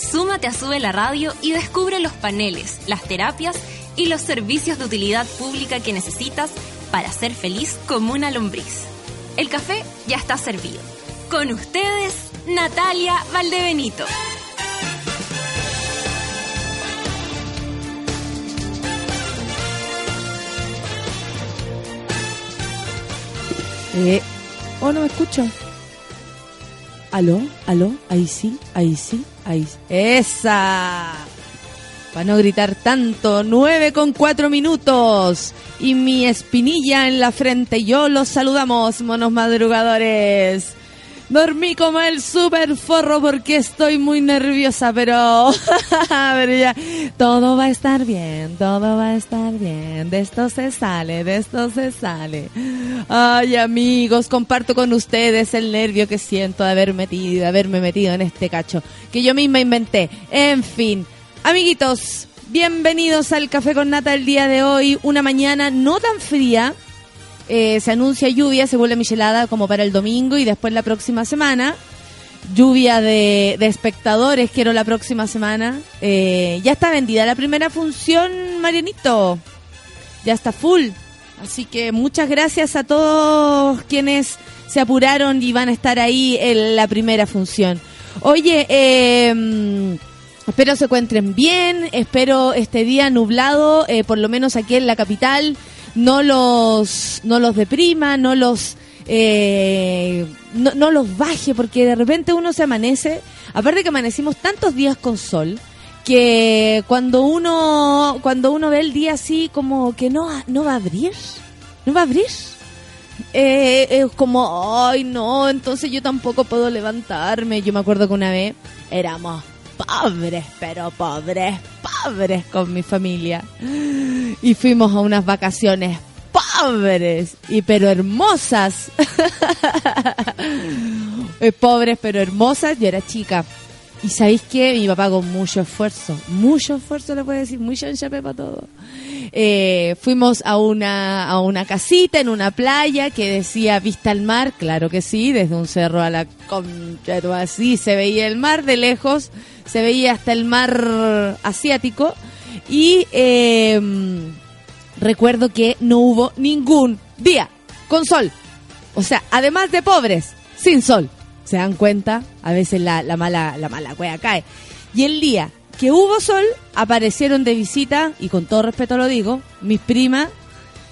Súmate a Sube la Radio y descubre los paneles, las terapias y los servicios de utilidad pública que necesitas para ser feliz como una lombriz. El café ya está servido. Con ustedes, Natalia Valdebenito. Eh, oh, no me escucho. ¿Aló? ¿Aló? Ahí sí, ahí sí, ahí sí. ¡Esa! Para no gritar tanto, nueve con cuatro minutos. Y mi espinilla en la frente. Yo los saludamos, monos madrugadores. Dormí como el super forro porque estoy muy nerviosa, pero, pero ya, todo va a estar bien, todo va a estar bien. De esto se sale, de esto se sale. Ay, amigos, comparto con ustedes el nervio que siento de haber metido, de haberme metido en este cacho que yo misma inventé. En fin, amiguitos, bienvenidos al Café con Nata el día de hoy, una mañana no tan fría eh, se anuncia lluvia, se vuelve michelada como para el domingo y después la próxima semana. Lluvia de, espectadores, quiero la próxima semana. Eh, ya está vendida la primera función, Marianito. Ya está full. Así que muchas gracias a todos quienes se apuraron y van a estar ahí en la primera función. Oye, eh, espero se encuentren bien, espero este día nublado, eh, por lo menos aquí en la capital, no los, no los deprima, no los, eh, no, los baje, porque de repente uno se amanece, aparte que amanecimos tantos días con sol, que cuando uno, cuando uno ve el día así como que no, no va a abrir, no va a abrir. Eh, como, ay no, entonces yo tampoco puedo levantarme. Yo me acuerdo que una vez éramos pobres, pero pobres, pobres con mi familia. Y fuimos a unas vacaciones pobres y pero hermosas. Eh, pobres pero hermosas, yo era chica. Y sabéis que mi papá con mucho esfuerzo, mucho esfuerzo le puedo decir, mucho enchape para todo. Eh, fuimos a una, a una casita en una playa que decía vista al mar, claro que sí, desde un cerro a la concha, así se veía el mar de lejos, se veía hasta el mar asiático y em, recuerdo que no hubo ningún día con sol. O sea, además de pobres, sin sol se dan cuenta, a veces la, mala la mala cueva cae. Y el día que hubo sol, aparecieron de visita, y con todo respeto lo digo, mis primas,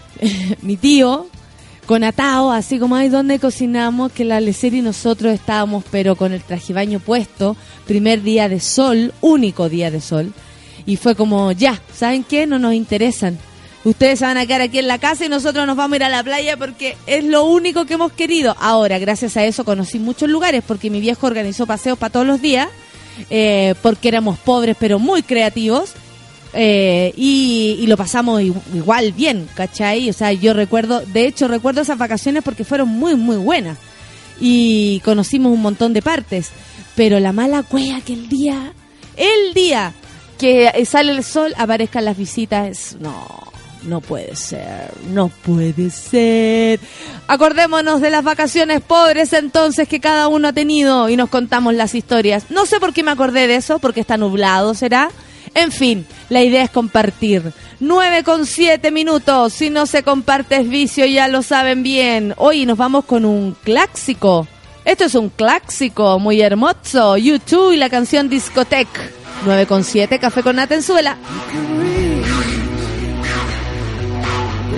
mi tío, con atao, así como ahí donde cocinamos, que la lecer y nosotros estábamos, pero con el traje baño puesto, primer día de sol, único día de sol, y fue como, ya, ¿saben qué? No nos interesan Ustedes se van a quedar aquí en la casa y nosotros nos vamos a ir a la playa porque es lo único que hemos querido. Ahora, gracias a eso conocí muchos lugares porque mi viejo organizó paseos para todos los días, eh, porque éramos pobres pero muy creativos. Eh, y, lo pasamos igual bien, ¿cachai? O sea, yo recuerdo, de hecho recuerdo esas vacaciones porque fueron muy, muy buenas. Y conocimos un montón de partes. Pero la mala cueva que el día, el día que sale el sol, aparezcan las visitas, no, no puede ser, no puede ser. Acordémonos de las vacaciones pobres entonces que cada uno ha tenido y nos contamos las historias. No sé por qué me acordé de eso, porque está nublado, ¿será? En fin, la idea es compartir. 9 con 7 minutos. Si no se comparte es vicio, ya lo saben bien. Hoy nos vamos con un clásico. Esto es un clásico muy hermoso. YouTube y la canción Discotech. 9 con 7, Café con can't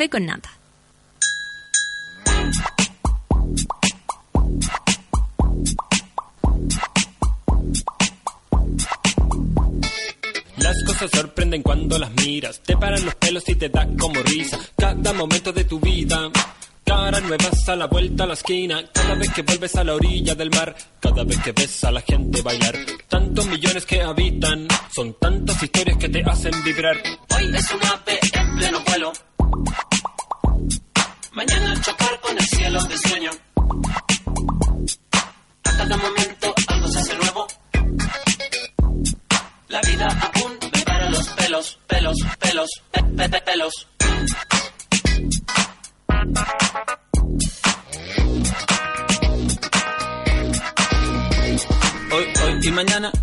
Café con Nata. Las cosas sorprenden cuando las miras, te paran los pelos y te da como risa. Cada momento de tu vida, caras nuevas a la vuelta a la esquina. Cada vez que vuelves a la orilla del mar, cada vez que ves a la gente bailar. Tantos millones que habitan, son tantas historias que te hacen vibrar. Hoy es un ave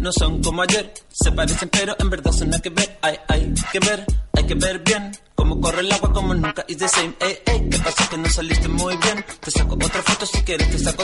no son como ayer. Se parecen, pero en verdad son nada que ver. Hay, hay que ver, hay que ver bien. Cómo corre el agua, como nunca is the same. Ey, ey, ¿qué pasa? Que no saliste muy bien. Te saco otra foto si quieres, te saco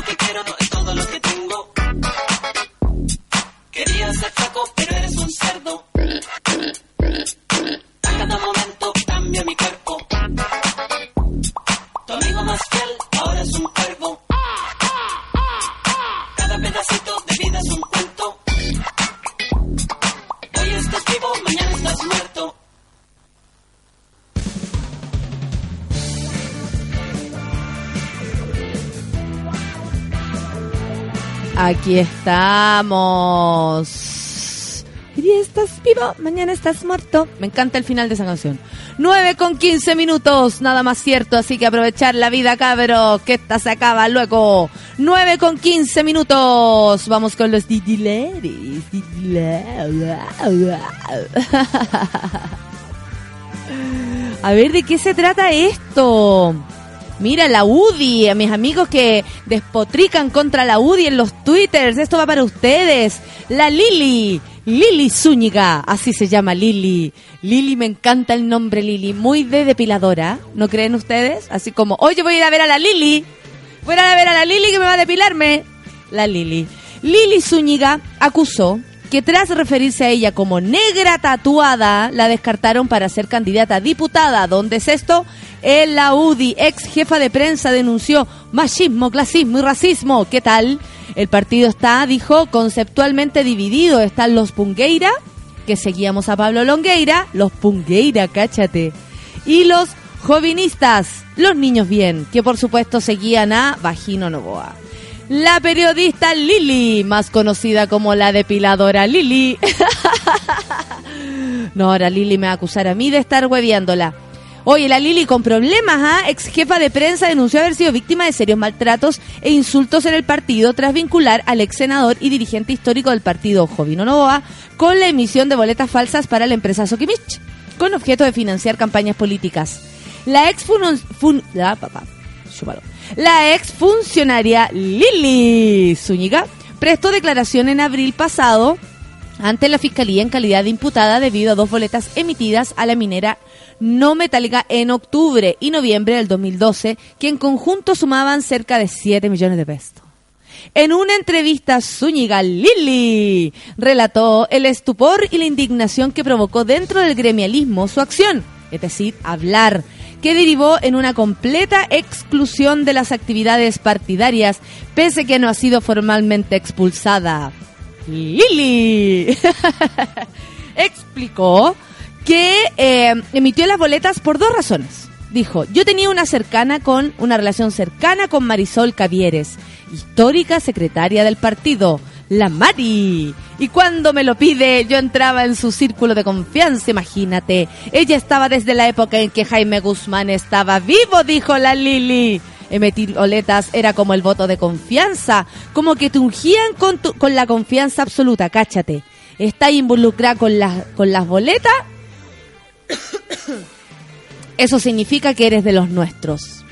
lo que quiero Aquí estamos. Hoy día estás vivo, mañana estás muerto. Me encanta el final de esa canción. 9 con 15 minutos, nada más cierto, así que aprovechar la vida, cabros, que esta se acaba luego. 9 con 15 minutos. Vamos con los titulares. A ver, ¿de qué se trata esto? Mira, la UDI, a mis amigos que despotrican contra la UDI en los twitters, esto va para ustedes. La Lili, Lili Zúñiga, así se llama Lili. Lili, me encanta el nombre Lili, muy de depiladora, ¿no creen ustedes? Así como, oye, voy a ir a ver a la Lili, voy a ir a ver a la Lili que me va a depilarme. La Lili. Lili Zúñiga acusó que tras referirse a ella como negra tatuada, la descartaron para ser candidata a diputada. ¿Dónde es esto? En la UDI, ex jefa de prensa, denunció machismo, clasismo y racismo. ¿Qué tal? El partido está, dijo, conceptualmente dividido. Están los Pungueira, que seguíamos a Pablo Longueira, los Pungueira, cáchate. Y los jovinistas, los niños bien, que por supuesto seguían a Vagino Novoa. La periodista Lili, más conocida como la depiladora Lili. no, ahora Lili me va a acusar a mí de estar hueviándola. Oye, la Lili con problemas, ¿ah? Ex jefa de prensa denunció haber sido víctima de serios maltratos e insultos en el partido tras vincular al ex senador y dirigente histórico del partido, Jovino Novoa, con la emisión de boletas falsas para la empresa Sokimich, con objeto de financiar campañas políticas. La ex fun la, papá. La ex funcionaria Lili Zúñiga prestó declaración en abril pasado ante la Fiscalía en calidad de imputada debido a dos boletas emitidas a la minera no metálica en octubre y noviembre del 2012, que en conjunto sumaban cerca de 7 millones de pesos. En una entrevista, Zúñiga Lili relató el estupor y la indignación que provocó dentro del gremialismo su acción, es decir, hablar, que derivó en una completa exclusión de las actividades partidarias, pese que no ha sido formalmente expulsada. Lili. explicó que eh, emitió las boletas por dos razones. Dijo, yo tenía una cercana con una relación cercana con Marisol Cavieres, histórica secretaria del partido, la Mari. Y cuando me lo pide, yo entraba en su círculo de confianza, imagínate. Ella estaba desde la época en que Jaime Guzmán estaba vivo, dijo la Lili. Emitir boletas era como el voto de confianza, como que te ungían con, con la confianza absoluta, cáchate. Está involucrada con, las con las boletas eso significa que eres de los nuestros.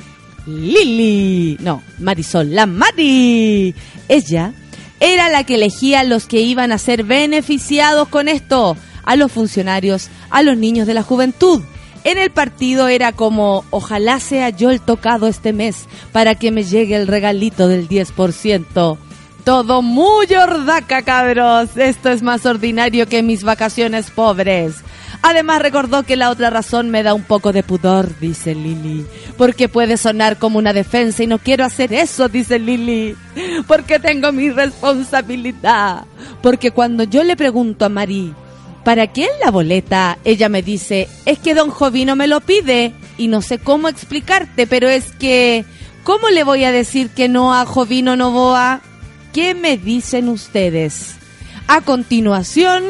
Lili, no, Marisol, la Mari. Ella era la que elegía los que iban a ser beneficiados con esto, a los funcionarios, a los niños de la juventud. En el partido era como, ojalá sea yo el tocado este mes para que me llegue el regalito del 10%. Todo muy ordaca, cabros. Esto es más ordinario que mis vacaciones pobres. Además recordó que la otra razón me da un poco de pudor, dice Lili. Porque puede sonar como una defensa y no quiero hacer eso, dice Lili. Porque tengo mi responsabilidad. Porque cuando yo le pregunto a Marí, ¿para es la boleta? Ella me dice, es que don Jovino me lo pide. Y no sé cómo explicarte, pero es que, ¿cómo le voy a decir que no a Jovino Novoa? ¿Qué me dicen ustedes? A continuación,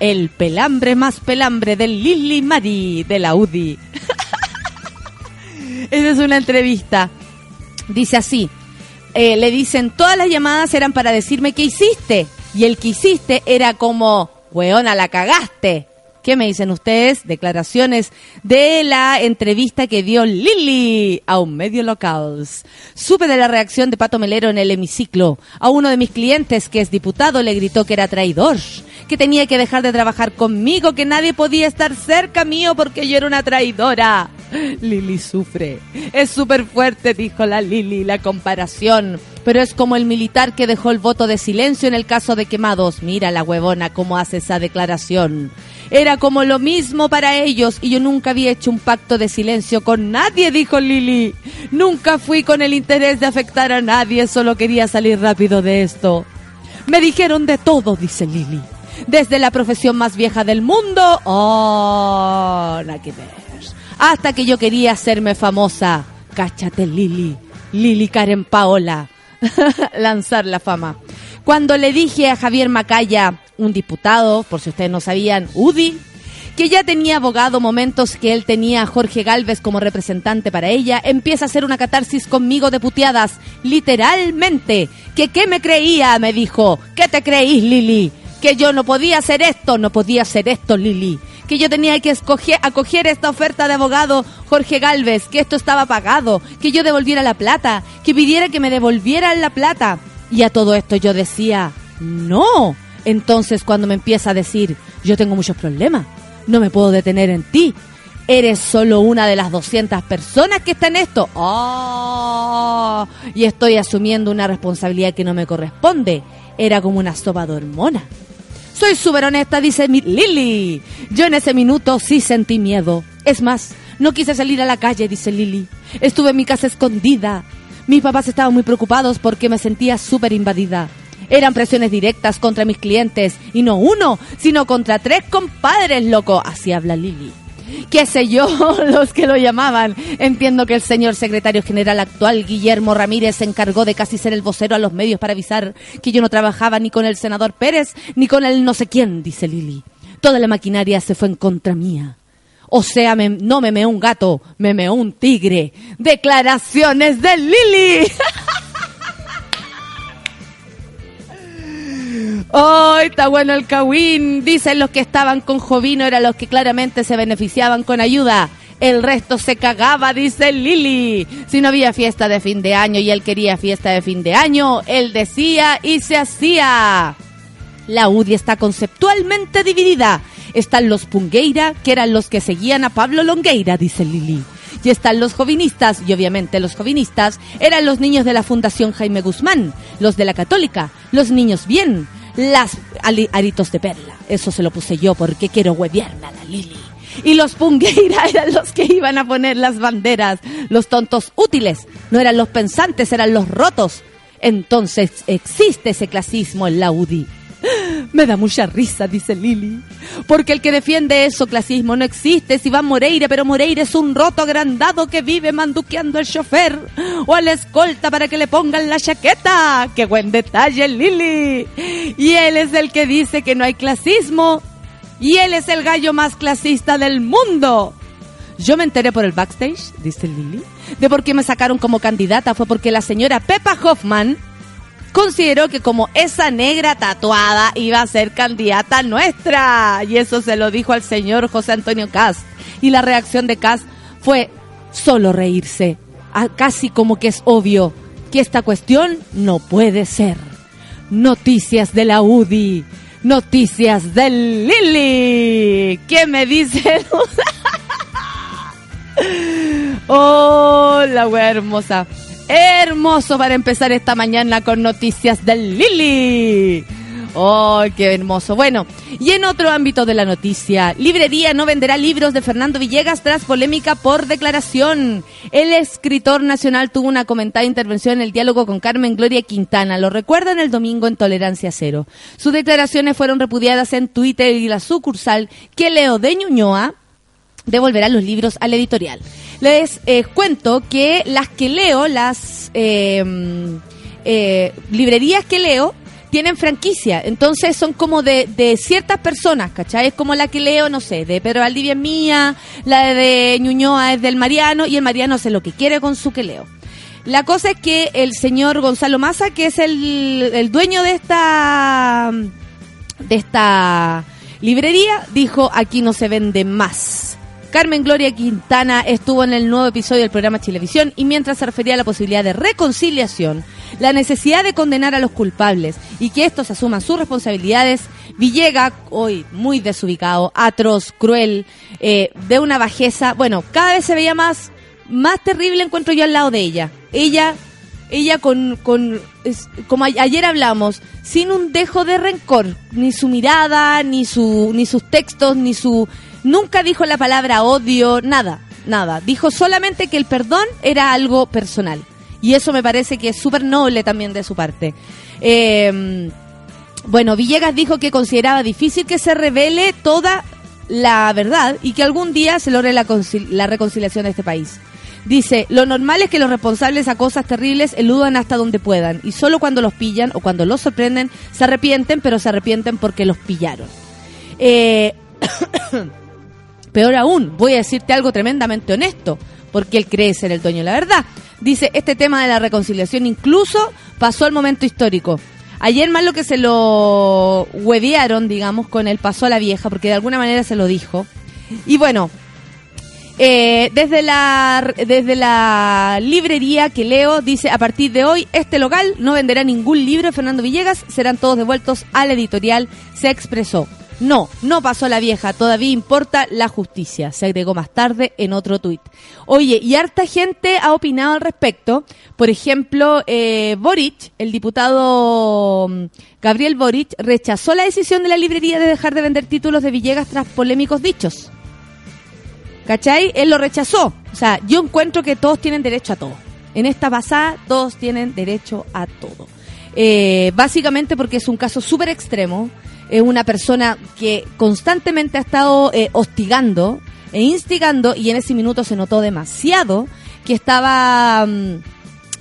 el pelambre más pelambre del Lili Mari de la UDI. Esa es una entrevista. Dice así, eh, le dicen, todas las llamadas eran para decirme qué hiciste. Y el que hiciste era como, weona, la cagaste. ¿Qué me dicen ustedes? Declaraciones de la entrevista que dio Lili a un medio local. Supe de la reacción de Pato Melero en el hemiciclo. A uno de mis clientes, que es diputado, le gritó que era traidor, que tenía que dejar de trabajar conmigo, que nadie podía estar cerca mío porque yo era una traidora. Lili sufre. Es súper fuerte, dijo la Lili, la comparación. Pero es como el militar que dejó el voto de silencio en el caso de quemados. Mira la huevona cómo hace esa declaración. Era como lo mismo para ellos y yo nunca había hecho un pacto de silencio con nadie, dijo Lili. Nunca fui con el interés de afectar a nadie, solo quería salir rápido de esto. Me dijeron de todo, dice Lili. Desde la profesión más vieja del mundo, oh. Hasta que yo quería hacerme famosa. Cáchate, Lili. Lili Karen Paola. Lanzar la fama. Cuando le dije a Javier Macaya, un diputado, por si ustedes no sabían, UDI, que ya tenía abogado momentos que él tenía a Jorge Galvez como representante para ella, empieza a hacer una catarsis conmigo de puteadas, literalmente. Que qué me creía, me dijo. ¿Qué te creís, Lili? Que yo no podía hacer esto, no podía hacer esto, Lili. Que yo tenía que escoger, acoger esta oferta de abogado Jorge Galvez, que esto estaba pagado, que yo devolviera la plata, que pidiera que me devolvieran la plata. Y a todo esto yo decía, no. Entonces cuando me empieza a decir, yo tengo muchos problemas, no me puedo detener en ti. Eres solo una de las 200 personas que está en esto. ¡Oh! Y estoy asumiendo una responsabilidad que no me corresponde. Era como una sopa de. Soy súper honesta, dice mi Lili. Yo en ese minuto sí sentí miedo. Es más, no quise salir a la calle, dice Lili. Estuve en mi casa escondida. Mis papás estaban muy preocupados porque me sentía súper invadida. Eran presiones directas contra mis clientes, y no uno, sino contra tres compadres, loco. Así habla Lili. Qué sé yo, los que lo llamaban. Entiendo que el señor secretario general actual, Guillermo Ramírez, se encargó de casi ser el vocero a los medios para avisar que yo no trabajaba ni con el senador Pérez, ni con el no sé quién, dice Lili. Toda la maquinaria se fue en contra mía. O sea, me- no me meó un gato, me meó un tigre. Declaraciones de Lili. ¡Ay, está bueno el Kawin! Dicen los que estaban con Jovino eran los que claramente se beneficiaban con ayuda. El resto se cagaba, dice Lili. Si no había fiesta de fin de año y él quería fiesta de fin de año, él decía y se hacía. La UDI está conceptualmente dividida. Están los Pungueira, que eran los que seguían a Pablo Longueira, dice Lili. Y están los jovinistas, y obviamente los jovinistas eran los niños de la Fundación Jaime Guzmán, los de la Católica, los niños bien, las aritos de perla. Eso se lo puse yo porque quiero huevearme a la Lili. Y los Pungueira eran los que iban a poner las banderas, los tontos útiles, no eran los pensantes, eran los rotos. Entonces existe ese clasismo en la UDI. Me da mucha risa, dice Lili. Porque el que defiende eso, clasismo, no existe. Si va Moreira, pero Moreira es un roto agrandado que vive manduqueando al chofer o a la escolta para que le pongan la chaqueta. ¡Qué buen detalle, Lili! Y él es el que dice que no hay clasismo. Y él es el gallo más clasista del mundo. Yo me enteré por el backstage, dice Lili, de por qué me sacaron como candidata fue porque la señora Pepa Hoffman consideró que como esa negra tatuada iba a ser candidata nuestra. Y eso se lo dijo al señor José Antonio Cast. Y la reacción de Cast fue solo reírse. Ah, Casi como que es obvio que esta cuestión no puede ser. Noticias de la UDI. Noticias del Lili. ¿Qué me dicen? oh, la hermosa. Hermoso para empezar esta mañana con noticias del Lili. ¡Oh, qué hermoso! Bueno, y en otro ámbito de la noticia, Librería no venderá libros de Fernando Villegas tras polémica por declaración. El escritor nacional tuvo una comentada intervención en el diálogo con Carmen Gloria Quintana. Lo recuerdan el domingo en Tolerancia Cero. Sus declaraciones fueron repudiadas en Twitter y la sucursal que Leo de Ñuñoa devolverá los libros al editorial. Les eh, cuento que las que leo, las eh, eh, librerías que leo, tienen franquicia, entonces son como de, de ciertas personas, ¿cachai? Es como la que leo, no sé, de Pedro Valdivia es mía, la de Ñuñoa es del Mariano y el Mariano hace lo que quiere con su que leo. La cosa es que el señor Gonzalo Maza, que es el, el dueño de esta de esta librería, dijo aquí no se vende más. Carmen Gloria Quintana estuvo en el nuevo episodio del programa Chilevisión y mientras se refería a la posibilidad de reconciliación, la necesidad de condenar a los culpables y que estos asuman sus responsabilidades, Villega, hoy muy desubicado, atroz, cruel, eh, de una bajeza, bueno, cada vez se veía más, más terrible encuentro yo al lado de ella. Ella ella con, con como ayer hablamos, sin un dejo de rencor, ni su mirada, ni su, ni sus textos, ni su, nunca dijo la palabra odio, nada, nada. Dijo solamente que el perdón era algo personal. Y eso me parece que es súper noble también de su parte. Eh, bueno, Villegas dijo que consideraba difícil que se revele toda la verdad y que algún día se logre la, la reconciliación de este país. Dice, lo normal es que los responsables a cosas terribles eludan hasta donde puedan y solo cuando los pillan o cuando los sorprenden se arrepienten, pero se arrepienten porque los pillaron. Eh, Peor aún, voy a decirte algo tremendamente honesto, porque él cree ser el dueño de la verdad. Dice, este tema de la reconciliación incluso pasó al momento histórico. Ayer más lo que se lo huevearon, digamos, con el pasó a la vieja, porque de alguna manera se lo dijo. Y bueno, eh, desde la desde la librería que leo dice a partir de hoy este local no venderá ningún libro de Fernando Villegas serán todos devueltos al editorial se expresó. No no pasó la vieja todavía importa la justicia se agregó más tarde en otro tuit. Oye y harta gente ha opinado al respecto. Por ejemplo eh, Boric el diputado mm, Gabriel Boric rechazó la decisión de la librería de dejar de vender títulos de Villegas tras polémicos dichos ¿Cachai? Él lo rechazó. O sea, yo encuentro que todos tienen derecho a todo. En esta pasada, todos tienen derecho a todo. Eh, básicamente porque es un caso súper extremo. Es una persona que constantemente ha estado eh, hostigando e instigando y en ese minuto se notó demasiado que estaba mm,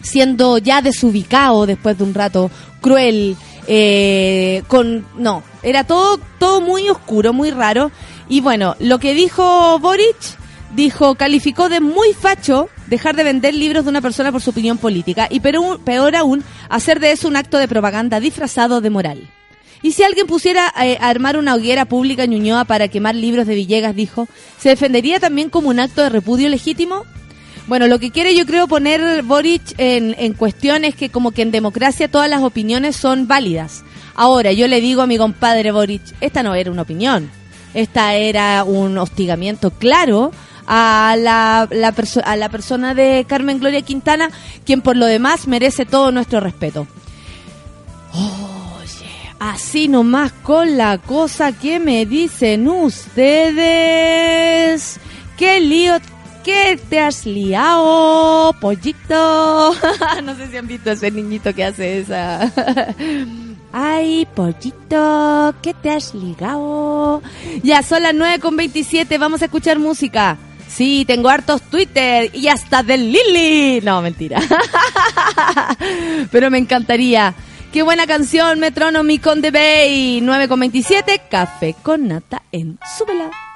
siendo ya desubicado después de un rato, cruel, eh, con no, era todo todo muy oscuro, muy raro y bueno, lo que dijo Boric dijo calificó de muy facho dejar de vender libros de una persona por su opinión política y pero, peor aún hacer de eso un acto de propaganda disfrazado de moral. Y si alguien pusiera eh, a armar una hoguera pública en Ñuñoa para quemar libros de Villegas, dijo, ¿se defendería también como un acto de repudio legítimo? Bueno, lo que quiere yo creo poner Boric en, en cuestión es que como que en democracia todas las opiniones son válidas. Ahora, yo le digo a mi compadre Boric, esta no era una opinión, esta era un hostigamiento claro a la, la a la persona de Carmen Gloria Quintana, quien por lo demás merece todo nuestro respeto. Oh, yeah. Así nomás con la cosa que me dicen ustedes. ¡Qué lío! ¿Qué te has liado, pollito? no sé si han visto ese niñito que hace esa. Ay, pollito, ¿qué te has ligado? Ya, son las 9 con 27, vamos a escuchar música. Sí, tengo hartos Twitter y hasta del Lili. No, mentira. Pero me encantaría. Qué buena canción, Metronomy con The Bay. 9,27, café con nata en Súbela.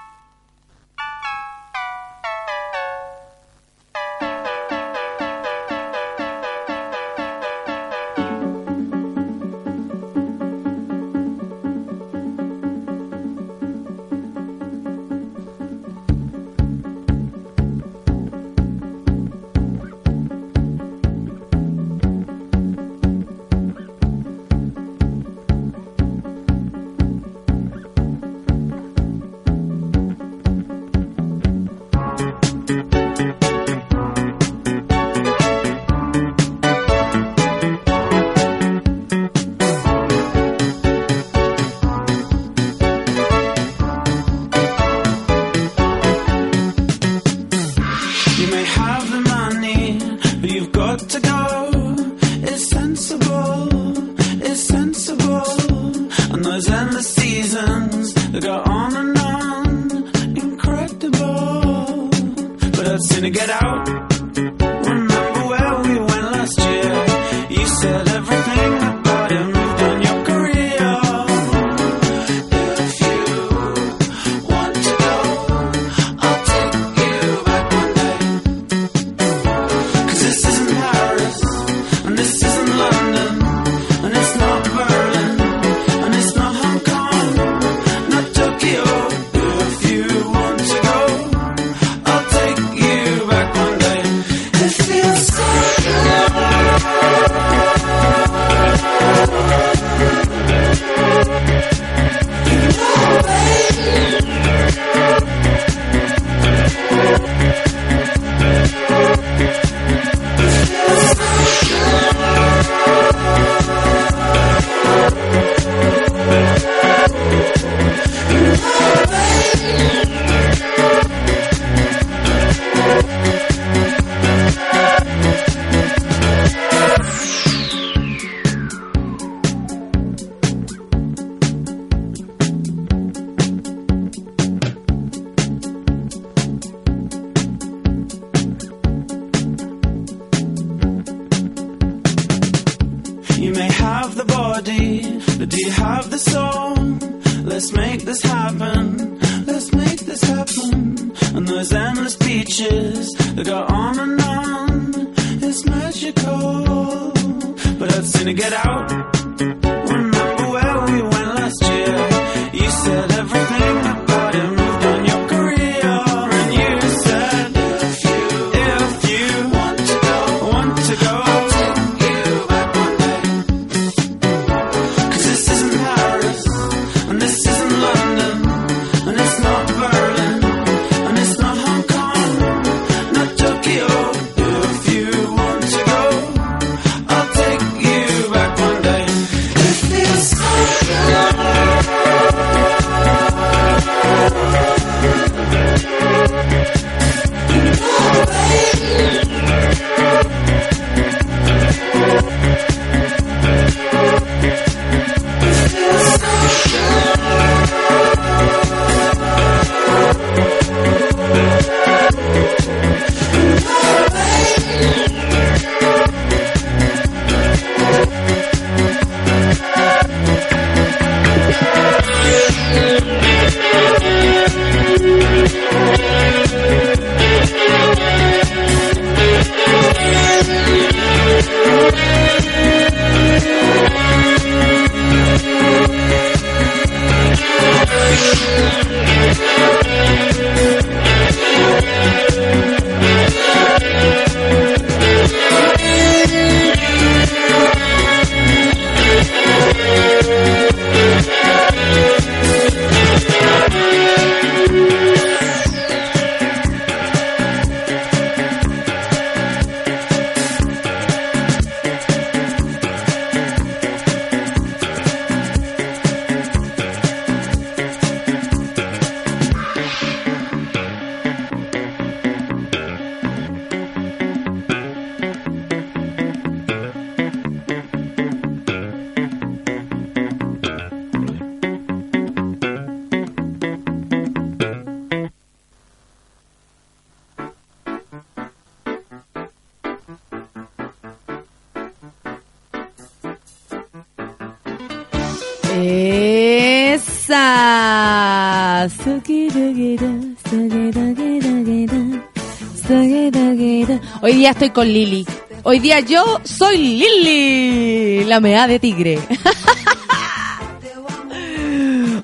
Día estoy con Lili. Hoy día yo soy Lili, la mea de tigre.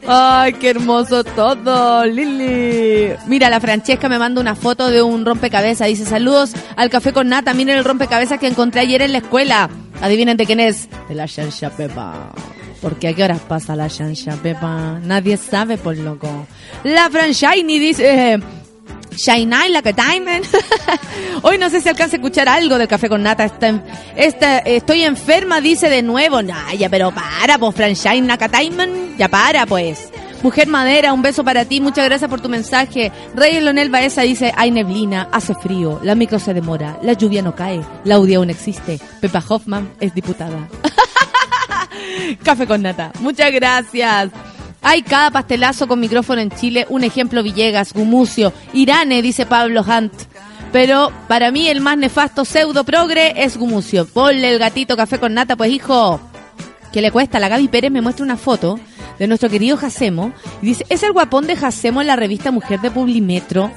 Ay, qué hermoso todo, Lili. Mira, la Francesca me manda una foto de un rompecabezas. Dice, saludos al café con nata. Miren el rompecabezas que encontré ayer en la escuela. Adivinen de quién es. De la Shansha Pepa. Porque a qué horas pasa la Shansha Pepa. Nadie sabe, por loco. La Franchini dice... Shine la que Diamond. Hoy no sé si alcanza a escuchar algo del café con nata. Estoy enferma, dice de nuevo. Nah, ya, pero para, pues, Franchine Diamond. Ya para, pues. Mujer Madera, un beso para ti. Muchas gracias por tu mensaje. Rey Lonel Baeza dice, hay neblina, hace frío, la micro se demora, la lluvia no cae, la audio aún existe. Pepa Hoffman es diputada. Café con nata. Muchas gracias. Hay cada pastelazo con micrófono en Chile. Un ejemplo Villegas, Gumucio, Irane, dice Pablo Hunt. Pero para mí el más nefasto pseudo progre es Gumucio. Ponle el gatito café con nata, pues hijo. ¿Qué le cuesta? La Gaby Pérez me muestra una foto de nuestro querido Jacemo. Y dice, es el guapón de Jacemo en la revista Mujer de Publimetro.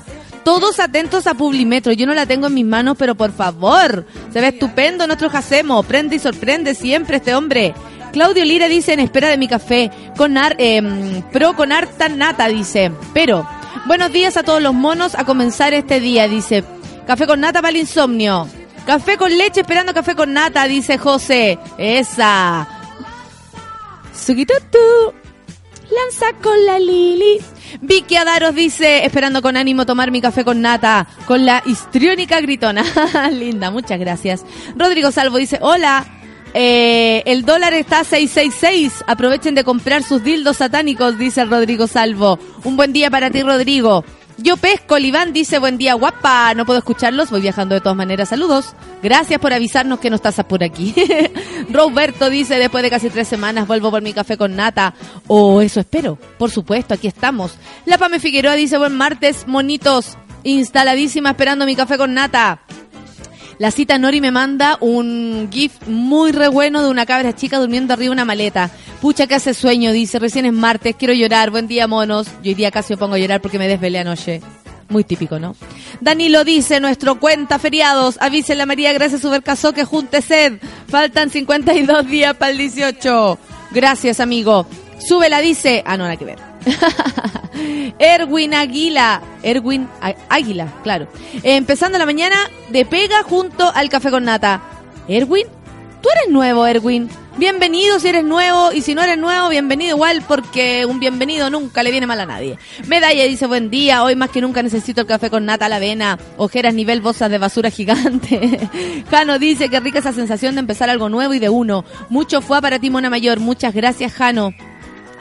Todos atentos a Publimetro. Yo no la tengo en mis manos, pero por favor. Se ve estupendo nuestro Jacemo. Prende y sorprende siempre este hombre. Claudio Lira dice en espera de mi café, con ar, em, pro con harta nata, dice. Pero, buenos días a todos los monos a comenzar este día, dice. Café con nata para el insomnio. Café con leche esperando café con nata, dice José. Esa. Sugitutu. Lanza con la Lili. Vicky Adaros dice, esperando con ánimo tomar mi café con nata, con la histriónica gritona. Linda, muchas gracias. Rodrigo Salvo dice, hola, eh, el dólar está a 666. Aprovechen de comprar sus dildos satánicos, dice Rodrigo Salvo. Un buen día para ti, Rodrigo. Yo pesco, Iván dice buen día, guapa. No puedo escucharlos, voy viajando de todas maneras. Saludos. Gracias por avisarnos que no estás por aquí. Roberto dice, después de casi tres semanas vuelvo por mi café con nata. O oh, eso espero. Por supuesto, aquí estamos. La Pame Figueroa dice, buen martes, monitos. Instaladísima esperando mi café con nata. La cita Nori me manda un GIF muy re bueno de una cabra chica durmiendo arriba de una maleta. Pucha que hace sueño, dice, recién es martes, quiero llorar, buen día monos. Yo hoy día casi me pongo a llorar porque me desvelé anoche. Muy típico, ¿no? Danilo dice, nuestro cuenta feriados, avísele a María Gracias Supercasó que junte sed. Faltan 52 días para el 18. Gracias, amigo. Súbela, dice. Ah, no, nada que ver. Erwin Aguila. Erwin Águila, claro. empezando la mañana de pega junto al café con nata. Erwin, tú eres nuevo, Erwin. Bienvenido si eres nuevo y si no eres nuevo, bienvenido igual porque un bienvenido nunca le viene mal a nadie. Medalla dice buen día, hoy más que nunca necesito el café con nata a la avena, ojeras nivel bolsas de basura gigante. Jano dice que rica esa sensación de empezar algo nuevo y de uno. Mucho fue para ti, Mona Mayor. Muchas gracias, Jano.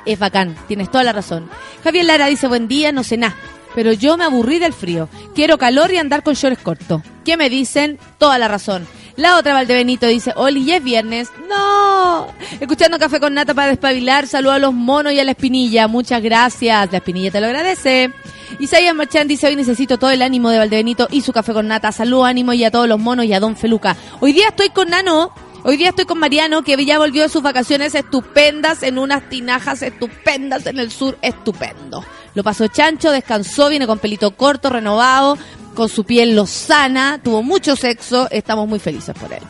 Es bacán, tienes toda la razón. Javier Lara dice, buen día, no sé nada. Pero yo me aburrí del frío. Quiero calor y andar con shorts cortos. ¿Qué me dicen? Toda la razón. La otra Valdebenito dice, Oli, ya es viernes. ¡No! Escuchando Café con Nata para despabilar. Saludo a los monos y a la espinilla. Muchas gracias. La espinilla te lo agradece. Isaías Marchán dice, hoy necesito todo el ánimo de Valdebenito y su Café con Nata. Saludo, ánimo y a todos los monos y a Don Feluca. Hoy día estoy con Nano Hoy día estoy con Mariano, que ya volvió de sus vacaciones estupendas en unas tinajas estupendas en el sur, estupendo. Lo pasó chancho, descansó, viene con pelito corto, renovado, con su piel lozana, tuvo mucho sexo, estamos muy felices por él.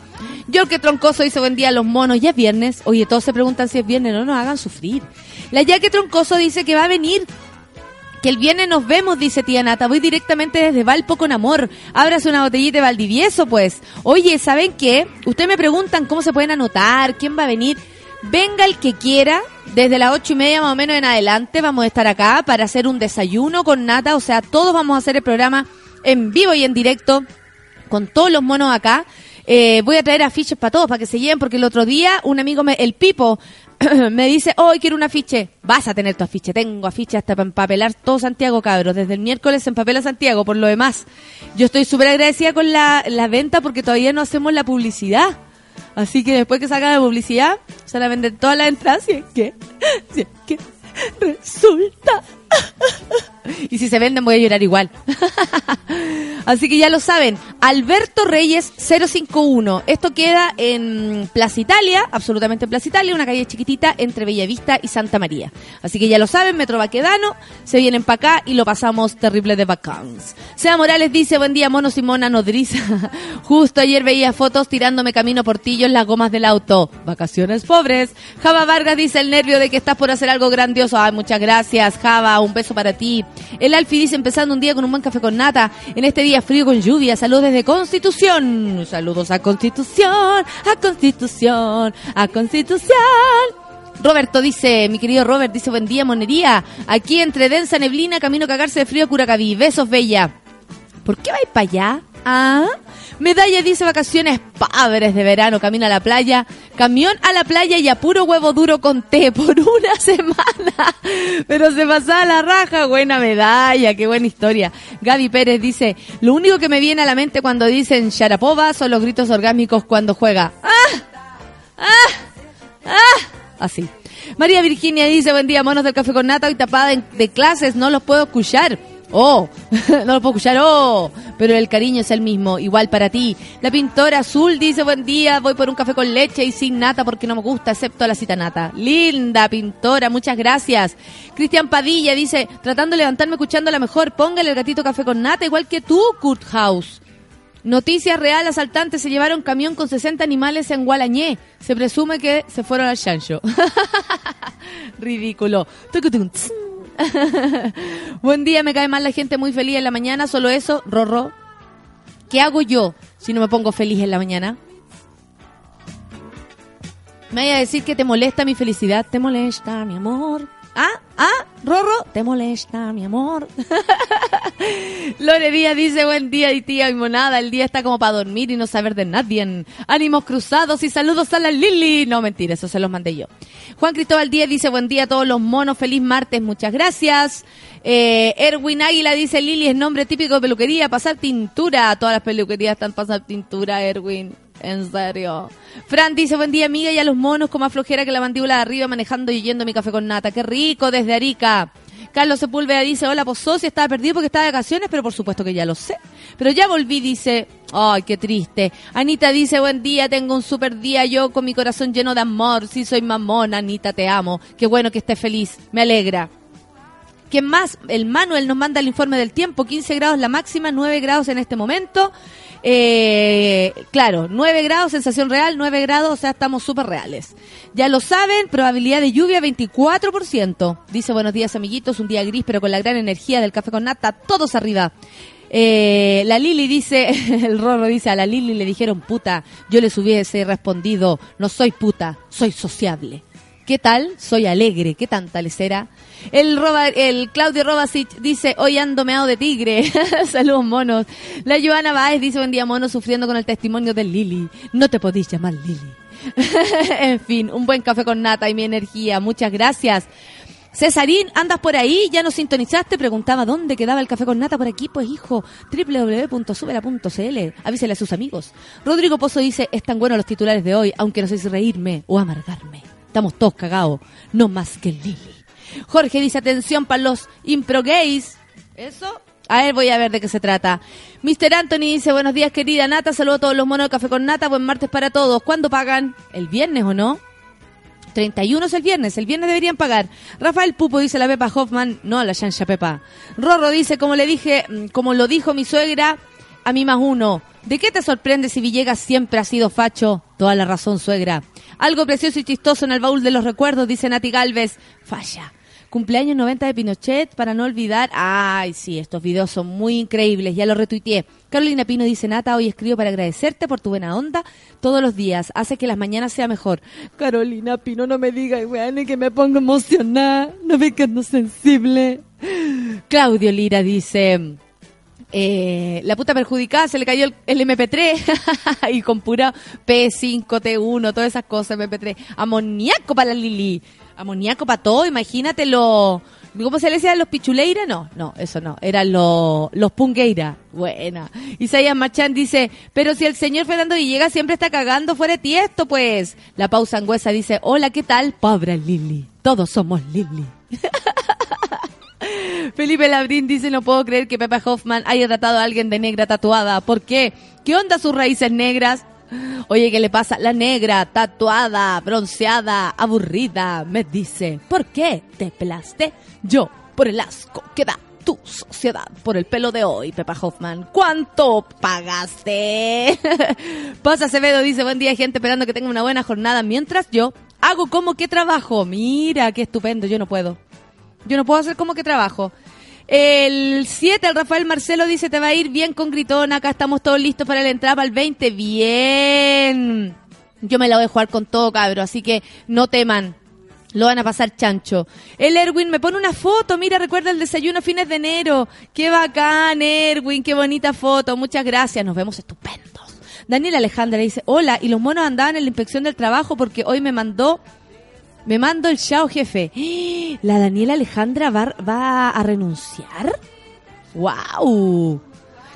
Yo que Troncoso dice buen día a los monos, ya es viernes. Oye, todos se preguntan si es viernes, no nos hagan sufrir. La que Troncoso dice que va a venir que el viernes nos vemos, dice tía Nata. Voy directamente desde Valpo con amor. Ábrase una botellita de Valdivieso, pues. Oye, ¿saben qué? Ustedes me preguntan cómo se pueden anotar, quién va a venir. Venga el que quiera, desde las ocho y media más o menos en adelante vamos a estar acá para hacer un desayuno con Nata. O sea, todos vamos a hacer el programa en vivo y en directo con todos los monos acá. Eh, voy a traer afiches para todos, para que se lleven, porque el otro día un amigo, me, el Pipo, me dice, hoy quiero un afiche. Vas a tener tu afiche. Tengo afiche hasta para empapelar todo Santiago, cabros. Desde el miércoles empapela Santiago, por lo demás. Yo estoy súper agradecida con la, la, venta porque todavía no hacemos la publicidad. Así que después que salga la publicidad, se la venden todas las entradas. Si es que, es que resulta. y si se venden voy a llorar igual. Así que ya lo saben, Alberto Reyes 051. Esto queda en Plaza Italia, absolutamente en Plaza Italia, una calle chiquitita entre Bellavista y Santa María. Así que ya lo saben, Metro Baquedano, se vienen para acá y lo pasamos terrible de vacances. Sea Morales dice, buen día, mono Simona nodriza. Justo ayer veía fotos tirándome camino portillo en las gomas del auto. Vacaciones pobres. Java Vargas dice el nervio de que estás por hacer algo grandioso. Ay, muchas gracias, Java, un beso para ti. El Alfi dice, empezando un día con un buen café con nata, en este día frío con lluvia, saludos desde Constitución. Saludos a Constitución, a Constitución, a Constitución. Roberto dice, mi querido Robert, dice, buen día, monería. Aquí entre densa neblina, camino a cagarse de frío a Curacaví. Besos, bella. ¿Por qué vais para allá? Ah, Medalla dice vacaciones padres de verano, camino a la playa, camión a la playa y a puro huevo duro con té por una semana. Pero se pasaba la raja, buena medalla, qué buena historia. Gaby Pérez dice, lo único que me viene a la mente cuando dicen Sharapova son los gritos orgánicos cuando juega. ¡Ah! ¡Ah! ¡Ah! Así. María Virginia dice, buen día, monos del café con nata, hoy tapada de clases, no los puedo escuchar. Oh, no lo puedo escuchar, oh, pero el cariño es el mismo, igual para ti. La pintora azul dice, buen día, voy por un café con leche y sin nata porque no me gusta, excepto la cita nata. Linda pintora, muchas gracias. Cristian Padilla dice, tratando de levantarme escuchando la mejor, póngale el gatito café con nata, igual que tú, Kurt House. Noticia real, asaltantes se llevaron camión con 60 animales en Gualañé. Se presume que se fueron al chancho. Ridículo. Buen día, me cae mal la gente muy feliz en la mañana, solo eso, Rorro. ¿Qué hago yo si no me pongo feliz en la mañana? Me vaya a decir que te molesta mi felicidad, te molesta mi amor. Ah, ah, Rorro, te molesta mi amor. Lore Díaz dice, buen día y tía y monada, el día está como para dormir y no saber de nadie. Ánimos cruzados y saludos a la Lili. No, mentira, eso se los mandé yo. Juan Cristóbal Díaz dice, buen día a todos los monos, feliz martes, muchas gracias. Eh, Erwin Águila dice, Lili es nombre típico de peluquería, pasar tintura. Todas las peluquerías están pasando tintura, Erwin. En serio. Fran dice, buen día amiga y a los monos con más flojera que la mandíbula de arriba manejando y yendo mi café con nata. Qué rico desde Arica. Carlos Sepúlveda dice, hola, pues socia, estaba perdido porque estaba de vacaciones, pero por supuesto que ya lo sé. Pero ya volví, dice, ay, qué triste. Anita dice, buen día, tengo un super día, yo con mi corazón lleno de amor, sí soy mamona, Anita, te amo. Qué bueno que estés feliz, me alegra. ¿Quién más? El Manuel nos manda el informe del tiempo, 15 grados la máxima, 9 grados en este momento. Eh, claro, 9 grados, sensación real, 9 grados, o sea, estamos súper reales. Ya lo saben, probabilidad de lluvia 24%. Dice, buenos días amiguitos, un día gris, pero con la gran energía del café con nata, todos arriba. Eh, la Lili dice, el Rorro dice, a la Lili le dijeron puta, yo les hubiese respondido, no soy puta, soy sociable. ¿Qué tal? Soy alegre. ¿Qué tanta les será? El, Roba, el Claudio Robasic dice, hoy ando meado de tigre. Saludos, monos. La Joana Baez dice, buen día, mono, sufriendo con el testimonio de Lili. No te podéis llamar Lili. en fin, un buen café con nata y mi energía. Muchas gracias. Cesarín, ¿andas por ahí? ¿Ya nos sintonizaste? Preguntaba dónde quedaba el café con nata por aquí. Pues hijo, www.subela.cl. Avísele a sus amigos. Rodrigo Pozo dice, están buenos los titulares de hoy, aunque no sé si reírme o amargarme. Estamos todos cagados, no más que Lili. Jorge dice, atención para los impro gays. ¿Eso? A ver, voy a ver de qué se trata. Mr. Anthony dice, buenos días querida Nata, saludo a todos los monos de Café con Nata, buen martes para todos. ¿Cuándo pagan? ¿El viernes o no? 31 es el viernes, el viernes deberían pagar. Rafael Pupo dice la Pepa Hoffman, no a la Shansha Pepa. Rorro dice, como le dije, mm, como lo dijo mi suegra, a mí más uno. ¿De qué te sorprende si Villegas siempre ha sido facho? Toda la razón, suegra. Algo precioso y chistoso en el baúl de los recuerdos, dice Nati Galvez. Falla. Cumpleaños 90 de Pinochet, para no olvidar. Ay, sí, estos videos son muy increíbles, ya lo retuiteé. Carolina Pino dice, Nata, hoy escribo para agradecerte por tu buena onda todos los días. Hace que las mañanas sea mejor. Carolina Pino, no me digas, weón, que me pongo emocionada. No me quedo sensible. Claudio Lira dice... Eh, la puta perjudicada se le cayó el, el MP3 y con pura P5, T1, todas esas cosas, MP3. Amoníaco para la Lili. Amoníaco para todo, imagínatelo. ¿Cómo se le decía los pichuleira? No, no, eso no. Eran los, los pungueira. Buena. Isaías Machán dice, pero si el señor Fernando Villegas siempre está cagando fuera de tiesto, pues. La pausa angüesa dice, hola, ¿qué tal? Pobre Lili. Todos somos Lili. Felipe Labrín dice, no puedo creer que Pepa Hoffman haya tratado a alguien de negra tatuada. ¿Por qué? ¿Qué onda sus raíces negras? Oye, ¿qué le pasa? La negra, tatuada, bronceada, aburrida, me dice, ¿por qué te pelaste? Yo, por el asco que da tu sociedad, por el pelo de hoy, Pepa Hoffman. ¿Cuánto pagaste? Pasa Acevedo dice, buen día gente, esperando que tenga una buena jornada, mientras yo hago como que trabajo. Mira, qué estupendo, yo no puedo. Yo no puedo hacer como que trabajo. El 7, el Rafael Marcelo dice, te va a ir bien con Gritón, acá estamos todos listos para la entrada para el 20. Bien. Yo me la voy a jugar con todo, cabro, así que no teman. Lo van a pasar chancho. El Erwin me pone una foto. Mira, recuerda el desayuno fines de enero. Qué bacán, Erwin. Qué bonita foto. Muchas gracias. Nos vemos estupendos. Daniel Alejandra dice, hola, y los monos andaban en la inspección del trabajo porque hoy me mandó, me mando el chao jefe. ¿La Daniela Alejandra va, va a renunciar? ¡Wow!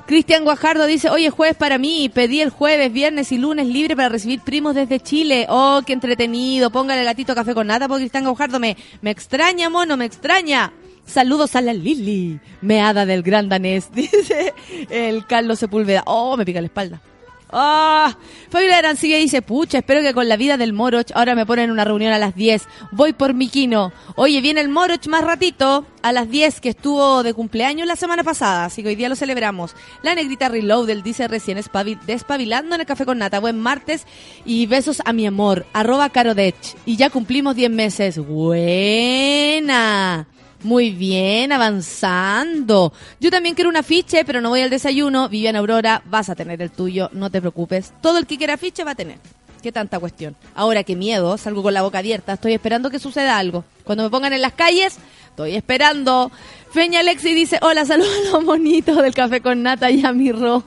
Cristian Guajardo dice, oye, jueves para mí, pedí el jueves, viernes y lunes libre para recibir primos desde Chile. Oh, qué entretenido, póngale gatito café con nata, porque Cristian Guajardo me, me extraña, mono, me extraña. Saludos a la Lili, meada del gran danés, dice el Carlos Sepúlveda. Oh, me pica la espalda. Ah, Fabiola Arancilla dice, pucha, espero que con la vida del Moroch ahora me ponen una reunión a las 10. Voy por mi quino. Oye, viene el Moroch más ratito, a las 10, que estuvo de cumpleaños la semana pasada, así que hoy día lo celebramos. La negrita Reloaded dice recién espabil- despabilando en el café con nata. Buen martes y besos a mi amor, arroba carodech. Y ya cumplimos 10 meses. Buena. Muy bien, avanzando. Yo también quiero un afiche, pero no voy al desayuno. Viviana Aurora, vas a tener el tuyo, no te preocupes. Todo el que quiera afiche va a tener. Qué tanta cuestión. Ahora, qué miedo, salgo con la boca abierta. Estoy esperando que suceda algo. Cuando me pongan en las calles, estoy esperando. Feña Alexi dice, hola, saludos a los monitos del café con nata y a mi ro.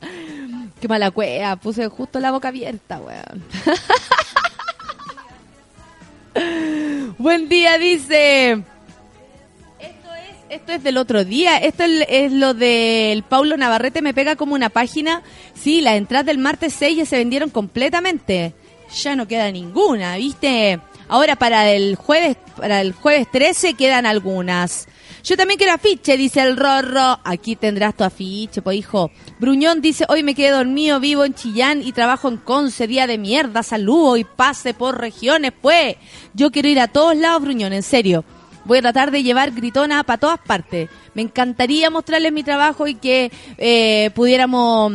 Qué mala cuea, puse justo la boca abierta, weón. Buen día, dice. Esto es, del otro día. Esto es, es lo del Paulo Navarrete. Me pega como una página. Sí, las entradas del martes 6 ya se vendieron completamente. Ya no queda ninguna, ¿viste? Ahora para el jueves, para el jueves 13 quedan algunas. Yo también quiero afiche, dice el Rorro. Aquí tendrás tu afiche, pues hijo. Bruñón dice, hoy me quedé dormido, vivo en Chillán y trabajo en Conce, día de mierda, saludo y pase por regiones, pues. Yo quiero ir a todos lados, Bruñón, en serio. Voy a tratar de llevar gritona para todas partes. Me encantaría mostrarles mi trabajo y que eh, pudiéramos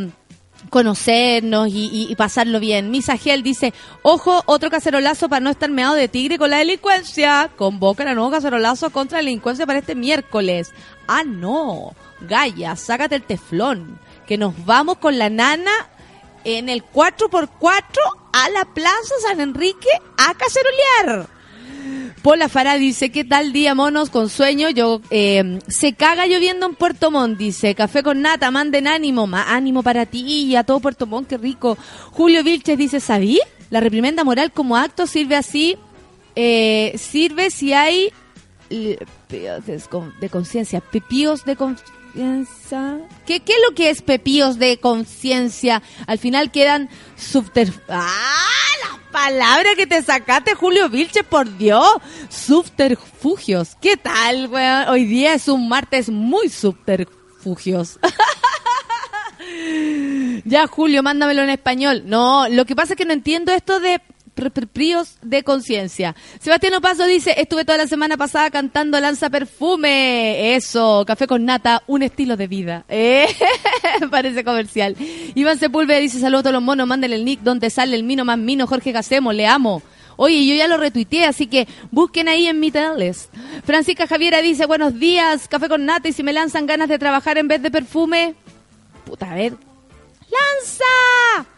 conocernos y, pasarlo bien. Misa Gel dice, ojo, otro cacerolazo para no estar meado de tigre con la delincuencia. Convocan a nuevo cacerolazo contra la delincuencia para este miércoles. Ah, no. Gaya, sácate el teflón. Que nos vamos con la nana en el 4x4 a la Plaza San Enrique a cacerolear. Pola Farah dice, ¿qué tal día, monos? Con sueño, yo, eh, se caga lloviendo en Puerto Montt, dice, café con nata, manden ánimo, más ánimo para ti y a todo Puerto Montt, qué rico. Julio Vilches dice, ¿sabí? La reprimenda moral como acto sirve así, eh, sirve si hay eh, de, con- de conciencia, pepíos de conciencia. ¿Qué, ¿Qué es lo que es pepíos de conciencia? Al final quedan subter... ¡Ah! La palabra que te sacaste, Julio Vilche, por Dios. Subterfugios. ¿Qué tal, weón? Hoy día es un martes muy subterfugios. ya, Julio, mándamelo en español. No, lo que pasa es que no entiendo esto de príos de conciencia. Sebastián Opaso dice, estuve toda la semana pasada cantando Lanza Perfume. Eso, café con nata, un estilo de vida. Eh, parece comercial. Iván Sepúlveda dice, saludos a todos los monos, mándenle el nick donde sale el mino más mino, Jorge Gacemo, le amo. Oye, yo ya lo retuiteé, así que busquen ahí en mi teles. Francisca Javiera dice, buenos días, café con nata, y si me lanzan ganas de trabajar en vez de perfume, puta, a ver. ¡Lanza!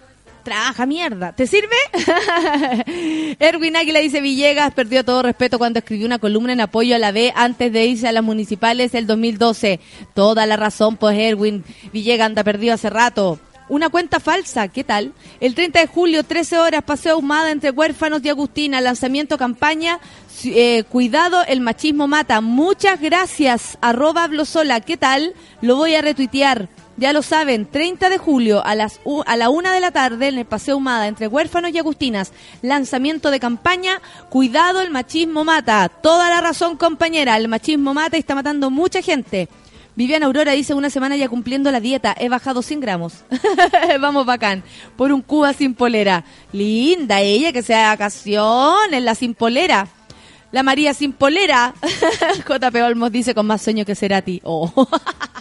Trabaja mierda. ¿Te sirve? Erwin Águila dice Villegas perdió todo respeto cuando escribió una columna en apoyo a la B antes de irse a las municipales el 2012. Toda la razón, pues Erwin Villegas anda perdido hace rato. Una cuenta falsa, ¿qué tal? El 30 de julio, 13 horas, paseo ahumada entre huérfanos de Agustina, lanzamiento campaña, eh, cuidado, el machismo mata. Muchas gracias, arroba Blosola, ¿qué tal? Lo voy a retuitear. Ya lo saben, 30 de julio a las a la una de la tarde en el Paseo Humada entre Huérfanos y Agustinas. Lanzamiento de campaña, cuidado, el machismo mata. Toda la razón, compañera, el machismo mata y está matando mucha gente. Viviana Aurora dice una semana ya cumpliendo la dieta, he bajado 100 gramos. Vamos bacán, por un Cuba sin polera. Linda ella, que sea vacaciones, la sin polera. La María sin polera. JP Olmos dice con más sueño que Cerati. Oh.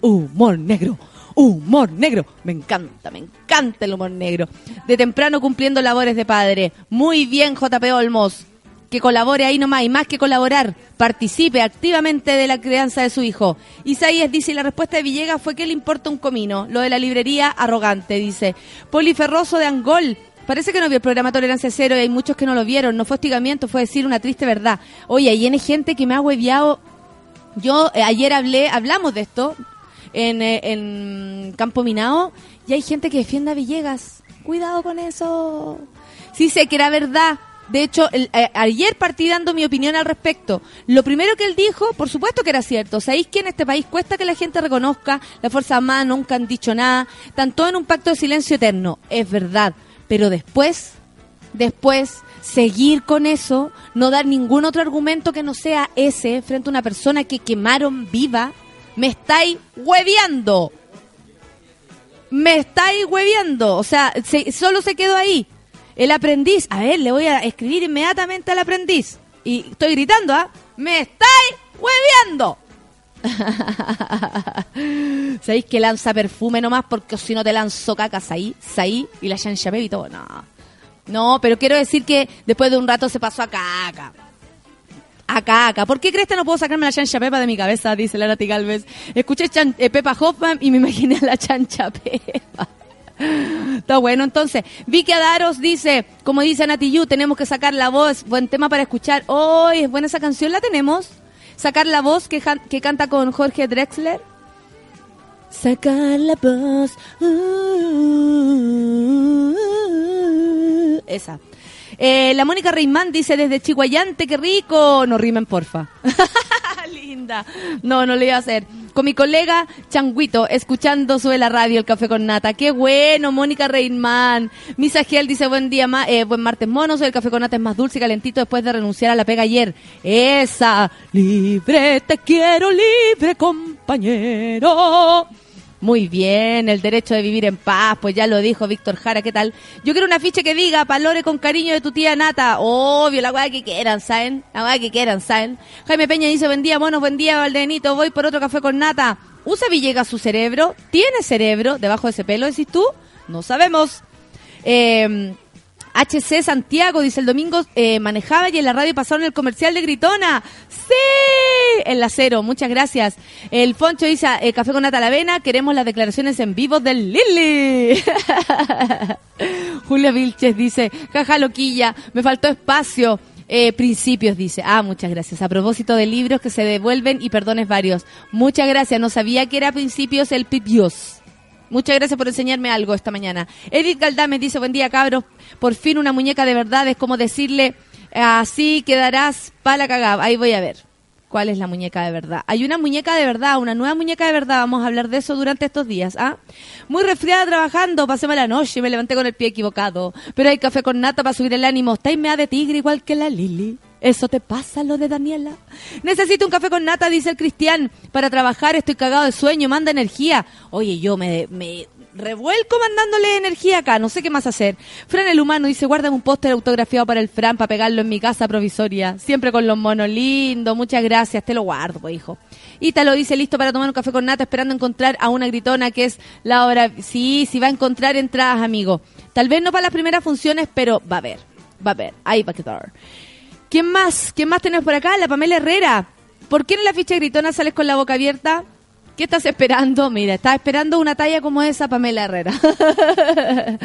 humor negro, humor negro. Me encanta, me encanta el humor negro. De temprano cumpliendo labores de padre. Muy bien, JP Olmos. Que colabore ahí nomás y más que colaborar, participe activamente de la crianza de su hijo. Isaías dice, y la respuesta de Villegas fue que le importa un comino. Lo de la librería, arrogante, dice. Poliferroso de Angol. Parece que no vio el programa Tolerancia Cero y hay muchos que no lo vieron. No fue hostigamiento, fue decir una triste verdad. Oye, ahí hay gente que me ha hueviado yo eh, ayer hablé, hablamos de esto en, eh, en Campo Minao y hay gente que defiende a Villegas. Cuidado con eso. Sí sé que era verdad. De hecho, el- eh, ayer partí dando mi opinión al respecto. Lo primero que él dijo, por supuesto que era cierto. ¿Sabéis que en este país cuesta que la gente reconozca? Las Fuerzas Armadas nunca han dicho nada. Todos en un pacto de silencio eterno. Es verdad. Pero después después seguir con eso, no dar ningún otro argumento que no sea ese frente a una persona que quemaron viva, me estáis hueviando. Me estáis hueviando. O sea, se- solo se quedó ahí. El aprendiz. A ver, le voy a escribir inmediatamente al aprendiz. Y estoy gritando, ¿ah? ¡Me estáis hueviando! ¿Sabéis que lanza perfume nomás? Porque si no te lanzo cacas ahí, ahí y la chancha y todo. No. No, pero quiero decir que después de un rato se pasó a caca. A caca. ¿Por qué crees que no puedo sacarme la chancha pepa de mi cabeza? Dice la Nati Galvez. Escuché chan- eh, Pepa Hoffman y me imaginé la chancha pepa. Está bueno, entonces. Vicky Adaros dice, como dice Nati Yu, tenemos que sacar la voz. Buen tema para escuchar. Hoy es buena esa canción, la tenemos. Sacar la voz que, que canta con Jorge Drexler. Sacar la voz. Uh, esa. Eh, la Mónica Reimán dice desde Chihuayante, qué rico. No rimen, porfa. Linda. No, no le iba a hacer. Con mi colega Changuito, escuchando sube la radio el café con nata. Qué bueno, Mónica Reimán. Misa Giel dice buen día, ma- eh, buen martes monos. El café con nata es más dulce y calentito después de renunciar a la pega ayer. Esa. Libre, te quiero libre, compañero. Muy bien, el derecho de vivir en paz, pues ya lo dijo Víctor Jara, ¿qué tal? Yo quiero un afiche que diga, palore con cariño de tu tía Nata. Obvio, la weá que quieran, ¿saben? La weá que quieran, ¿saben? Jaime Peña dice, buen día, monos, buen día, Valdenito, voy por otro café con Nata. ¿Usa Villegas su cerebro? ¿Tiene cerebro debajo de ese pelo, decís tú? No sabemos. Eh, HC Santiago dice el domingo eh, manejaba y en la radio pasaron el comercial de Gritona. Sí, en la cero, muchas gracias. El Foncho dice eh, café con nata avena, queremos las declaraciones en vivo del Lili. Julia Vilches dice, jaja loquilla, me faltó espacio. Eh, principios dice, ah, muchas gracias. A propósito de libros que se devuelven y perdones varios. Muchas gracias, no sabía que era principios el pipios. Muchas gracias por enseñarme algo esta mañana. Edith Galdame dice, buen día cabros, por fin una muñeca de verdad, es como decirle, así quedarás para la cagada. Ahí voy a ver. ¿Cuál es la muñeca de verdad? Hay una muñeca de verdad, una nueva muñeca de verdad. Vamos a hablar de eso durante estos días. ¿ah? Muy resfriada trabajando, pasé la noche, me levanté con el pie equivocado. Pero hay café con nata para subir el ánimo. Está mea de tigre igual que la Lili. ¿Eso te pasa lo de Daniela? Necesito un café con nata, dice el Cristian. Para trabajar estoy cagado de sueño, manda energía. Oye, yo me, revuelco mandándole energía acá, no sé qué más hacer. Fran el humano dice, guárdame un póster autografiado para el Fran para pegarlo en mi casa provisoria. Siempre con los monos lindos, muchas gracias, te lo guardo, hijo. Ítalo dice, listo para tomar un café con nata, esperando encontrar a una gritona que es la hora... Sí, sí va a encontrar entradas, amigo. Tal vez no para las primeras funciones, pero va a haber, va a haber, ahí va a quedar. ¿Quién más? ¿Quién más tenemos por acá? La Pamela Herrera. ¿Por qué en la ficha gritona sales con la boca abierta? ¿Qué estás esperando? Mira, estás esperando una talla como esa, Pamela Herrera.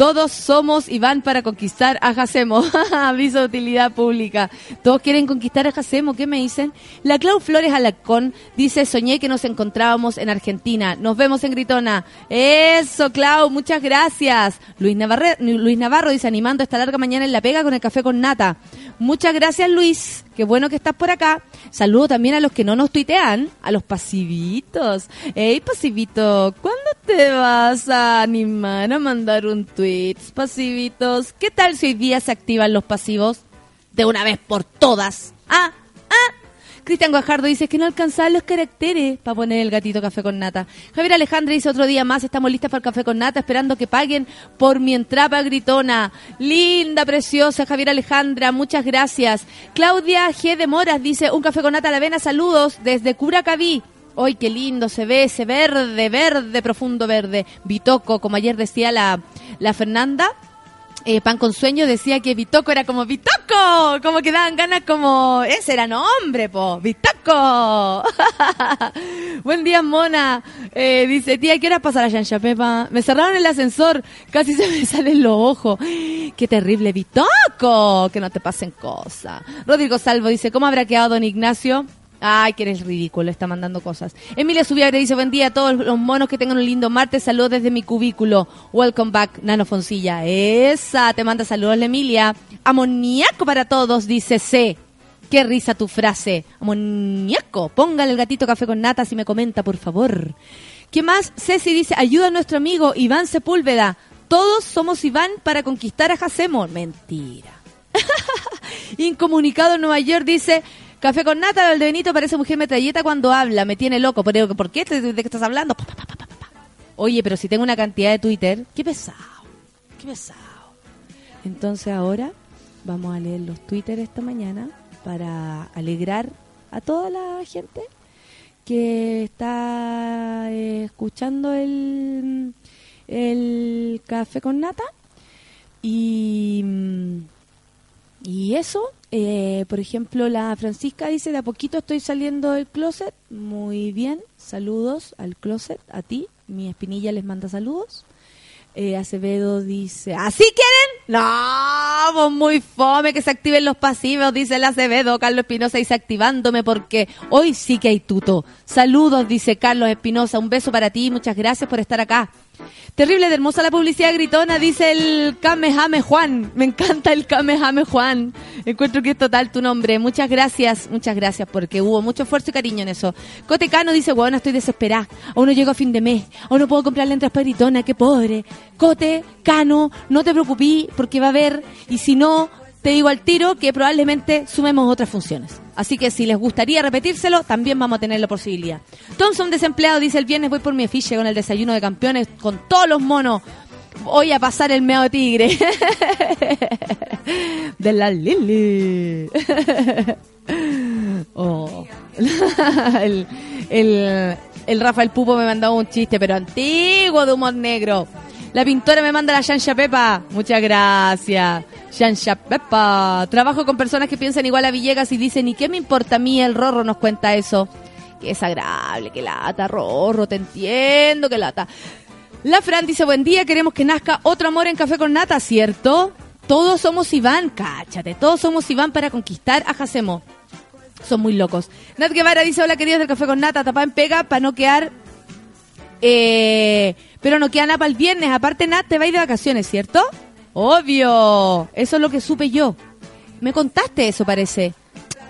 Todos somos y van para conquistar a Jacemo. Aviso de utilidad pública. Todos quieren conquistar a Jacemo. ¿Qué me dicen? La Clau Flores Alacón dice, soñé que nos encontrábamos en Argentina. Nos vemos en Gritona. Eso, Clau, muchas gracias. Luis, Navarro dice, animando esta larga mañana en La Pega con el café con nata. Muchas gracias, Luis. Qué bueno que estás por acá. Saludo también a los que no nos tuitean, a los pasivitos. Ey, pasivito, ¿cuándo te vas a animar a mandar un tweet, pasivitos? ¿Qué tal si hoy día se activan los pasivos? De una vez por todas. Ah, ah. Cristian Guajardo dice que no alcanzaban los caracteres para poner el gatito café con nata. Javier Alejandra dice otro día más, estamos listas para el café con nata, esperando que paguen por mi entrapa gritona. Linda, preciosa, Javier Alejandra, muchas gracias. Claudia G. de Moras dice, un café con nata a la vena, saludos desde Curacaví. ¡Ay, qué lindo se ve ese verde, verde, profundo verde! Bitoco, como ayer decía la, la Fernanda, eh, Pan con Sueño decía que Bitoco era como Bitoco, como que daban ganas como, ese era nombre, po, Bitoco. Buen día, Mona. Eh, dice, tía, ¿qué hora pasa la Pepa? Me cerraron el ascensor, casi se me salen los ojos. Qué terrible, Bitoco, que no te pasen cosas. Rodrigo Salvo dice, ¿cómo habrá quedado don Ignacio? Ay, que eres ridículo, está mandando cosas. Emilia Subiagre dice, buen día a todos los monos que tengan un lindo martes. Saludos desde mi cubículo. Welcome back, Nano Foncilla. Esa, te manda saludos la Emilia. Amoníaco para todos, dice C. Qué risa tu frase. Amoníaco. Póngale el gatito café con nata si me comenta, por favor. ¿Qué más? Ceci dice, ayuda a nuestro amigo Iván Sepúlveda. Todos somos Iván para conquistar a Jacemo. Mentira. Incomunicado en Nueva York dice, Café con nata, Valdebenito parece mujer metralleta cuando habla, me tiene loco. Pero, ¿por qué? ¿De qué estás hablando? Oye, pero si tengo una cantidad de Twitter, qué pesado, qué pesado. Entonces ahora vamos a leer los Twitter esta mañana para alegrar a toda la gente que está eh, escuchando el, el café con nata y, y eso eh, por ejemplo, la Francisca dice, de a poquito estoy saliendo del closet. Muy bien, saludos al closet, a ti. Mi espinilla les manda saludos. Eh, Acevedo dice, ¿así quieren? No, muy fome que se activen los pasivos, dice el Acevedo. Carlos Espinosa dice, activándome porque hoy sí que hay tuto. Saludos, dice Carlos Espinosa. Un beso para ti, muchas gracias por estar acá. Terrible de hermosa la publicidad gritona, dice el Kamehame Juan. Me encanta el Kamehame Juan. Encuentro que es total tu nombre. Muchas gracias, muchas gracias, porque hubo mucho esfuerzo y cariño en eso. Cotecano dice, bueno, estoy desesperada. Aún no llego a fin de mes. Aún no puedo comprar la entrada para gritona, qué pobre. Cote, Cano, no te preocupes, porque va a haber. Y si no, te digo al tiro que probablemente sumemos otras funciones. Así que si les gustaría repetírselo, también vamos a tener la posibilidad. Thompson desempleado dice el viernes voy por mi afiche con el desayuno de campeones con todos los monos. Voy a pasar el meo de tigre. de la Lili. oh. el, el, el Rafael Pupo me mandó un chiste, pero antiguo de humor negro. La pintora me manda la Shansha Pepa. Muchas gracias. Shansha Pepa. Trabajo con personas que piensan igual a Villegas y dicen, ¿y qué me importa a mí? El Rorro nos cuenta eso. Qué desagradable, qué lata, Rorro, te entiendo, qué lata. La Fran dice, buen día, queremos que nazca otro amor en Café con Nata, ¿cierto? Todos somos Iván, cáchate, todos somos Iván para conquistar a Jacemo. Son muy locos. Nat Guevara dice, hola queridos del Café con Nata, tapá en pega para no quedar... Eh, pero no queda nada para el viernes. Aparte, Nat, te vais de vacaciones, ¿cierto? Obvio. Eso es lo que supe yo. Me contaste eso, parece.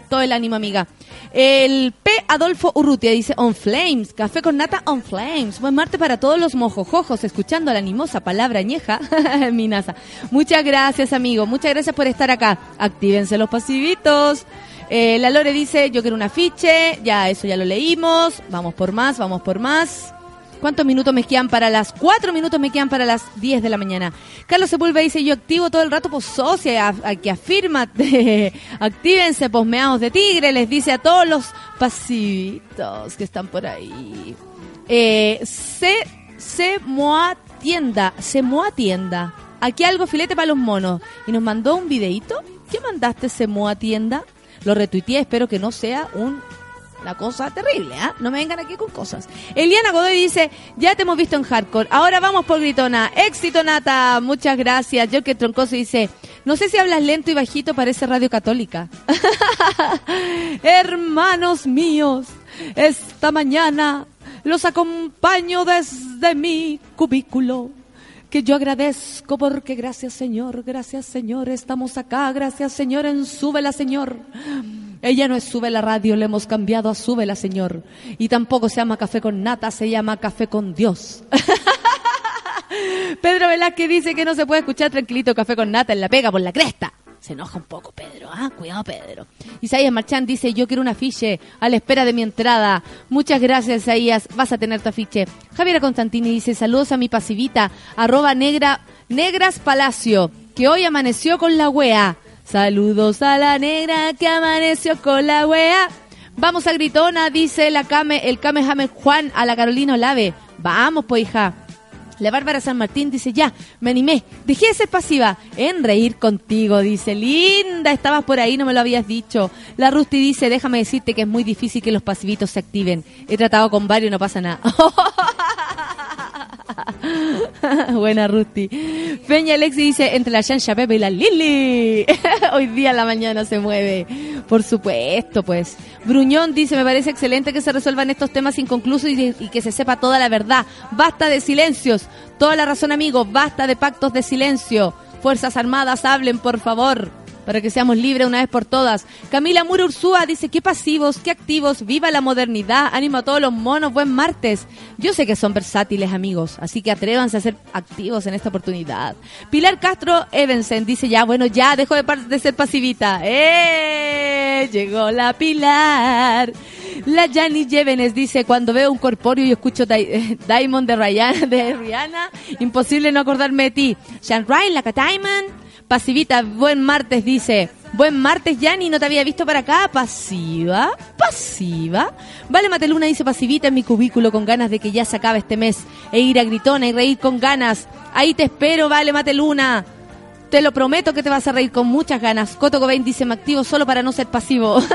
Todo el ánimo, amiga. El P. Adolfo Urrutia dice On Flames, café con nata On Flames. Buen martes para todos los mojojojos, escuchando la animosa palabra añeja, Minasa. Muchas gracias, amigo. Muchas gracias por estar acá. Actívense los pasivitos. Eh, la Lore dice, yo quiero un afiche. Ya, eso ya lo leímos. Vamos por más, vamos por más. ¿Cuántos minutos me quedan para las? Cuatro minutos me quedan para las 10 de la mañana. Carlos Sepúlveda dice, yo activo todo el rato, pues socia, a, a que afírmate, actívense, posmeados de tigre, les dice a todos los pasivitos que están por ahí. Eh, se, se moa tienda, se moa tienda. Aquí algo filete para los monos. Y nos mandó un videito. ¿Qué mandaste, se moa tienda? Lo retuiteé, espero que no sea un la cosa terrible, ¿ah? No me vengan aquí con cosas. Eliana Godoy dice, ya te hemos visto en hardcore, ahora vamos por gritona. Éxito, Nata, muchas gracias. Que troncoso dice, no sé si hablas lento y bajito, parece radio católica. Hermanos míos, esta mañana los acompaño desde mi cubículo. que yo agradezco porque gracias Señor, gracias Señor, estamos acá, gracias Señor en Súbela Señor. Ella no es Sube la Radio, le hemos cambiado a Súbela Señor. Y tampoco se llama Café con Nata, se llama Café con Dios. Pedro Velázquez dice que no se puede escuchar tranquilito Café con Nata en la pega por la cresta. Se enoja un poco Pedro, ah, cuidado Pedro. Isaías Marchán dice, yo quiero un afiche a la espera de mi entrada. Muchas gracias Isaías, vas a tener tu afiche. Javiera Constantini dice, saludos a mi pasivita, arroba negra, negras palacio, que hoy amaneció con la wea. Saludos a la negra que amaneció con la wea. Vamos a gritona, dice la Came, el Kamehame Juan a la Carolina Olave. Vamos, pues hija. La Bárbara San Martín dice, ya, me animé, dejé de ser pasiva en reír contigo, dice, linda, estabas por ahí, no me lo habías dicho. La Rusty dice, déjame decirte que es muy difícil que los pasivitos se activen. He tratado con varios no pasa nada. Buena Rusty. Peña Alexi dice, entre la Shansha Pepe y la Lili. Hoy día la mañana se mueve. Por supuesto, pues. Bruñón dice, me parece excelente que se resuelvan estos temas inconclusos y, y que se sepa toda la verdad. Basta de silencios. Toda la razón, amigos. Basta de pactos de silencio. Fuerzas Armadas, hablen, por favor para que seamos libres una vez por todas. Camila Muro Ursúa dice, qué pasivos, qué activos, viva la modernidad, ánimo a todos los monos, buen martes. Yo sé que son versátiles amigos, así que atrévanse a ser activos en esta oportunidad. Pilar Castro Evensen dice, ya, bueno, ya, dejo de, de ser pasivita. ¡Eh! Llegó la Pilar. La Jani Jevenes dice, cuando veo un corpóreo y escucho Di Diamond de, Rihanna, de Rihanna, imposible no acordarme de ti. Sean Ryan, la Diamond. Pasivita, buen martes, dice. Buen martes, Yanni, no te había visto para acá. Pasiva, pasiva. Vale, Mateluna dice pasivita en mi cubículo con ganas de que ya se acabe este mes e ir a gritona y reír con ganas. Ahí te espero, vale, Mateluna. Te lo prometo que te vas a reír con muchas ganas. Coto Cobain dice, me activo solo para no ser pasivo.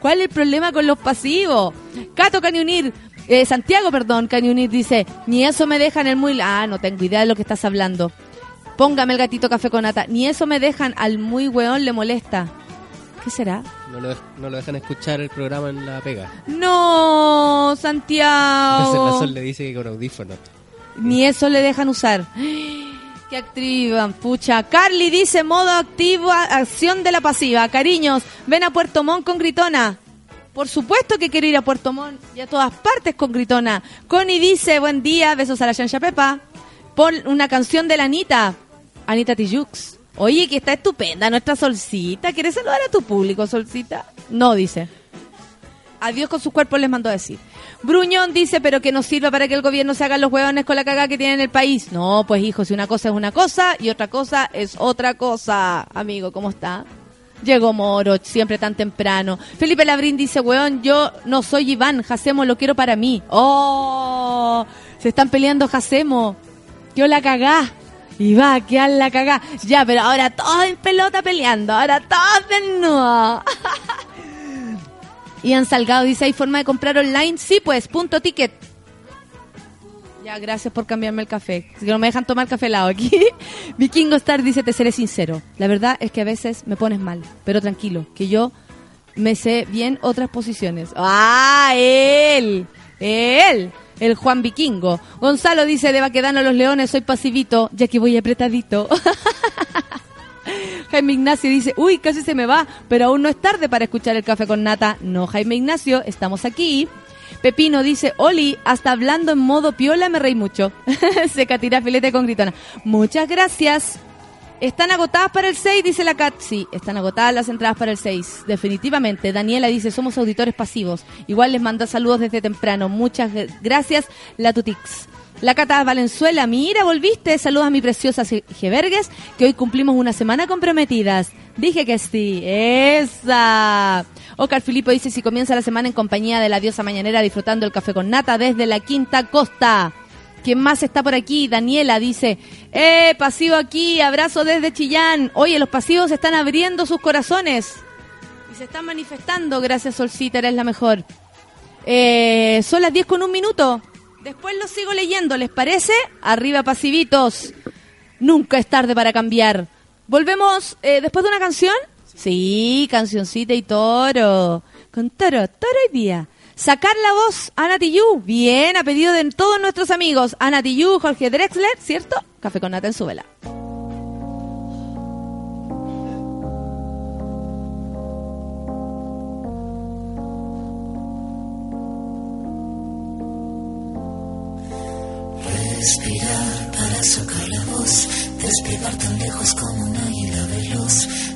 ¿Cuál es el problema con los pasivos? Cato Caniunir, eh, Santiago, perdón, Cañunir dice, ni eso me dejan el muy... Ah, no tengo idea de lo que estás hablando. Póngame el gatito café con nata. Ni eso me dejan al muy weón le molesta. ¿Qué será? No lo, no lo dejan escuchar el programa en la pega. No, Santiago. Entonces la Sol le dice que con audífonos. Ni eso le dejan usar. Qué activa, pucha. Carly dice modo activo, acción de la pasiva. Cariños, ven a Puerto Montt con Gritona. Por supuesto que quiero ir a Puerto Montt y a todas partes con Gritona. Connie dice, buen día, besos a la Yancha Pepa. Pon una canción de la Anita, Anita Tijux. Oye, que está estupenda nuestra Solcita. ¿Quieres saludar a tu público, Solcita? No, dice. Adiós con sus cuerpos les mandó a decir. Bruñón dice, pero que no sirva para que el gobierno se haga los huevones con la cagada que tiene en el país. No, pues hijo, si una cosa es una cosa y otra cosa es otra cosa. Amigo, ¿cómo está? Llegó Moro, siempre tan temprano. Felipe Labrín dice, weón, yo no soy Iván, Jacemo lo quiero para mí. ¡Oh! Se están peleando Jacemo. Yo la cagá. Y va a la cagá. Ya, pero ahora todos en pelota peleando. Ahora todos desnudos. Ian Salgado dice, ¿hay forma de comprar online? Sí, pues, punto ticket. Ya, gracias por cambiarme el café. Si no me dejan tomar café helado aquí. Vikingo Star dice, te seré sincero. La verdad es que a veces me pones mal, pero tranquilo, que yo me sé bien otras posiciones. ¡Ah, él! ¡Él! El Juan Vikingo. Gonzalo dice, de Baquedano los Leones, soy pasivito, ya que voy apretadito. Jaime Ignacio dice, uy, casi se me va, pero aún no es tarde para escuchar el café con nata. No, Jaime Ignacio, estamos aquí. Pepino dice, Oli, hasta hablando en modo piola me reí mucho. Se catira filete con gritona. Muchas gracias. Están agotadas para el 6, dice la Cat. Sí, están agotadas las entradas para el 6. Definitivamente. Daniela dice, somos auditores pasivos. Igual les manda saludos desde temprano. Muchas gracias, la Tutix. La Cata Valenzuela, mira, volviste. Saludos a mi preciosa Gevergues, que hoy cumplimos una semana comprometidas. Dije que sí. Esa. Oscar Filipo dice si comienza la semana en compañía de la diosa mañanera disfrutando el café con nata desde la quinta costa. ¿Quién más está por aquí? Daniela dice, eh, pasivo aquí, abrazo desde Chillán. Oye, los pasivos están abriendo sus corazones y se están manifestando. Gracias, Solcita, eres la mejor. Eh, son las 10 con un minuto. Después lo sigo leyendo, ¿les parece? Arriba, pasivitos. Nunca es tarde para cambiar. Volvemos eh, después de una canción. Sí, cancioncita y toro. Con toro, toro y día. Sacar la voz, Ana Tijoux. Bien, a pedido de todos nuestros amigos. Ana Tijoux, Jorge Drexler, ¿cierto? Café con nata en su vela. Respirar para sacar la voz, despegar tan lejos como un águila veloz.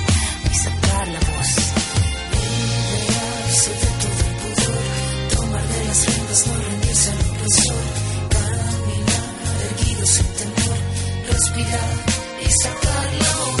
y sacar la voz. Liberarse de todo el pudor, tomar de las riendas, no rendirse al opresor. Caminar erguido sin temor, respirar y sacar la voz.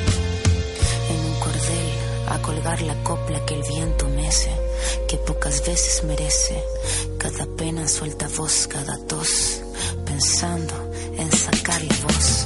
Colgar la copla que el viento mece, que pocas veces merece. Cada pena suelta voz, cada tos, pensando en sacar la voz.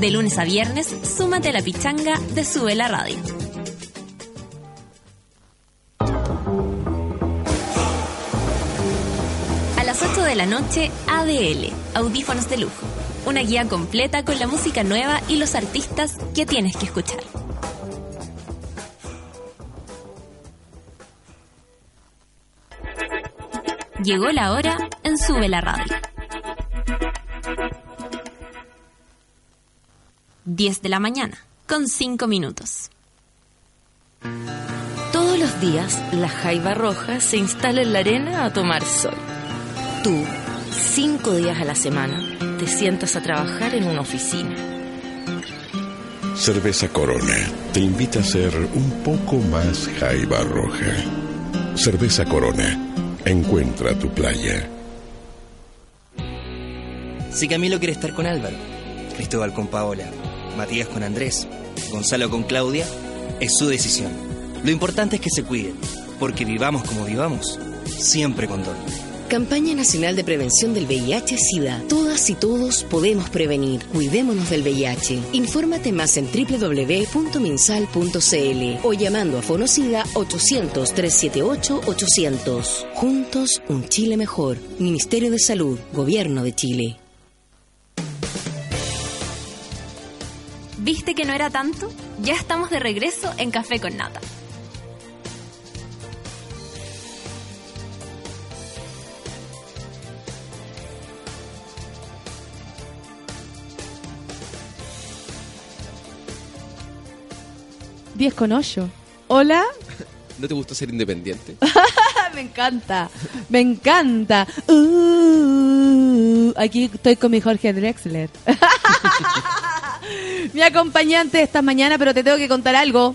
De lunes a viernes, súmate a la pichanga de Sube la Radio. A las 8 de la noche, ADL, Audífonos de Lujo, una guía completa con la música nueva y los artistas que tienes que escuchar. Llegó la hora en Sube la Radio. 10 de la mañana, con 5 minutos. Todos los días, la jaiba roja se instala en la arena a tomar sol. Tú, cinco días a la semana, te sientas a trabajar en una oficina. Cerveza Corona te invita a ser un poco más jaiba roja. Cerveza Corona, encuentra tu playa. Si Camilo quiere estar con Álvaro, Cristóbal con Paola, Matías con Andrés, Gonzalo con Claudia, es su decisión. Lo importante es que se cuiden, porque vivamos como vivamos, siempre con Don. Campaña Nacional de Prevención del VIH-Sida. Todas y todos podemos prevenir. Cuidémonos del VIH. Infórmate más en www.minsal.cl o llamando a Fonocida 800-378-800. Juntos, un Chile mejor. Ministerio de Salud, Gobierno de Chile. ¿Viste que no era tanto? Ya estamos de regreso en Café con Nata. Diez con ocho. Hola. ¿No te gusta ser independiente? me encanta, me encanta. Uh, aquí estoy con mi Jorge Drexler. mi acompañante esta mañana, pero te tengo que contar algo.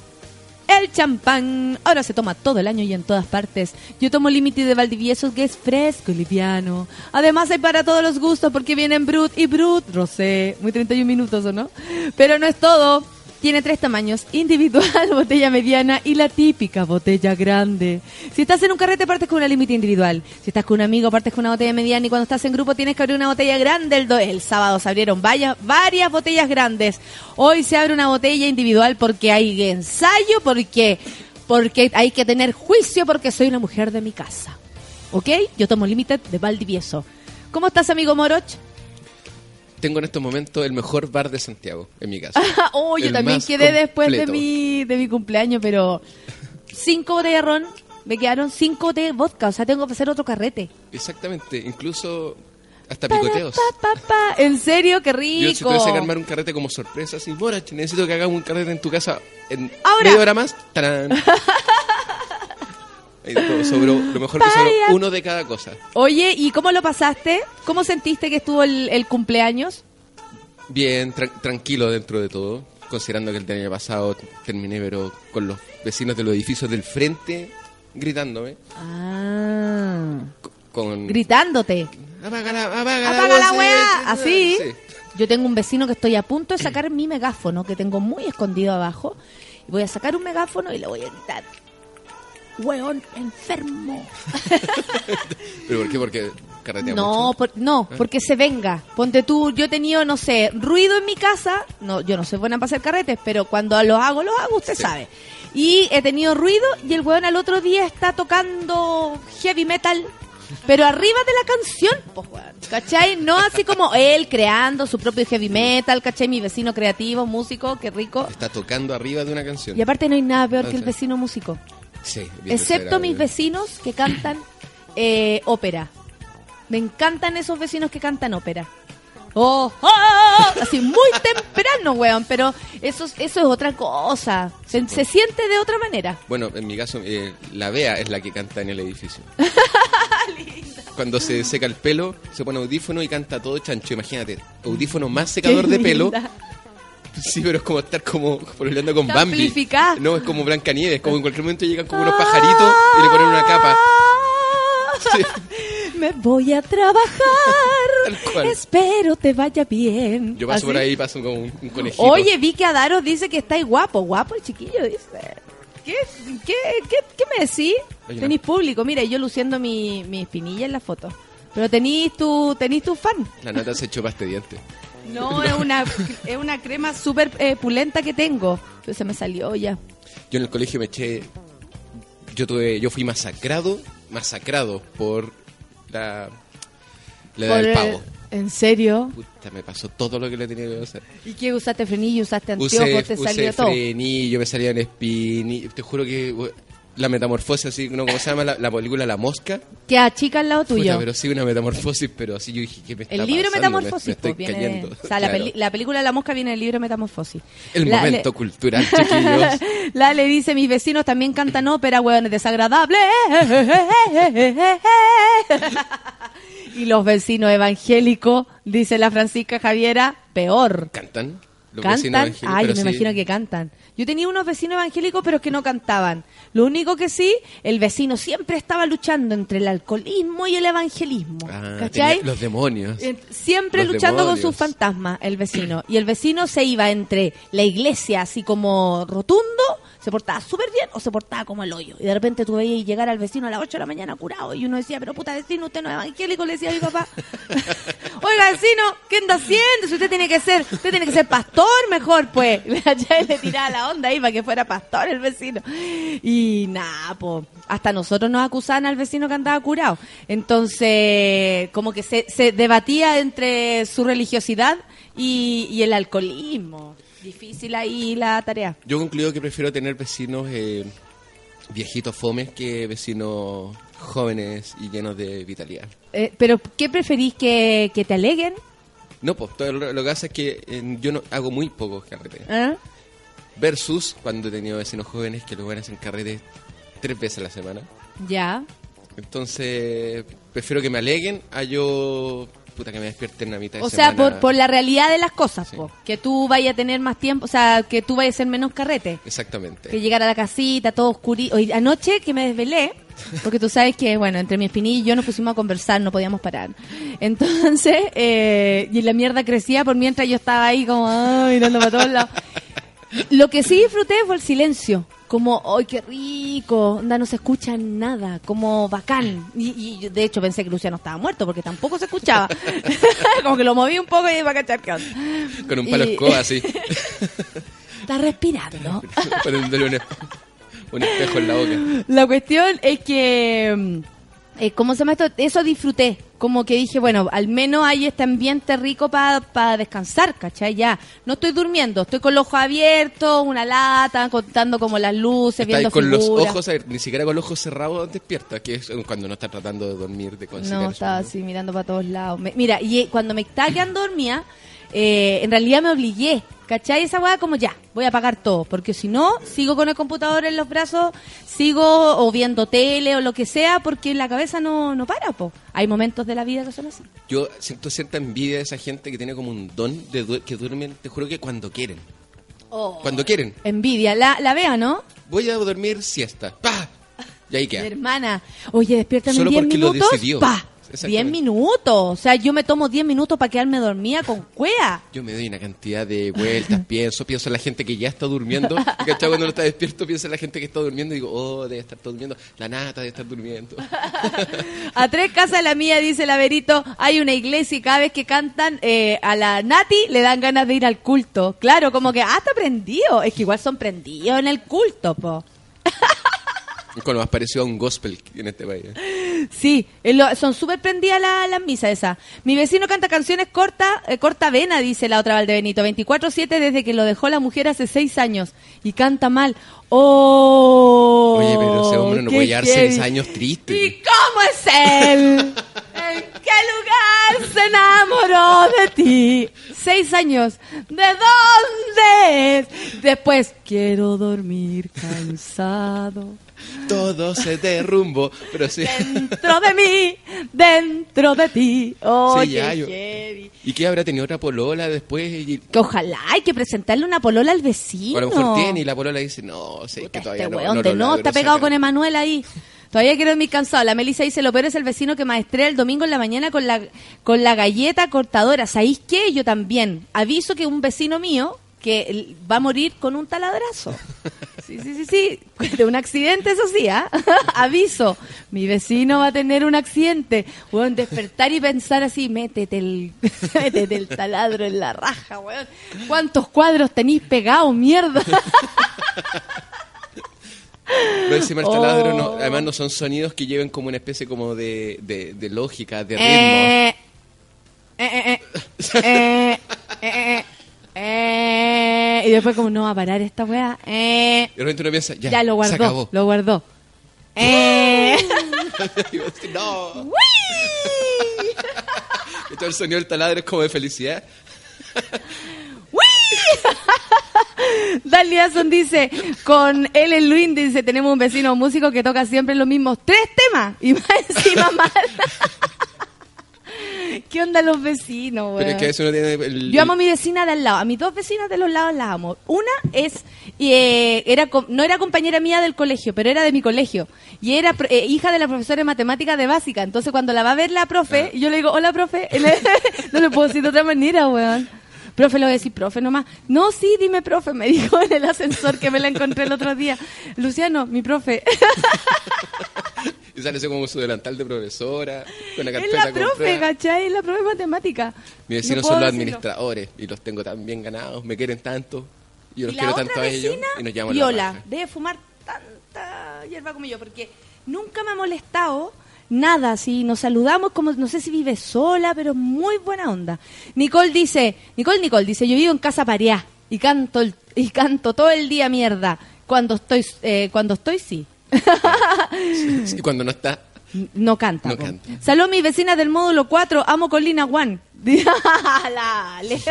El champán ahora se toma todo el año y en todas partes. Yo tomo Límite de Valdivieso que es fresco y liviano. Además hay para todos los gustos porque vienen Brut y Brut Rosé. Muy 31 minutos, ¿o no? Pero no es todo. Tiene tres tamaños, individual, botella mediana y la típica botella grande. Si estás en un carrete partes con una límite individual. Si estás con un amigo partes con una botella mediana y cuando estás en grupo tienes que abrir una botella grande. El, do- el sábado se abrieron varias, varias botellas grandes. Hoy se abre una botella individual porque hay ensayo, porque, porque hay que tener juicio porque soy una mujer de mi casa. ¿Ok? Yo tomo límite de Valdivieso. ¿Cómo estás, amigo Moroch? Tengo en estos momentos el mejor bar de Santiago, en mi casa. oh, yo El también quedé después de completo. mi, de mi cumpleaños, pero cinco botellas de ron, me quedaron cinco de vodka, o sea, tengo que hacer otro carrete. Exactamente, incluso hasta picoteos. Pa, pa, en serio, qué rico. Yo si tuviese que armar un carrete como sorpresa, así, Morach, necesito que hagamos un carrete en tu casa en Ahora. media hora más. ¡Tarán! Sobró, lo mejor que sobró, uno de cada cosa. Oye, ¿y cómo lo pasaste? ¿Cómo sentiste que estuvo el, el cumpleaños? Bien, tra- tranquilo dentro de todo, considerando que el año pasado terminé pero con los vecinos de los edificios del frente gritándome. Ah, Con... gritándote. Apaga la, apaga ¡Apaga la weá! eh, Así. sí. Yo tengo un vecino que estoy a punto de sacar mi megáfono, que tengo muy escondido abajo. Y voy a sacar un megáfono y le voy a gritar. Weón enfermo. ¿Pero por qué? Porque carretea No, mucho. por- no, Ah. porque se venga. Ponte tú, yo he tenido, no sé, ruido en mi casa. No, yo no soy buena para hacer carretes, pero cuando los hago, los hago, usted sabe. Y he tenido ruido y el weón al otro día está tocando heavy metal, pero arriba de la canción, pues weón, ¿cachai? No así como él creando su propio heavy metal, ¿cachai? Mi vecino creativo, músico, qué rico. Está tocando arriba de una canción. Y aparte no hay nada peor Ah, que el vecino músico. Sí, Excepto mis vecinos que cantan eh, ópera. Me encantan esos vecinos que cantan ópera. Oh, oh, así muy temprano, weón, pero eso, es- eso es otra cosa. Se, se siente de otra manera. Bueno, en mi caso, eh, la Bea es la que canta en el edificio. Cuando se seca el pelo, se pone audífono y canta todo chancho. Imagínate, audífono más secador de pelo. Sí, pero es como estar como peleando con Está Bambi. amplificada. No, es como Blancanieves, como en cualquier momento llegan como unos pajaritos y le ponen una capa. Sí. Me voy a trabajar. Tal cual. Espero te vaya bien. Yo paso Así. por ahí y paso como un, un conejito. Oye, vi que Adaro dice que estáis guapo. Guapo el chiquillo, dice. ¿Qué, qué, qué, qué me decís? Tenéis público. Mira, yo luciendo mi, mi espinilla en la foto. Pero tenéis tu, tenéis tu fan. La nata se echó para este diente. No, es una, es una crema súper eh, pulenta que tengo. Se me salió ya. Yo en el colegio me eché. Yo tuve, yo fui masacrado, masacrado por la, la Por del el- pavo. ¿En serio? Puta, me pasó todo lo que le tenía que hacer. ¿Y qué usaste frenillo? ¿Usaste anteojos? ¿Te salió usé todo? frenillo, me salía en espinillo. Te juro que la metamorfosis, así, ¿no? ¿cómo se llama la, la película La Mosca? Que achica al lado Puta, tuyo. pero sí, una metamorfosis, pero así yo dije, ¿qué me está El libro pasando? Metamorfosis, Me, me estoy viene cayendo. de- o sea, la, Claro. peli- la película La Mosca viene del libro Metamorfosis. El La- momento le- cultural, chiquillos. La le dice, mis vecinos también cantan ópera, hueones desagradables. y los vecinos evangélicos, dice la Francisca Javiera, peor. ¿Cantan? Los ¿Cantan? Ay, me sí. imagino que cantan. Yo tenía unos vecinos evangélicos, pero que no cantaban. Lo único que sí, el vecino siempre estaba luchando entre el alcoholismo y el evangelismo. Ah, ¿Cachai? los demonios. Siempre Los luchando con sus fantasmas, el vecino. Y el vecino se iba entre la iglesia así como rotundo, se portaba súper bien o se portaba como el hoyo. Y de repente tú veías llegar al vecino a las 8 de la mañana curado y uno decía, pero puta vecino, usted no es evangélico, le decía a mi papá. Oiga, vecino, ¿qué anda haciendo? Si usted tiene que ser, usted tiene que ser pastor mejor, pues. Ya le tiraba la onda ahí para que fuera pastor el vecino. Y nada, pues, hasta nosotros nos acusaban al vecino que andaba curado. Entonces, como que se, se debatía entre su religiosidad y, y el alcoholismo. Difícil ahí la tarea. Yo concluyo que prefiero tener vecinos eh, viejitos fomes que vecinos jóvenes y llenos de vitalidad. Eh, pero, ¿qué preferís que, que te aleguen? No, pues todo lo, lo que pasa es que eh, yo no hago muy pocos carretes. ¿Ah? Versus cuando he tenido vecinos jóvenes que lo van a hacer carretes tres veces a la semana. Ya. Entonces, prefiero que me aleguen a yo, puta, que me despierten a mitad de O sea, semana. por, por la realidad de las cosas, po. que tú vayas a tener más tiempo, o sea, que tú vayas a hacer menos carrete. Exactamente. Que llegar a la casita, todo oscurito. Hoy, anoche que me desvelé, porque tú sabes que, bueno, entre mi espinilla y yo nos pusimos a conversar, no podíamos parar. Entonces, eh, y la mierda crecía por mientras yo estaba ahí como, ay, mirando para todos lados. Lo que sí disfruté fue el silencio. Como, ¡ay, qué rico! Onda, no se escucha nada. Como bacán. Y, de hecho pensé que Luciano estaba muerto porque tampoco se escuchaba. como que lo moví un poco y iba a cachar. Con un palo Y- escoba así. Está respirando. Poniéndole un, un espejo en la boca. La cuestión es que, mm, eh, ¿cómo se llama esto? Eso disfruté. Como que dije, bueno, al menos hay este ambiente rico para descansar, ¿cachai? Ya, no estoy durmiendo, estoy con los ojos abiertos, una lata, contando como las luces, Está viendo con los ojos, ni siquiera con los ojos cerrados despierta, que es cuando no está tratando de dormir, de No, estaba así mirando para todos lados. Me- mira, y eh, cuando me estaba quedando dormida, eh, en realidad me obligué, ¿cachai? Esa weá como ya, voy a apagar todo, porque si no, sigo con el computador en los brazos, sigo o viendo tele o lo que sea, porque la cabeza no, no para, po. Hay momentos de la vida que son así. Yo siento cierta envidia de esa gente que tiene como un don de du- que duermen, te juro que cuando quieren. Cuando quieren. Envidia, la, la vea, ¿no? Voy a dormir siesta. ¡Pah! Y ahí Mi queda. hermana, oye, despiértame Solo 10 porque lo minutos, decidió. pa. Exactamente. 10 minutos, o sea, yo me tomo 10 minutos para quedarme dormida con cuea. Yo me doy una cantidad de vueltas, pienso, pienso en la gente que ya está durmiendo. ¿cachai? Cuando uno está despierto, pienso en la gente que está durmiendo y digo, oh, debe estar todo durmiendo. La nata debe estar durmiendo. A tres casas de la mía, dice el Averito, hay una iglesia y cada vez que cantan eh, a la Nati le dan ganas de ir al culto. Claro, como que, ah, está prendido. Es que igual son prendidos en el culto, po. Con lo más parecido a un gospel en este país. Sí, lo- son súper prendidas la- las misas esas. Mi vecino canta canciones corta, eh, corta vena, dice la otra Valdebenito. 24-7 desde que lo dejó la mujer hace seis años. Y canta mal. ¡Oh! Oye, pero ese hombre no puede llevar heavy. seis años triste. ¿Y cómo es él? ¿En qué lugar se enamoró de ti? Seis años. ¿De dónde es? Después, quiero dormir cansado. Todo se derrumbó, pero sí. Dentro de mí, dentro de ti. Oh, Sí, ya, yo-. ¿Y qué habrá tenido otra polola después? Y, Que ojalá hay que presentarle una polola al vecino. o a lo mejor tiene y la polola dice, no, sé que todavía Este no, weón no de lo no, logro está pegado sacar". con Emanuel ahí. Todavía quiero dormir cansado. La Melissa dice, lo peor es el vecino que maestré el domingo en la mañana con la, con la galleta cortadora. ¿Sabéis qué? Yo también. Aviso que un vecino mío que va a morir con un taladrazo. Sí, sí, sí, sí. De un accidente, eso sí, ¿ah? Aviso. Mi vecino va a tener un accidente. Weón, despertar y pensar así, métete el, métete el taladro en la raja, weón. ¿Cuántos cuadros tenéis pegados, mierda? No, encima el taladro, Oh. no, además no son sonidos que lleven como una especie como de, de, de lógica, de ritmo. Eh, eh, eh, eh, y después como no va a parar esta weá, eh, Y de repente uno piensa, ya, ya, lo se guardó, acabó. lo guardó. Eh, no. Todo el sonido del taladro es como de felicidad. Daliason dice, con él en Luis dice, tenemos un vecino músico que toca siempre los mismos tres temas y más encima mal. ¿Qué onda los vecinos, Pero es weón? que eso no tiene el... Yo amo a mi vecina de al lado, a mis dos vecinas de los lados las amo. Una es, eh, era no era compañera mía del colegio, pero era de mi colegio. Y era eh, hija de la profesora de matemática de básica. Entonces cuando la va a ver la profe, yo le digo, hola profe, no le puedo decir de otra manera, weón. Profe, le voy a decir profe nomás. No, sí, dime profe, me dijo en el ascensor que me la encontré el otro día. Luciano, mi profe. Y sale así como su delantal de profesora, con la es carpeta la profe. ¿cachai? Es la profe de matemática. Mis No vecinos puedo son los decirlo. administradores y los tengo tan bien ganados, me quieren tanto, y yo los y quiero tanto a ellos y nos llaman la Viola, debe fumar tanta hierba como yo, porque nunca me ha molestado nada, si nos saludamos como, no sé si vive sola, pero muy buena onda. Nicole dice, Nicole, Nicole dice, yo vivo en casa pareá y canto, el- y canto todo el día mierda. Cuando estoy, eh, cuando estoy sí. Y cuando no está, No canta. No po. canta. Saludos mis vecinas del módulo 4, amo Colina. Dale.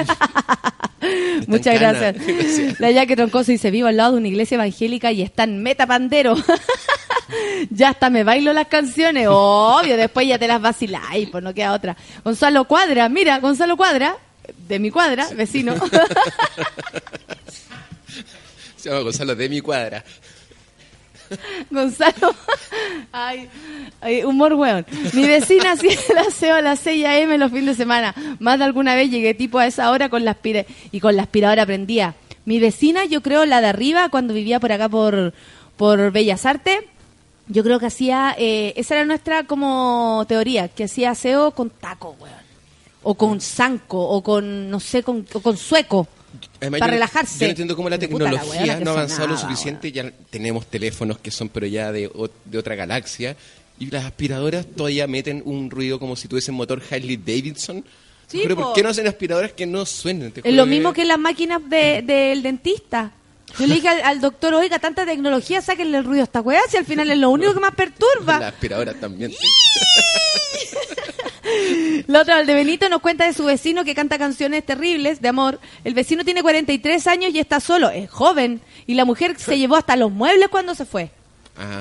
Muchas gracias. Gracias. La Yaque Troncoso dice, vivo al lado de una iglesia evangélica y está en metapandero. ya hasta me bailo las canciones. Obvio, después ya te las vaciláis, pues no queda otra. Gonzalo Cuadra, mira, Gonzalo Cuadra, de mi cuadra, vecino. se llama Gonzalo de mi cuadra. Gonzalo. Ay, ay, humor weón. Mi vecina hacía el aseo a las 6 a.m. los fines de semana. Más de alguna vez llegué tipo a esa hora con la aspira y con la aspiradora prendía. Mi vecina, yo creo la de arriba, cuando vivía por acá por, por Bellas Artes, yo creo que hacía, eh, esa era nuestra como teoría, que hacía aseo con taco, weón. O con zanco, o con, no sé, con, o con sueco. Además, para yo- relajarse. Yo no entiendo cómo la la tecnología no ha avanzado lo suficiente. Ya tenemos teléfonos que son, pero ya de, de otra galaxia. Y las aspiradoras todavía meten un ruido como si tuviesen motor Harley Davidson. Sí, pero po. ¿por qué no hacen aspiradoras que no suenen? Es lo mismo que las máquinas de- del dentista. Yo le dije al, al doctor, oiga, tanta tecnología, sáquenle el ruido a esta weá, si al final es lo único que más perturba. Las aspiradoras también. La otra, el de Benito, nos cuenta de su vecino que canta canciones terribles de amor. El vecino tiene 43 años y está solo, es joven. Y la mujer se llevó hasta los muebles cuando se fue.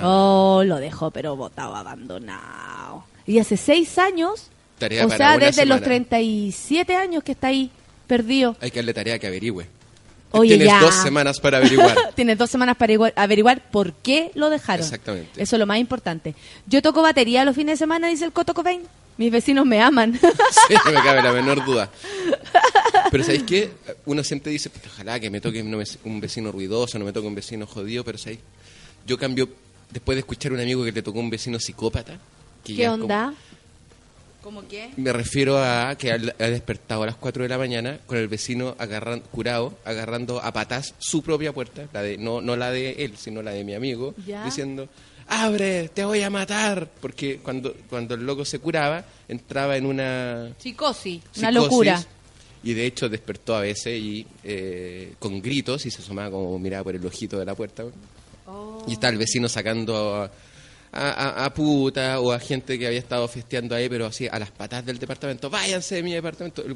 Oh, lo dejó, pero botado, abandonado. Y hace seis años, Tarea o sea, desde los semana. 37 años que está ahí, perdido. Hay que darle tarea que averigüe. Oye, Tienes ya. dos semanas para averiguar. Tienes dos semanas para averiguar, por qué lo dejaron. Exactamente. Eso es lo más importante. Yo toco batería los fines de semana, dice el Coto Cobain. Mis vecinos me aman. Sí, no me cabe la menor duda. Pero ¿sabéis qué? Uno siempre dice, "Puta, ojalá que me toque un vec- un vecino ruidoso, no me toque un vecino jodido, pero ¿sabéis? Yo cambio, después de escuchar a un amigo que le tocó un vecino psicópata. que ¿Qué como- onda? ¿Cómo qué? me refiero a que ha despertado a las 4 de la mañana con el vecino agarran, curado, agarrando a patás su propia puerta, la de, no, no la de él, sino la de mi amigo, Ya. diciendo, abre, te voy a matar. Porque cuando, cuando el loco se curaba, entraba en una Psicosis, una locura. Y de hecho despertó a veces y eh, con gritos y se asomaba como miraba por el ojito de la puerta. Oh. Y está el vecino sacando a, a, a- a puta o a gente que había estado festeando ahí, pero así a las patas del departamento. Váyanse de mi departamento. El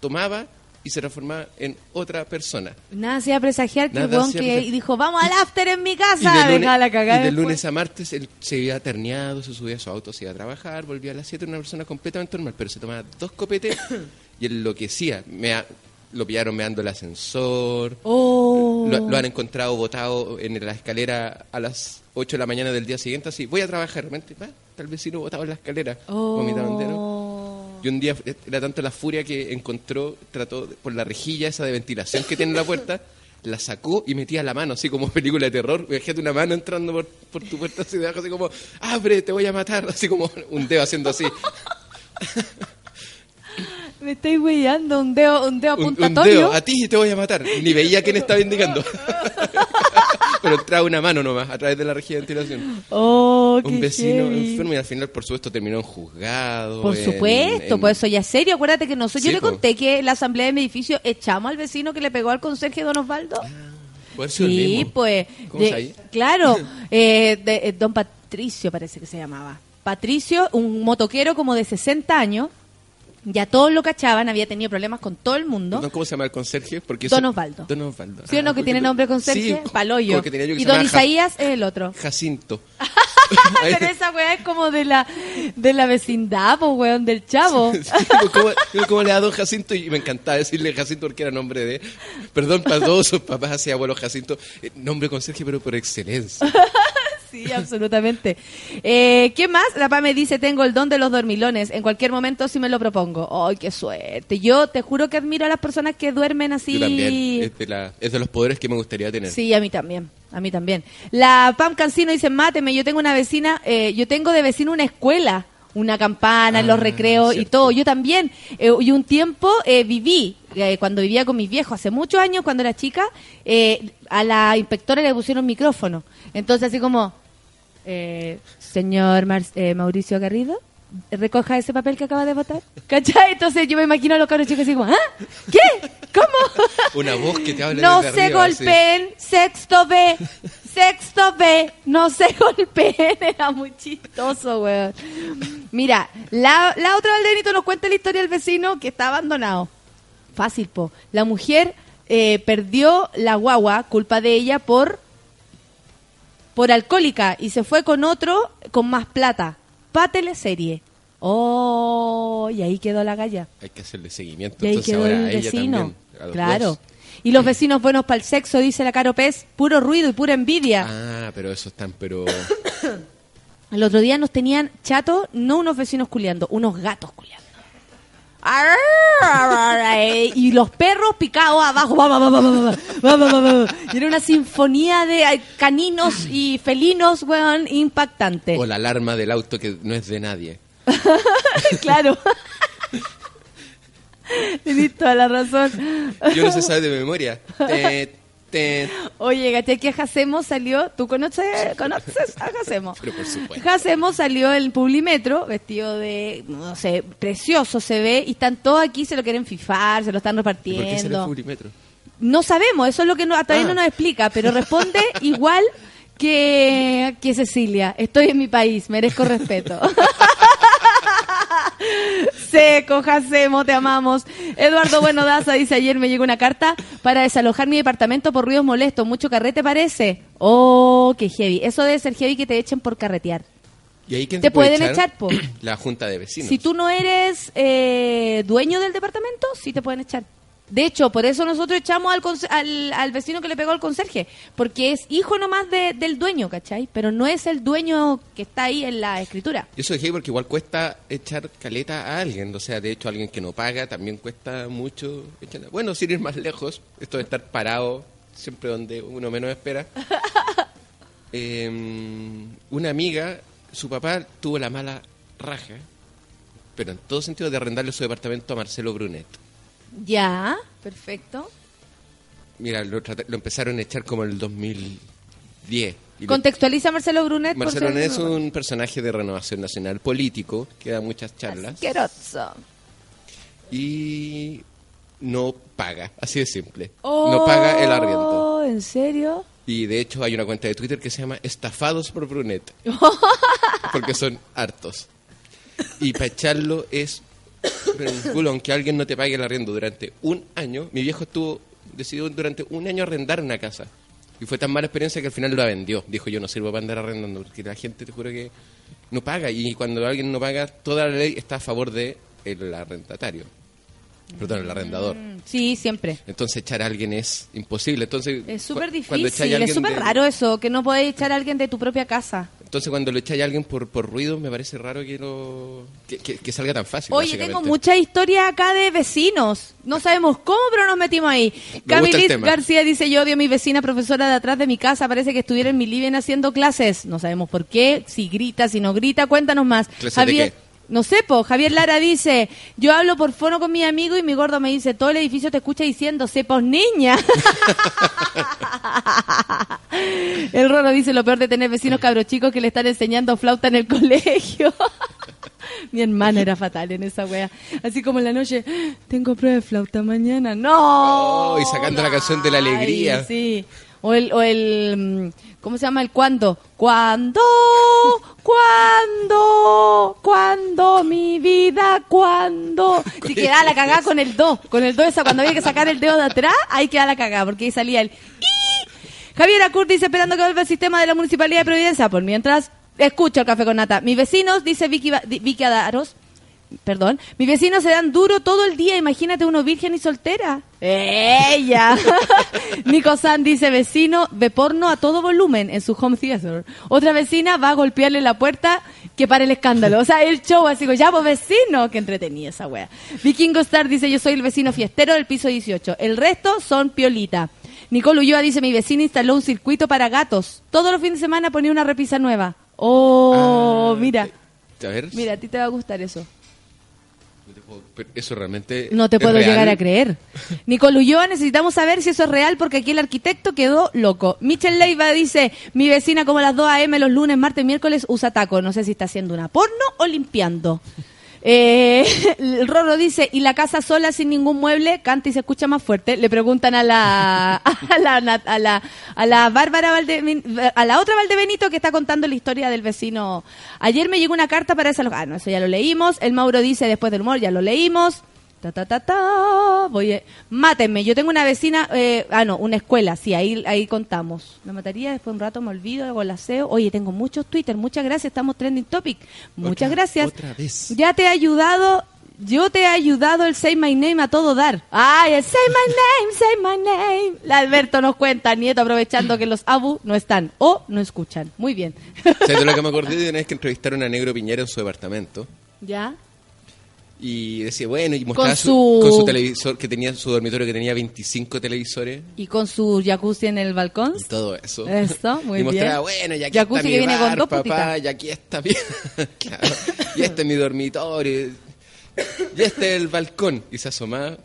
tomaba y se transformaba en otra persona. Nada hacía presagiar que el Nada hacía que presagiar. dijo, vamos al after en mi Y casa. de Dejaba la lunes, cagada y de lunes a martes él se iba terneado, se subía a su auto, se iba a trabajar, volvía a las 7, una persona completamente normal, pero se tomaba dos copetes y enloquecía. Me ha- lo pillaron meando el ascensor, Oh. lo, lo han encontrado botado en la escalera a las 8 de la mañana del día siguiente, así, voy a trabajar, de va, está el vecino botado en la escalera, Oh. vomitado entero. Y un día era tanto la furia que encontró, trató de- por la rejilla esa de ventilación que tiene en la puerta, la sacó y metía la mano, así como película de terror. Imagínate una mano entrando por, por tu puerta así de abajo, así como, abre, te voy a matar, así como un dedo haciendo así. Me estoy weyando, un dedo, un dedo Un, un apuntatorio. dedo, a ti te voy a matar. Ni veía quién estaba indicando. pero entraba una mano nomás a través de la rejilla de ventilación. Oh, qué Un vecino heavy. enfermo y al final, por supuesto, terminó en juzgado. Por en- supuesto, en- pues eso ya es serio. Acuérdate que nosotros, yo Sí, le po. conté que en la asamblea de mi edificio echamos al vecino que le pegó al conserje Don Osvaldo. El Sí, pues. ¿Cómo de- claro, eh, de- eh, don Patricio parece que se llamaba. Patricio, un motoquero como de 60 años, ya todos lo cachaban, había tenido problemas con todo el mundo. ¿Cómo se llama el conserje? Porque Don Osvaldo. Don Osvaldo. ¿Sí o no Ah, que tiene nombre conserje? Sí, Paloyo. porque tenía yo que Y don Isaías es el otro. Jacinto. Pero esa weá es como de la, de la vecindad, pues weón, del chavo. Sí, pues, ¿Cómo, cómo le da Don Jacinto? Y me encantaba decirle Jacinto porque era nombre de... Perdón para todos sus papás y abuelos Jacinto. eh, nombre conserje, pero por excelencia. Sí, absolutamente. Eh, ¿Qué más? La PA me dice, tengo el don de los dormilones. En cualquier momento sí me lo propongo. ¡Ay, qué suerte! Yo te juro que admiro a las personas que duermen así. Yo también. Es de, la- es de los poderes que me gustaría tener. Sí, a mí también. A mí también. La Pam Cancino dice, máteme, yo tengo una vecina, eh, yo tengo de vecino una escuela, una campana en los Ah, recreos y todo. Yo también. Eh, y un tiempo eh, viví, eh, cuando vivía con mis viejos, hace muchos años, cuando era chica, eh, a la inspectora le pusieron micrófono. Entonces así como, eh, señor Mar- eh, Mauricio Garrido, recoja ese papel que acaba de votar. ¿Cachai? Entonces yo me imagino a los cabros chicos así como, ¿ah? ¿Qué? ¿Cómo? Una voz que te habla No desde se arriba, así. golpeen, sexto B, sexto B, no se golpeen, era muy chistoso, weón. Mira, la, la otra Valdenito nos cuenta la historia del vecino que está abandonado. Fácil, po. La mujer eh, perdió la guagua, culpa de ella, por, por alcohólica y se fue con otro con más plata. Pa teleserie. Oh, y ahí quedó la galla. Hay que hacerle seguimiento. Y ahí Entonces quedó ahora el ella vecino. también. a los Claro. dos. Y los vecinos buenos para el sexo, dice la Caro Pez, puro ruido y pura envidia. Ah, pero eso están, pero... El otro día nos tenían chato, no unos vecinos culiando, unos gatos culiando y los perros picados abajo. Y era una sinfonía de caninos y felinos, weón, impactante. O la alarma del auto que no es de nadie. claro. Tienes toda la razón. Yo no se sabe de memoria. Eh, te- Oye, ¿cachai que Jacemo salió? ¿Tú conoces, conoces a Jacemo? Pero por supuesto. Jacemo salió en Publimetro, vestido de, no sé, precioso se ve, y están todos aquí, se lo quieren fifar, se lo están ¿Y ¿Por qué será el repartiendo. Publimetro? No sabemos, eso es lo que no, todavía Ah. no nos explica, pero responde igual que, que Cecilia. Estoy en mi país, merezco respeto. Seco, Jacemo, te amamos. Eduardo Bueno Daza dice, ayer me llegó una carta para desalojar mi departamento por ruidos molestos. Mucho carrete parece. Oh, qué heavy. Eso debe ser heavy que te echen por carretear. ¿Y ahí quién Te puede pueden echar, po. La junta de vecinos. Si tú no eres eh, dueño del departamento, sí te pueden echar. De hecho, por eso nosotros echamos al, al, al vecino que le pegó al conserje, porque es hijo nomás de- del dueño, ¿cachai? Pero no es el dueño que está ahí en la escritura. Y Eso es heavy porque igual cuesta echar caleta a alguien. O sea, de hecho, alguien que no paga también cuesta mucho. Bueno, sin ir más lejos, esto de estar parado siempre donde uno menos espera. Eh, una amiga, su papá tuvo la mala raja, pero en todo sentido, de arrendarle su departamento a Marcelo Brunet. Ya, perfecto. Mira, lo, trata- lo empezaron a echar como en el 2010. Y Contextualiza a Marcelo Brunet. Marcelo Brunet es un personaje de renovación nacional político que da muchas charlas. Asqueroso. y no paga, así de simple. no paga el arriendo. Oh, ¿En serio? Y de hecho hay una cuenta de Twitter que se llama Estafados por Brunet, porque son hartos. Y para echarlo es pero aunque alguien no te pague el arriendo durante un año. Mi viejo estuvo decidió durante un año arrendar una casa. Y fue tan mala experiencia que al final la vendió. Dijo, yo no sirvo para andar arrendando, porque la gente te juro que no paga. Y cuando alguien no paga, toda la ley está a favor de el arrendatario. Perdón, el arrendador. Sí, siempre. Entonces echar a alguien es imposible. Entonces, Es súper difícil, es súper de- raro eso, que no podéis echar a alguien de tu propia casa. Entonces cuando lo echáis a alguien por, por ruido, me parece raro que, lo, que, que- que salga tan fácil. Oye, tengo mucha historia acá de vecinos. No sabemos cómo, pero nos metimos ahí. el Camilis. García dice, yo odio a mi vecina profesora de atrás de mi casa. Parece que estuviera en mi living haciendo clases. No sabemos por qué, si grita, si no grita. Cuéntanos más. ¿Clases de qué? No sé, po. Javier Lara dice, yo hablo por fono con mi amigo y mi gordo me dice, todo el edificio te escucha diciendo, sepos niña. el Roro dice, lo peor de tener vecinos cabros chicos que le están enseñando flauta en el colegio. mi hermana era fatal en esa wea. Así como en la noche, tengo prueba de flauta mañana. ¡No! Oh, y sacando la canción de la alegría. Ay, sí. O el, o el, mm, ¿cómo se llama? El cuándo. ¿Cuándo? ¿Cuándo? ¿Cuándo? Mi vida, ¿cuándo? Si queda la cagada con el do. Con el do esa, cuando había que sacar el dedo de atrás, ahí queda la cagada, porque ahí salía el... Javier Acur dice, esperando que vuelva el sistema de la Municipalidad de Providencia. Por mientras, escucho el café con nata. Mis vecinos, dice Vicky, Vicky Adaros, perdón, mis vecinos se dan duro todo el día, imagínate uno virgen y soltera. Ella. Nico San dice, vecino ve porno a todo volumen en su home theater. Otra vecina va a golpearle la puerta que para el escándalo. O sea, el show así, ya pues vecino, que entretenía esa wea. Vikingo Star dice, yo soy el vecino fiestero del piso 18. El resto son piolita. Nicole Ulloa dice, mi vecino instaló un circuito para gatos. Todos los fines de semana ponía una repisa nueva. Oh, mira. A ver, Mira, a ti te va a gustar eso. Eso realmente. No te puedo real. llegar a creer. Nicole Ulloa, necesitamos saber si eso es real porque aquí el arquitecto quedó loco. Michelle Leiva dice, mi vecina como a las 2 a.m. los lunes, martes, miércoles usa taco. No sé si está haciendo una porno o limpiando. Eh, el Rorro dice, y la casa sola sin ningún mueble, canta y se escucha más fuerte. Le preguntan a la, a la, a la, a la Bárbara a la otra Valdebenito que está contando la historia del vecino. Ayer me llegó una carta para esa... Ah, no, eso ya lo leímos. El Mauro dice, después del humor, ya lo leímos. Ta, ta, ta, ta. Voy a- Mátenme. Yo tengo una vecina, eh, ah, no, una escuela, sí, ahí, ahí contamos. La mataría, después de un rato me olvido, hago el aseo. Oye, tengo muchos Twitter, muchas gracias, estamos trending topic. Muchas Otra- gracias. otra vez. Ya te he ayudado, yo te he ayudado el Say My Name a todo dar. Ay, el Say My Name, Say My Name. La Alberto nos cuenta, nieto, aprovechando que los Abu no están o no escuchan. Muy bien. ¿Sabes de lo que me acordé de una vez que entrevistaron a Negro Piñera en su departamento? ¿Ya? Y decía, bueno, y mostraba Con su, su- con su televisor, que tenía su dormitorio que tenía 25 televisores Y con su jacuzzi en el balcón. y todo eso. Eso, muy y mostraba, bien. bueno, y aquí Jacuzzi está mi que viene con bar, dos papá, putitas. y aquí está mi... claro, y este es mi dormitorio. Y este es el balcón. Y se asomaba.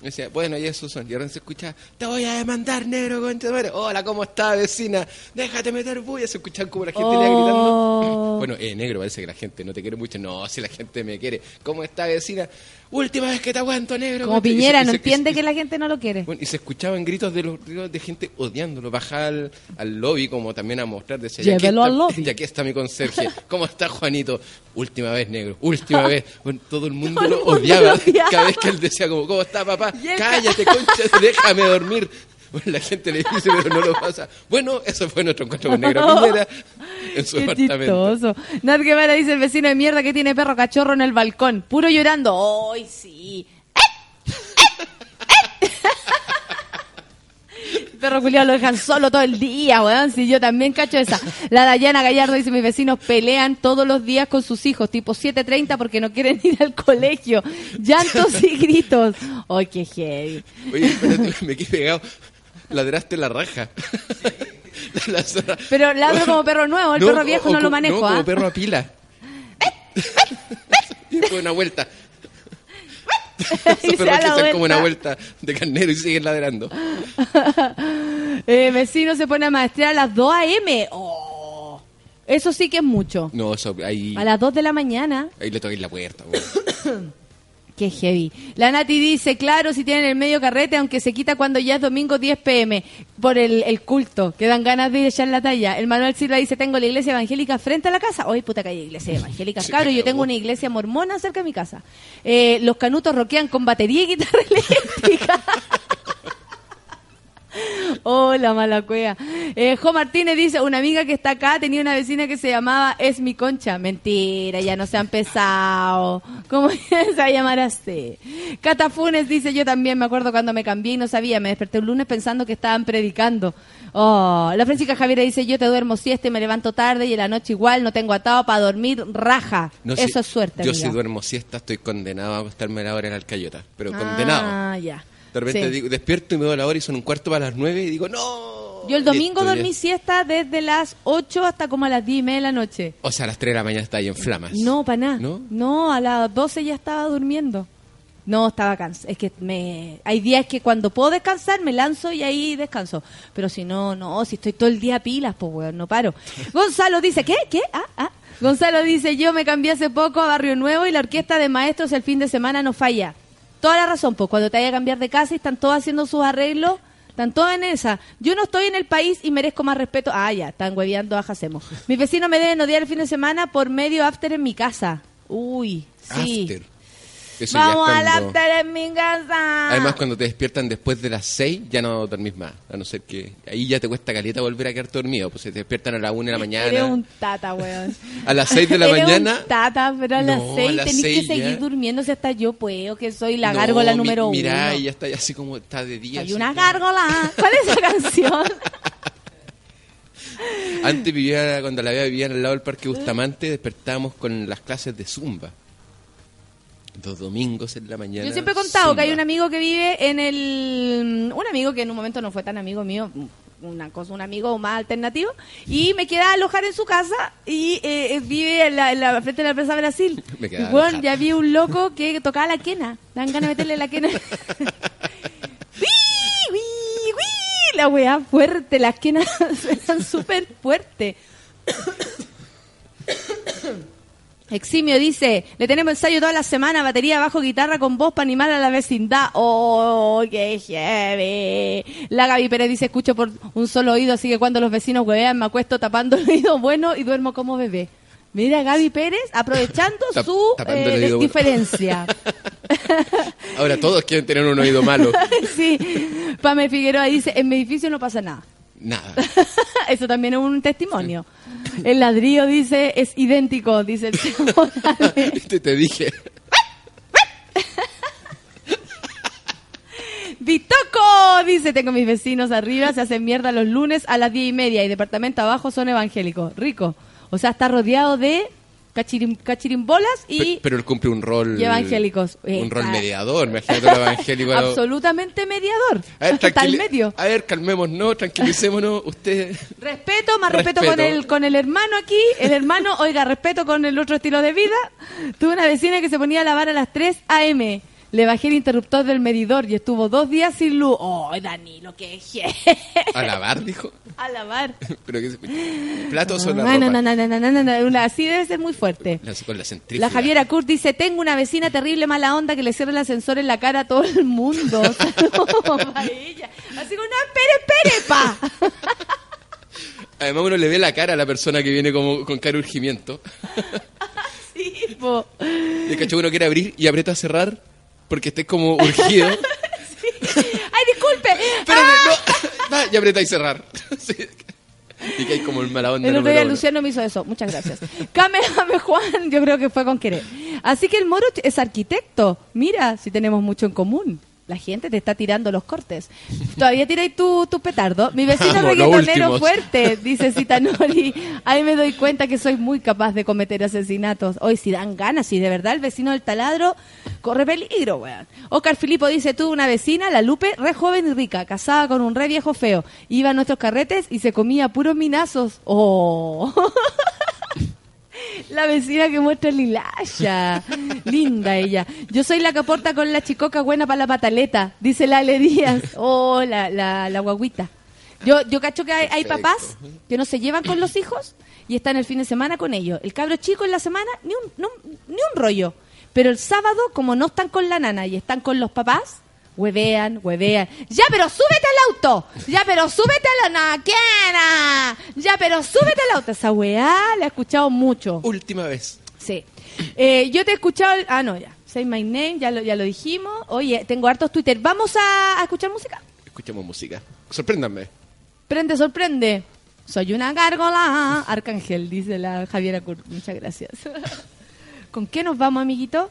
Decía, bueno, y esos son. Y ahora se escuchaba, te voy a demandar, negro, concha de madre. Hola, ¿cómo está, vecina? Déjate meter bulla. Se escuchan como la gente le Oh. gritando. Bueno, eh, negro, parece que la gente no te quiere mucho. No, si la gente me quiere. ¿Cómo está, vecina? Última vez que te aguanto, negro. Como concha". Y se- Piñera, y no se- entiende se- que la gente no lo quiere. bueno, y se escuchaban gritos de los de gente odiándolo. Bajaba al, al lobby como también a mostrar. Decía, "Y aquí Llévelo está- al lobby". Y aquí está mi conserje. ¿Cómo está Juanito? Última vez, negro. Última vez. Bueno, todo el mundo Todo el lo mundo odiaba. lo odiaba. Cada vez que él decía como, ¿cómo está papá? Cállate, concha, déjame dormir. Bueno, la gente le dice, pero no lo pasa. Bueno, eso fue nuestro encuentro con Negro Piñera en su Qué departamento. chistoso. Nat Guevara dice el vecino de mierda que tiene perro cachorro en el balcón. Puro llorando. ¡Ay, sí! El perro culiado lo dejan solo todo el día, weón. Si yo también cacho esa. La Dayana Gallardo dice, mis vecinos pelean todos los días con sus hijos, tipo 7.30 porque no quieren ir al colegio. Llantos y gritos. ¡Ay, qué heavy! Oye, espérate, me quedé pegado. Ladraste la raja. La- la zorra. Pero ladro como perro nuevo, el No, perro o- viejo o no lo manejo, No, como ¿ah? perro a pila. y fue una vuelta. Esos perros que hacen como una vuelta. de carnero y siguen ladrando. Eh, vecino se pone a maestrear a las 2 a.m. Oh, eso sí que es mucho. No, eso ahí, A las 2 de la mañana. ahí le toqué la puerta. Qué heavy. La Nati dice, claro, si tienen el medio carrete, aunque se quita cuando ya es domingo 10 pm, por el, el culto, que dan ganas de echar la talla. El Manuel Silva dice, tengo la iglesia evangélica frente a la casa. Hoy puta que hay iglesia evangélica. Se Cabro, yo tengo una iglesia mormona cerca de mi casa. Eh, los canutos roquean con batería y guitarra eléctrica. Hola, mala cueva. Eh, Jo Martínez dice, una amiga que está acá tenía una vecina que se llamaba Es mi concha. Mentira, ya no se ha empezado. ¿Cómo se va a llamar así? Catafunes dice, yo también me acuerdo cuando me cambié y no sabía, me desperté un lunes pensando que estaban predicando. Oh, la Francisca Javiera dice, yo te duermo siesta y me levanto tarde y en la noche igual no tengo atado para dormir raja. No, Eso si- es suerte, Yo amiga. si duermo siesta estoy condenado a acostarme a la hora en Alcayota. Pero Ah, condenado. ya. De repente Sí. digo, despierto y me doy la hora y son un cuarto para las nueve y digo, ¡no! Yo el domingo listo, dormí ya. siesta desde las 8 hasta como a las 10 y media de la noche. O sea, a las 3 de la mañana está ahí en flamas. No, para nada. ¿No? ¿No? a las 12 ya estaba durmiendo. No, estaba cansada. Es que me... hay días que cuando puedo descansar me lanzo y ahí descanso. Pero si no, no, si estoy todo el día a pilas, pues weón, no paro. Gonzalo dice, ¿qué? ¿Qué? Ah, ah. Gonzalo dice, yo me cambié hace poco a Barrio Nuevo y la orquesta de maestros el fin de semana no falla. Toda la razón, pues cuando te vayas a cambiar de casa y están todos haciendo sus arreglos, están todos en esa. Yo no estoy en el país y merezco más respeto. Ah, ya, están hueveando a Hacemos. Mis vecinos me deben odiar el fin de semana por medio after en mi casa. Uy, sí. After. Eso ya es Vamos al cuando- after en mi casa. Además, cuando te despiertan después de las 6, ya no dormís más. A no ser que ahí ya te cuesta caleta volver a quedarte dormido. Pues se te despiertan a las 1 de la mañana. Eres un tata, weón. A las 6 de la Eres mañana. un tata, pero a las No, a 6 las tenés que seguir ya. durmiendo si hasta yo puedo, que soy la No, gárgola mi- número Mirá, uno. y ya está así como está de día. Así una como- gárgola. ¿Cuál es esa canción? Antes vivía, cuando la había vivía al lado del Parque Bustamante, despertábamos con las clases de Zumba. Los domingos en la mañana. Yo siempre he contado que hay un amigo que vive en el... Un amigo que en un momento no fue tan amigo mío, una cosa, un amigo más alternativo, y me queda a alojar en su casa y eh, vive en la, en la frente de la Plaza Brasil. Me queda Y a bueno, ya vi un loco que tocaba la quena. Dan ganas de meterle la quena. La weá fuerte, las quenas suenan súper fuerte. Eximio dice, le tenemos ensayo toda la semana, batería, bajo, guitarra con voz para animar a la vecindad. ¡Oh, qué heavy! La Gaby Pérez dice, escucho por un solo oído, así que cuando los vecinos huevean me acuesto tapando el oído bueno y duermo como bebé. Mira, Gaby Pérez aprovechando su eh, diferencia. Ahora todos quieren tener un oído malo. sí, Pame Figueroa dice, en mi edificio no pasa nada. Nada. Eso también es un testimonio. El ladrillo dice, es idéntico, dice el. Viste, te dije. Vitoco dice, tengo mis vecinos arriba, se hacen mierda los lunes a las diez y media y departamento abajo son evangélicos. Rico. O sea, está rodeado de cachirim- cachirimbolas y Pe- Pero él cumple un rol. y evangélicos. Un rol ah. mediador. Imagínate evangélico. absolutamente mediador. A ver, Está al tranquili- medio. A ver, calmémonos, tranquilicémonos. Usted. Respeto, más respeto, con el con el hermano aquí. El hermano, oiga, respeto con el otro estilo de vida. Tuve una vecina que se ponía a lavar a las 3 a.m. Le bajé el interruptor del medidor y estuvo dos días sin luz. ¡Oh, Danilo, qué je- A lavar, dijo. A lavar. Pero que se escucha. ¿Platos o la No, no, ropa? no, no, no, no, no, no, así debe ser muy fuerte. La- con la. La Javiera Kurt dice, tengo una vecina terrible mala onda que le cierra el ascensor en la cara a todo el mundo. Saludos para ella. Así como, no, espere, espere, pa. Además uno le ve la cara a la persona que viene como con cara urgimiento. Sí, po. Y el cacho uno quiere abrir y aprieta a cerrar porque estés como urgido. ¡Ay, disculpe! Pero ¡Ah! no, no, y aprieta y cerrar. Sí. Y que hay como el mala onda. El otro día. Luciano me hizo eso. Muchas gracias. Kamehameha Juan, yo creo que fue con querer. Así que el moro es arquitecto. Mira, si tenemos mucho en común. La gente te está tirando los cortes. Todavía tiráis tu, tu petardo. Mi vecino Vamos, reggaetonero fuerte, dice Citanoli. Ahí me doy cuenta que soy muy capaz de cometer asesinatos. Hoy si dan ganas, si de verdad el vecino del taladro corre peligro, weón. Oscar Filipo dice, tuve una vecina, la Lupe, re joven y rica, casada con un re viejo feo. Iba a nuestros carretes y se comía puros minazos. Oh. La vecina que muestra el hilasha. Linda ella. Yo soy la que aporta con la chicoca buena para la pataleta, dice la Ale Díaz. Oh, la, la, la guaguita. Yo, yo cacho que hay, hay papás que no se llevan con los hijos y están el fin de semana con ellos. El cabro chico en la semana, ni un, no- ni un rollo. Pero el sábado, como no están con la nana y están con los papás, huevean, huevean. Ya, pero súbete al auto. Ya, pero súbete a la naquera. Ya, pero súbete al auto. Esa weá la he escuchado mucho. Última vez. Sí. Eh, yo te he escuchado. el- Ah, no, ya. Say my name, ya lo, ya lo dijimos. Oye, tengo hartos Twitter. ¿Vamos a, a escuchar música? Escuchemos música. Sorpréndanme. Prende, sorprende. Soy una gárgola. Arcángel, dice la Javiera Kurt. Muchas gracias. ¿Con qué nos vamos, amiguito?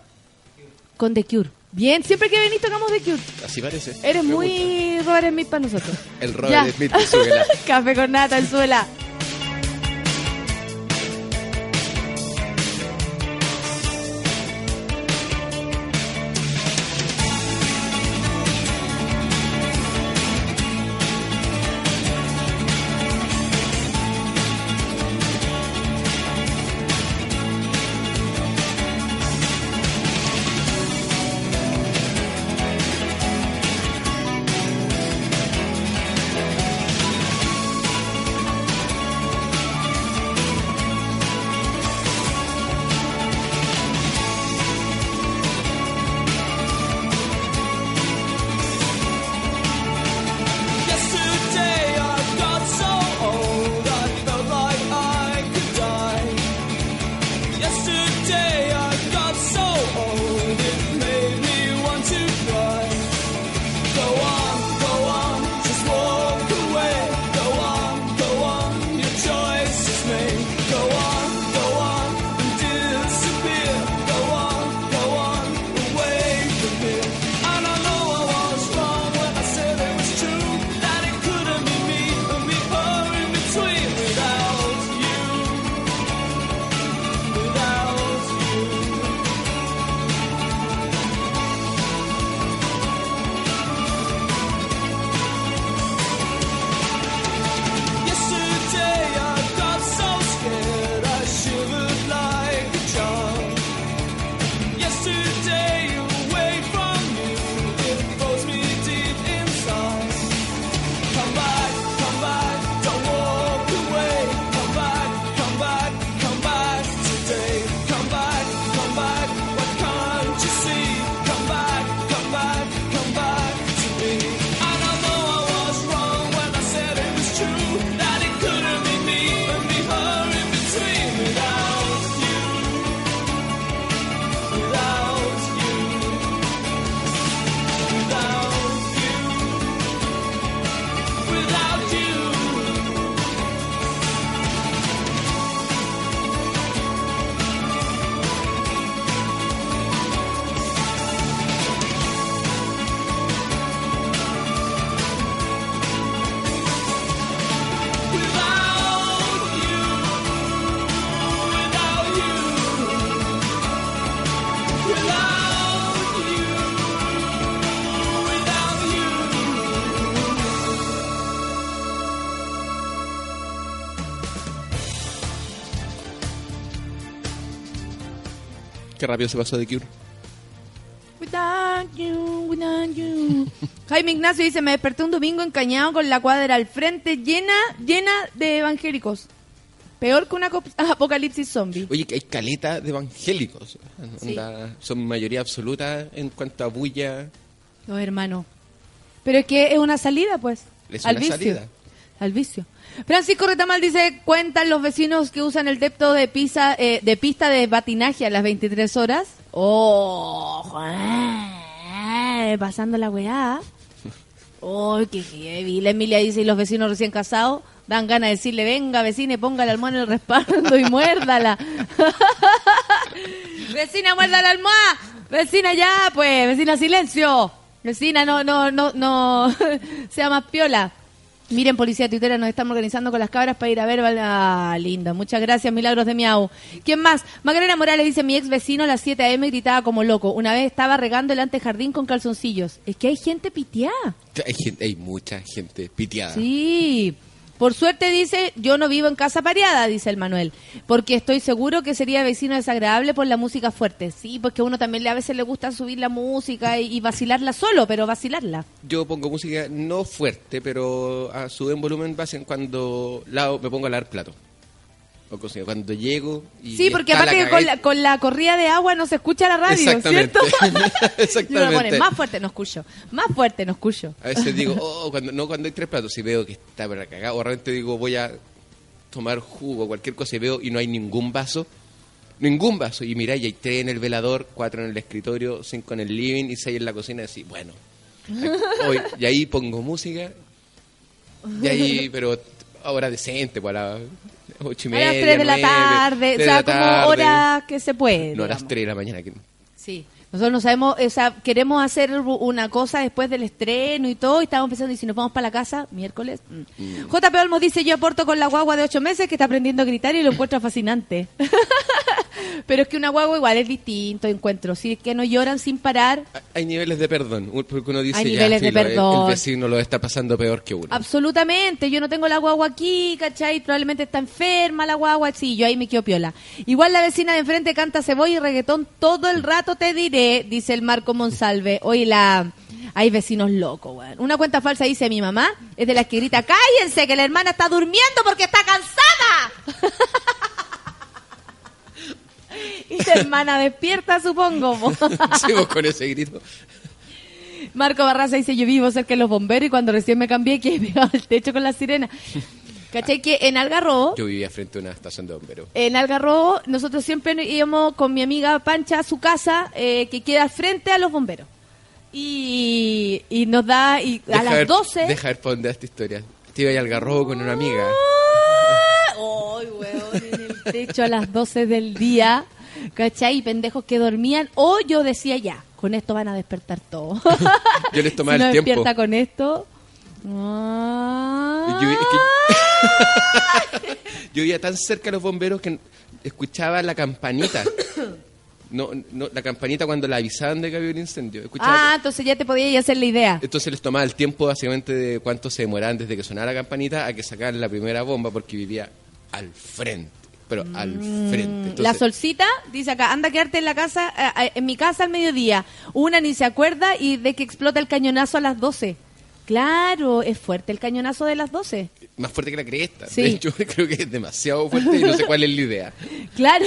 Con The Cure. Bien, siempre que venís tocamos The Cure. Así parece. Eres Me muy Robert Smith para nosotros. gusta. El Robert Ya. Smith. Café con nata en suela. Qué rápido se pasó de Cure. Without you, without you. Jaime Ignacio dice, me desperté un domingo encañado con la cuadra al frente llena, llena de evangélicos. Peor que una apocalipsis zombie. Oye, que hay caleta de evangélicos. Sí. Onda, son mayoría absoluta en cuanto a bulla. No, hermano. Pero es que es una salida, pues. Es al una vicio. salida. Al vicio. Francisco Retamal dice, cuentan los vecinos que usan el depto de, pisa, eh, de pista de patinaje a las 23 horas. Oh, pasando la weá. Oh, qué heavy. La Emilia dice, y los vecinos recién casados dan ganas de decirle, venga vecina, ponga la almohada en el respaldo y muérdala. vecina, muerda la almohada. Vecina, ya, pues, vecina, silencio. Vecina, no, no, no, no, sea más piola. Miren, policía tuitera, nos estamos organizando con las cabras para ir a ver. Ah, linda. Muchas gracias, Milagros de Miau. ¿Quién más? Macarena Morales dice, mi ex vecino a las 7 a.m. gritaba como loco. Una vez estaba regando el antejardín con calzoncillos. Es que hay gente piteada. Hay, gente, hay mucha gente piteada. Sí. Por suerte dice, yo no vivo en casa pareada, dice el Manuel, porque estoy seguro que sería vecino desagradable por la música fuerte. Sí, porque a uno también le- a veces le gusta subir la música y, vacilarla solo, pero vacilarla. Yo pongo música no fuerte, pero a su en volumen base cuando me pongo a lavar plato. O cocina. Cuando llego y Sí, porque aparte que con la, con la corrida de agua no se escucha la radio, Exactamente. ¿cierto? Y uno Exactamente. pone, más fuerte no escucho, más fuerte no escucho. A veces digo, oh, cuando, no cuando hay tres platos, si veo que está para cagar, o realmente digo, voy a tomar jugo, cualquier cosa y veo y no hay ningún vaso, ningún vaso, y mira, y hay tres en el velador, cuatro en el escritorio, cinco en el living y seis en la cocina, y así, bueno, hoy, y ahí pongo música, y ahí, pero hora decente, a las ocho y A media, las 3 de la nueve, tarde, o sea, como tarde. hora que se puede. No a las digamos. tres de la mañana, que Sí. Nosotros no sabemos, o sea, queremos hacer una cosa después del estreno y todo, y estamos pensando, y si nos vamos para la casa, miércoles. Mm. JP Olmos dice, yo aporto con la guagua de ocho meses que está aprendiendo a gritar y lo encuentra fascinante. Pero es que una guagua igual es distinto, encuentro. Si es que no lloran sin parar, hay niveles de perdón, porque uno dice, Hay ya, de el vecino lo está pasando peor que uno. Absolutamente, yo no tengo la guagua aquí, ¿cachai? Probablemente está enferma la guagua, sí, yo ahí me quedo piola. Igual la vecina de enfrente canta cebolla y reggaetón todo el rato, te diré, dice el Marco Monsalve. Oye, la... Hay vecinos locos, weón. Una cuenta falsa dice mi mamá, es de las que grita, cállense, que la hermana está durmiendo porque está cansada. y la hermana despierta, supongo. po. Sí, vos con ese grito. Marco Barraza dice, yo vivo cerca de los bomberos y cuando recién me cambié que pegado al techo con la sirena. ¿Cachai? Que en Algarrobo, Yo vivía frente a una estación de bomberos. en Algarrobo, nosotros siempre íbamos con mi amiga Pancha a su casa, eh, que queda frente a los bomberos. Y, y nos da, y a Deja las ver- 12... Deja da esta historia. Te iba ahí al garrobo con una amiga. ¡Ay, weón! En el techo a las 12 del día, ¿cachai? Y pendejos que dormían. O yo decía ya, con esto van a despertar todos. Yo les tomaba si no el tiempo. despierta con esto... ah, Y Yo, es que- yo vivía tan cerca de los bomberos que escuchaba la campanita. No, no, la campanita cuando la avisaban de que había un incendio. Escuchaba- Ah, entonces ya te podías hacer la idea. Entonces les tomaba el tiempo básicamente de cuánto se demoraban desde que sonara la campanita a que sacaran la primera bomba porque vivía al frente. Pero al frente. la solcita dice acá, anda a quedarte en la casa, eh, eh, en mi casa al mediodía. Una ni se acuerda y de que explota el cañonazo a las 12. Claro, es fuerte el cañonazo de las 12. más fuerte que la cresta. Sí. De hecho, creo que es demasiado fuerte y no sé cuál es la idea. Claro,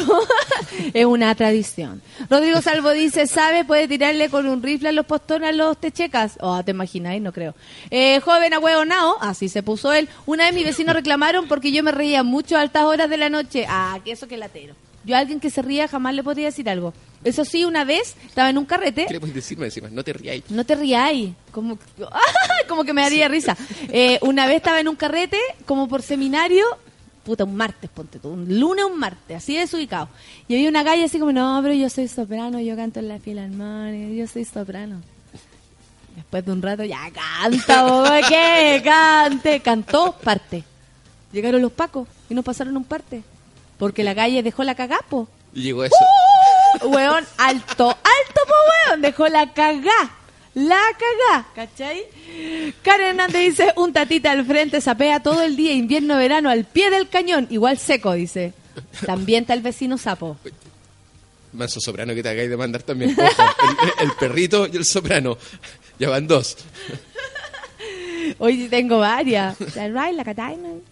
es una tradición. Rodrigo Salvo dice, ¿sabe? Puede tirarle con un rifle a los postones a los techecas. Oh, te imagináis, no creo. Eh, joven ahueonao, así se puso él. Una vez mis vecinos reclamaron porque yo me reía mucho a altas horas de la noche. Ah, que eso que latero. Yo a alguien que se ría jamás le podría decir algo. Eso sí, una vez estaba en un carrete. ¿Qué le puedes decirme encima? No te rías. No te ríais, como, como que me daría risa. Eh, una vez estaba en un carrete, como por seminario, puta, un martes, ponte tú, un lunes, un martes, así desubicado. Y había una calle así como, no, pero yo soy soprano, yo canto en la filarmonia, yo soy soprano. Después de un rato, ya canta, boba, ¿qué? Cante. Cantó, parte. Llegaron los pacos y nos pasaron un parte. Porque la calle dejó la cagapo. Y llegó eso. Weón, alto, alto, po, weón. Dejó la cagá. La cagá, ¿cachai? Karen Hernández dice, un tatita al frente sapea todo el día, invierno, verano, al pie del cañón, igual seco, dice. También está el vecino sapo. Manso soprano que te hagáis de mandar también. Ojo, el, el perrito y el soprano. Ya van dos. Hoy tengo varias.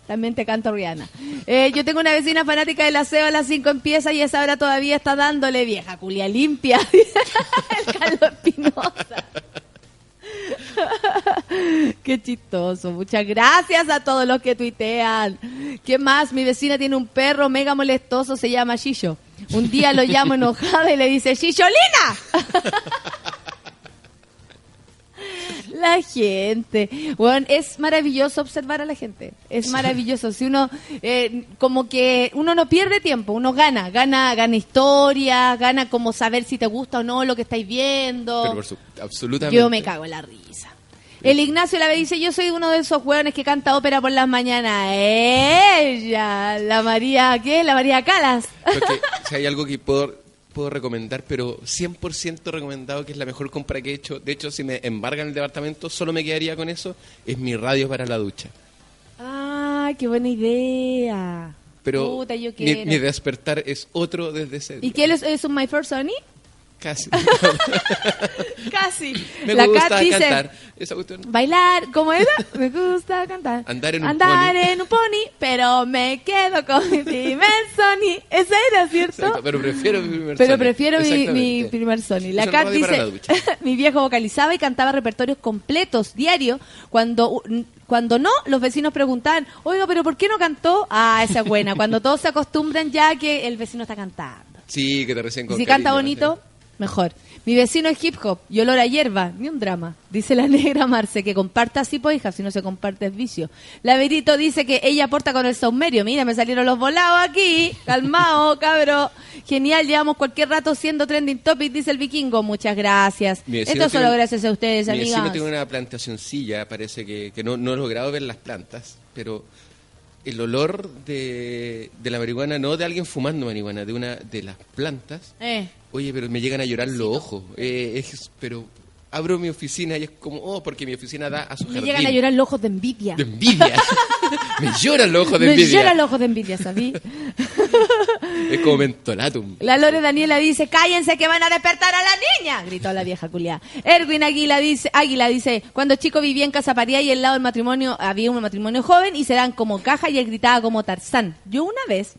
También te canto Rihanna. Eh, yo tengo una vecina fanática del aseo a las 5 empieza y esa hora todavía está dándole vieja culia limpia. el Carlos Espinosa. Qué chistoso. Muchas gracias a todos los que tuitean. ¿Qué más? Mi vecina tiene un perro mega molestoso, se llama Shisho. Un día lo llamo enojada y le dice, ¡Shisholiina! La gente. Bueno, es maravilloso observar a la gente. Es maravilloso. Si uno, eh, como que uno no pierde tiempo, uno gana. Gana, gana historia, gana como saber si te gusta o no lo que estáis viendo. Pero por su- absolutamente. Yo me cago en la risa. El Ignacio la dice, yo soy uno de esos hueones que canta ópera por las mañanas. Ella, la María, ¿qué? La María Calas. Porque si hay algo que puedo, puedo recomendar, pero 100% recomendado, que es la mejor compra que he hecho. De hecho, si me embargan el departamento, solo me quedaría con eso. Es mi radio para la ducha. Ah, qué buena idea. Pero Puta, yo mi, despertar es otro desde ese ¿Y qué es, es un My First Sony? Casi. Casi. me la gusta Kat dice, cantar. Esa cuestión. bailar, ¿cómo era? Me gusta cantar. Andar en un Andar pony. en un pony, pero me quedo con mi primer Sony. Esa era, ¿cierto? Exacto, pero prefiero mi primer Pero Sony. prefiero mi, mi primer Sony. La Kat dice, ducha. mi viejo vocalizaba y cantaba repertorios completos, diario, cuando... Cuando no, los vecinos preguntaban, oiga, pero ¿por qué no cantó? Ah, esa es buena. Cuando todos se acostumbran ya que el vecino está cantando. Sí, que te recién con si canta bonito, mejor. Mi vecino es hip hop y olor a hierba, ni un drama. Dice la negra Marce que comparta así, pues hija, si no se comparte es vicio. La Verito dice que ella aporta con el saumerio. Mira, me salieron los volados aquí. Calmao, cabro. Genial, llevamos cualquier rato siendo trending topic, dice el vikingo. Muchas gracias. Mi vecino Esto solo tiene- gracias a ustedes, Mi vecino amigas. tiene una plantacioncilla, parece que, que no, no he logrado ver las plantas, pero el olor de, de la marihuana, no de alguien fumando marihuana, de una de las plantas, Eh. oye, pero me llegan a llorar los ojos. Eh, es, pero abro mi oficina y es como, oh, porque mi oficina da a su Me jardín. llegan a llorar los ojos de envidia. De envidia. me lloran los ojos de Me envidia. lloran los ojos de envidia, ¿sabí? Es como mentolatum. La Lore Daniela dice, cállense que van a despertar a la niña, gritó la vieja culia. Erwin Águila dice, Águila dice, cuando chico vivía en Casa Paría y al lado del matrimonio había un matrimonio joven y se dan como caja y él gritaba como Tarzán. Yo una vez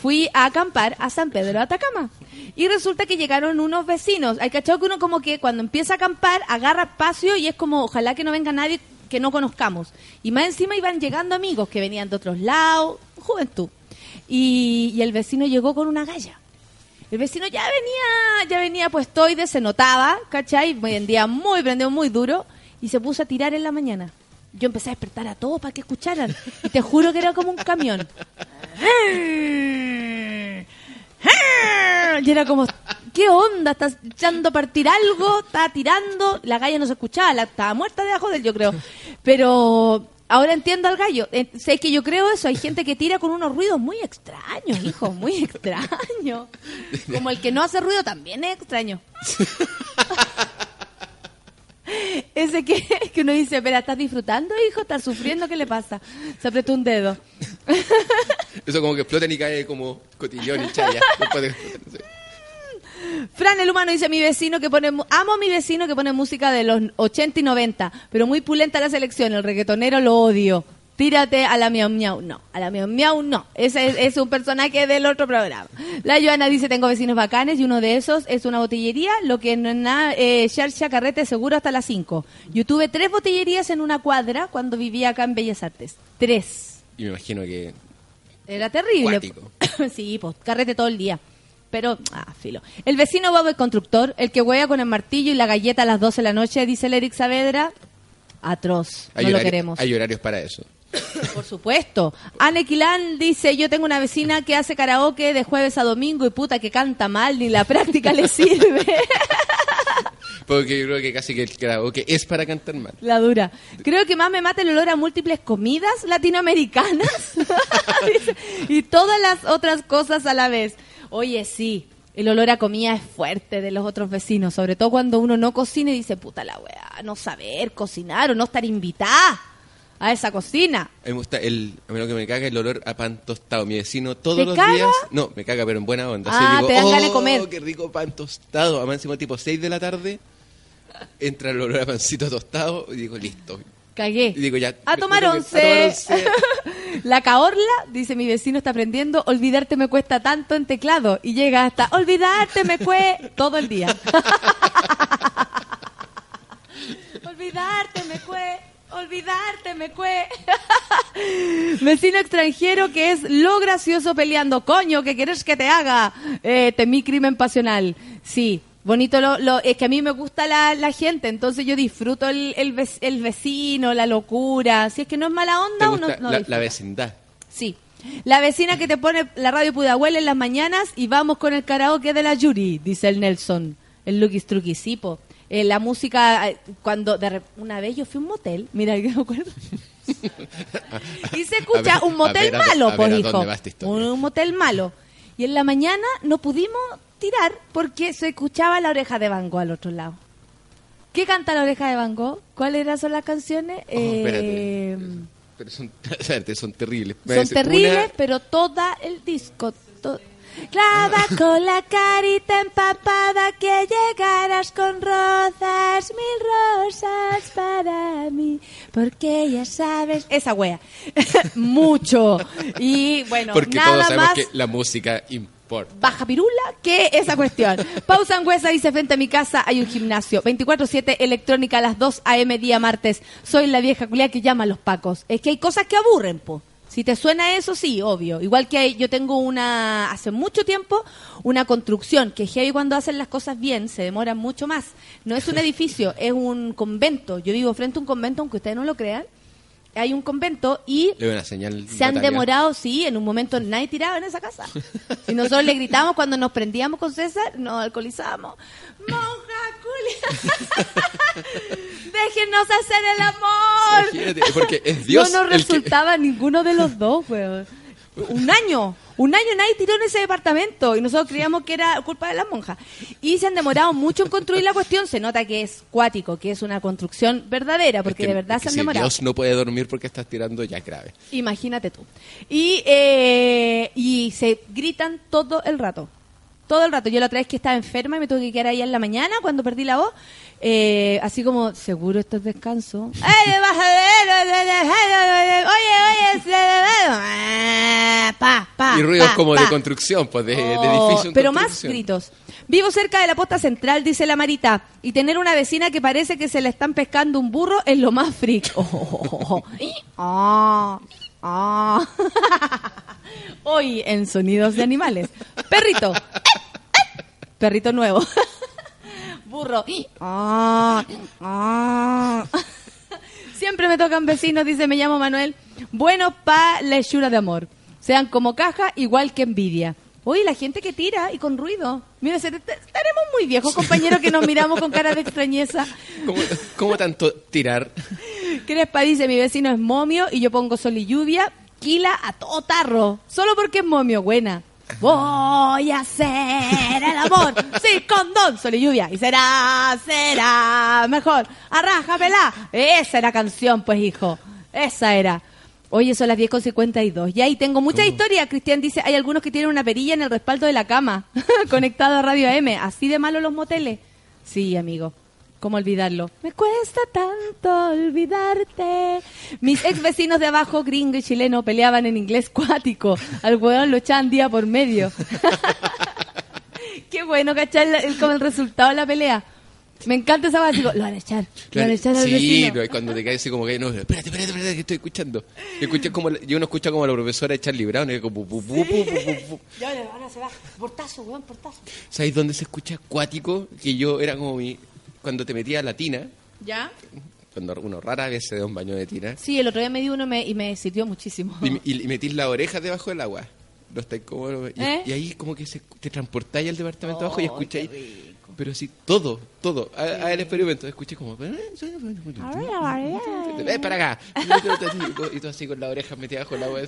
fui a acampar a San Pedro de Atacama y resulta que llegaron unos vecinos. Hay cachado que uno como que cuando empieza a acampar agarra espacio y es como, ojalá que no venga nadie que no conozcamos. Y más encima iban llegando amigos que venían de otros lados, juventud. Y, el vecino llegó con una galla. El vecino ya venía, ya venía puestoide, se notaba, ¿cachai? Vendía muy, prendió muy duro y se puso a tirar en la mañana. Yo empecé a despertar a todos para que escucharan. Y te juro que era como un camión. Y era como, ¿qué onda? ¿Estás echando a partir algo? ¿Está tirando? La galla no se escuchaba, la, estaba muerta debajo de él, yo creo. Pero ahora entiendo al gallo. Eh, sé que yo creo eso. Hay gente que tira con unos ruidos muy extraños, hijo, muy extraños. Como el que no hace ruido también es extraño. Ese que, que uno dice, pero ¿estás disfrutando, hijo? ¿Estás sufriendo? ¿Qué le pasa? Se apretó un dedo. Eso como que explotan y cae como cotillón y chaya. De-. Fran el humano dice mi vecino que pone amo a mi vecino que pone música de los 80 y 90, pero muy pulenta la selección, el reggaetonero lo odio. Tírate a la miau miau. No, a la miau miau no. Ese es, es un personaje del otro programa. La Joana dice, tengo vecinos bacanes y uno de esos es una botillería, lo que no es nada, eh, Xarxa Carrete seguro hasta las 5. Yo tuve tres botillerías en una cuadra cuando vivía acá en Bellas Artes. Tres. Y me imagino que Era terrible. Sí, pues carrete todo el día. Pero, ah, filo. El vecino Bob el constructor, el que huea con el martillo y la galleta a las 12 de la noche, dice el Eric Saavedra. Atroz. hay, no lo queremos. hay horarios para eso. Por supuesto. Anne Quilán dice, yo tengo una vecina que hace karaoke de jueves a domingo y puta que canta mal, ni la práctica le sirve. Porque yo creo que casi que el karaoke es para cantar mal. La dura. Creo que más me mata el olor a múltiples comidas latinoamericanas y todas las otras cosas a la vez. Oye, sí, el olor a comida es fuerte de los otros vecinos, sobre todo cuando uno no cocina y dice, puta la weá, no saber cocinar o no estar invitada. A esa cocina. A mí me gusta el, a mí lo que me caga el olor a pan tostado. Mi vecino todos ¿Te los caga? días, no, me caga pero en buena onda. Así Ah, digo, te dan oh, ganas de comer". qué rico pan tostado. Además encima tipo 6 de la tarde entra el olor a pancito tostado y digo, listo. Cagué. Y digo ya. A tomar once. La caorla, dice mi vecino, está aprendiendo. Olvidarte me cuesta tanto en teclado. Y llega hasta olvidarte me cue todo el día. olvidarte me cue. Olvidarte me cue. Vecino extranjero que es lo gracioso peleando. Coño, ¿qué quieres que te haga? Eh, temí crimen pasional. Sí. Bonito lo, lo- es que a mí me gusta la, la gente, entonces yo disfruto el, el, vec- el vecino, la locura. Si es que no es mala ¿Te onda, uno no la, la vecindad? Sí. La vecina que te pone la radio Pudahuel en las mañanas y vamos con el karaoke de la Yuri, dice el Nelson. El Lucky Strucky, sí, po. Eh, la música, eh, cuando de una vez yo fui a un motel, mira que me acuerdo. y se escucha ver, un motel a ver, a- malo, a pues, ver hijo. Un, un motel malo. Y en la mañana no pudimos tirar porque se escuchaba la oreja de Van Gogh al otro lado. ¿Qué canta la oreja de Van Gogh? ¿Cuáles eran son las canciones? Oh. Eh, Pero son, terribles. Son terribles, una- pero toda el disco. to- Clava con la carita empapada que llegarás con rosas, mil rosas para mí, porque ya sabes, esa wea, mucho. Y bueno, porque todos nada sabemos más que la música importa. baja pirula que esa cuestión. Pausa Angüesa dice, frente a mi casa hay un gimnasio. 24-7 electrónica a las 2 a.m. día martes. Soy la vieja culia que llama a los pacos. Es que hay cosas que aburren, po. Si te suena eso, sí, obvio. Igual que hay- yo tengo una, hace mucho tiempo, una construcción que heavy cuando hacen las cosas bien, se demoran mucho más. No es un edificio, es un convento. Yo vivo frente a un convento, aunque ustedes no lo crean. Hay un convento y señal. se han demorado, sí, en un momento nadie tiraba en esa casa. Y nosotros le gritamos cuando nos prendíamos con César, nos alcoholizábamos. ¡Monja culia! ¡Déjenos hacer el amor! Imagínate, porque es Dios no nos que- resultaba ninguno de los dos, weón. Un año, un año nadie tiró en ese departamento y nosotros creíamos que era culpa de las monjas. Y se han demorado mucho en construir la cuestión. Se nota que es cuático, que es una construcción verdadera, porque es que- de verdad es se han si demorado. Dios no puede dormir porque estás tirando ya grave. Imagínate tú. Y, eh, y se gritan todo el rato. Todo el rato. Yo la otra vez que estaba enferma y me tuve que quedar ahí en la mañana cuando perdí la voz. eh, así como, seguro esto es descanso. ¡Ay, Oye, oye, oye, pa, pa, y ruidos pa, como de construcción, pues de, de Oh, edificio en pero más gritos. Vivo cerca de la posta central, dice la Marita, y tener una vecina que parece que se le están pescando un burro es lo más freak. Oh, ah, ah. Hoy en sonidos de animales. Perrito. Perrito nuevo. Burro. Ah, ah. Siempre me tocan vecinos, dice, me llamo Manuel. Buenos pa' la hechura de amor. Sean como caja, igual que envidia. Oye, la gente que tira y con ruido. Mira, estaremos muy viejos, compañeros, que nos miramos con cara de extrañeza. ¿Cómo, cómo tanto tirar? Crespa dice, mi vecino es momio y yo pongo sol y lluvia, quila a todo tarro. Solo porque es momio, buena. Voy a hacer el amor, sí, con don, sol y lluvia. Y será, será mejor. Arrájamela. Esa era canción, pues, hijo. Esa era. Oye, son las 10 con 52. Y ahí tengo mucha historia. Cristian dice, hay algunos que tienen una perilla en el respaldo de la cama, conectado a Radio AM. Así de malo los moteles. Sí, amigo. ¿Cómo olvidarlo? Me cuesta tanto olvidarte. Mis ex vecinos de abajo, gringo y chileno, peleaban en inglés cuático. Al hueón lo echaban día por medio. Qué bueno, ¿cachai? El, el- como el resultado de la pelea. Me encanta esa base. Digo, lo van a echar. Lo van a echar al sí, vecino. cuando te caes así como que no, espérate, espérate, espérate, que estoy escuchando. Yo, escuché como, yo uno escucha como a la profesora de Charlie Brown, y es como, pu, pu, pu, pu, pu, pu. Ya, ahora se va. Portazo, weón, portazo. ¿Sabes dónde se escucha acuático? Que yo era como mi, cuando te metía a la tina, ¿Ya? cuando uno rara vez se da un baño de tina, Sí, el otro día me di uno me- y me sirvió muchísimo. y, y metís las orejas debajo del agua. No estáis como, y, ¿Eh? y ahí como que se, te transportáis al departamento abajo y escucháis Pero sí, todo, todo. A, a el experimento. Escuché como. Ven para acá. Y tú así con la oreja metida bajo el agua.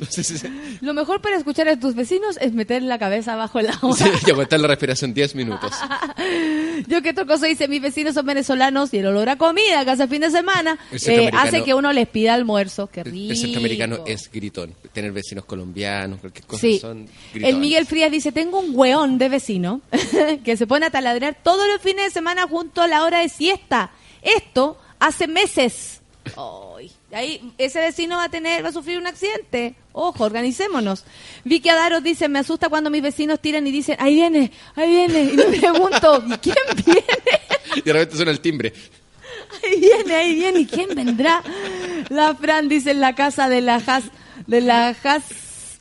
No sé si se... Lo mejor para escuchar a tus vecinos es meter la cabeza bajo el agua. Sí, y aguantar la respiración 10 minutos. Yo que otra cosa dice, mis vecinos son venezolanos y el olor a comida que hace fin de semana eh, hace que uno les pida almuerzo. Qué rico. El centroamericano es gritón. Tener vecinos colombianos, cualquier cosa, Sí. son gritones. El Miguel Frías dice, tengo un weón de vecino que se pone a taladrar todos los fines de semana junto a la hora de siesta. Esto hace meses. Ahí ese vecino va a tener, va a sufrir un accidente. Ojo, organicémonos. Vicky Adaros dice, me asusta cuando mis vecinos tiran y dicen, ahí viene, ahí viene. Y me pregunto, ¿y quién viene? Y de repente suena el timbre. Ahí viene, ahí viene. ¿Y quién vendrá? La Fran dice en la casa de la Has, de la Has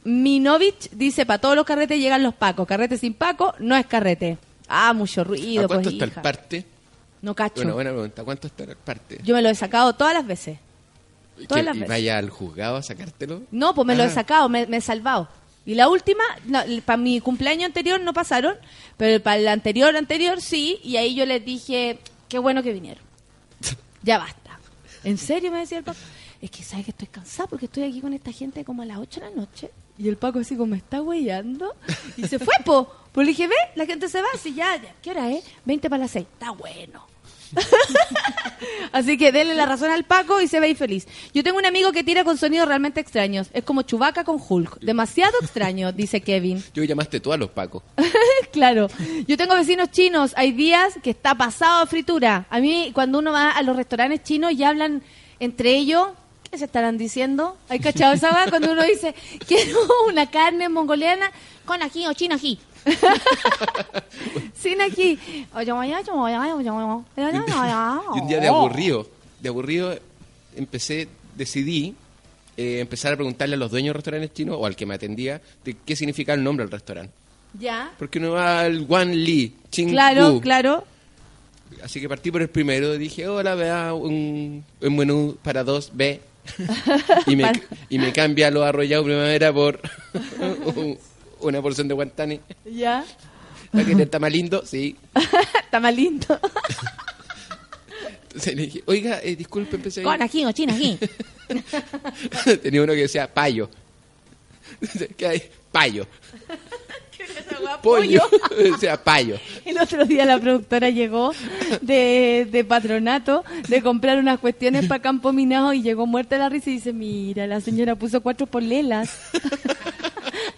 Minovich, dice, para todos los carretes llegan los pacos. Carrete sin paco no es carrete. Ah, mucho ruido, ¿A cuánto pues, está hija. el parte? No cacho. Bueno, buena pregunta. ¿A cuánto está el parte? Yo me lo he sacado todas las veces. Todas ¿Que- las ¿Y veces. vaya al juzgado a sacártelo? No, pues me lo he Ah. sacado, me, me he salvado. Y la última, para mi cumpleaños anterior no pasaron, pero para el anterior, anterior sí, y ahí yo les dije, qué bueno que vinieron. Ya basta. ¿En serio me decía el Paco? Es que sabes que estoy cansada porque estoy aquí con esta gente como a las 8 de la noche. Y el Paco así como me está huellando. Y se fue, po. Pues le dije, ve, la gente se va. Así ya, ya, ¿qué hora es? 20 para las 6. Está bueno. Así que denle la razón al Paco y se ve ahí feliz. Yo tengo un amigo que tira con sonidos realmente extraños. Es como Chubaca con Hulk. Demasiado extraño, dice Kevin. Yo llamaste tú a los pacos. claro. Yo tengo vecinos chinos. Hay días que está pasado a fritura. A mí, cuando uno va a los restaurantes chinos y hablan entre ellos, ¿qué se estarán diciendo? ¿Hay cachado esa? Cuando uno dice, quiero una carne mongoliana con ají o chino ají. Sin ají. Y un día de aburrido, de aburrido, empecé, decidí eh, empezar a preguntarle a los dueños de restaurantes chinos o al que me atendía de qué significa el nombre del restaurante. Ya. Porque uno va al Wan Li, Ching Claro, claro. Así que partí por el primero, dije, hola, vea un, un menú para dos B. y, me, y me cambia lo arrollado primavera por una porción de guantani. Ya. ¿La que está más lindo? Sí. Está más lindo. Entonces le dije, oiga, eh, disculpe, empecé a Con ají o chino ají. Tenía uno que decía payo. ¿Qué hay? Payo. Pollo. decía payo. El otro día la productora llegó de, de patronato de comprar unas cuestiones para Campo Minado y llegó muerta de la risa y dice, mira, la señora puso cuatro polelas.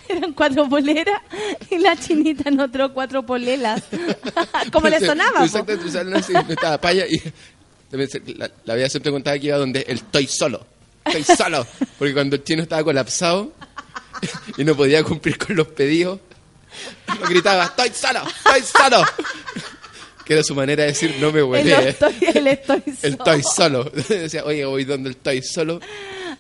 Eran cuatro poleras y la chinita anotó cuatro polelas. Como le sonaba. Exacto, no, sí, estaba paya y la, la vida siempre contaba que iba donde el estoy solo. Estoy solo. Porque cuando el chino estaba colapsado y no podía cumplir con los pedidos, lo gritaba, estoy solo, estoy solo. Que era su manera de decir, no me El huele. estoy, el estoy El solo. estoy solo. Decía, oye, voy donde el estoy solo.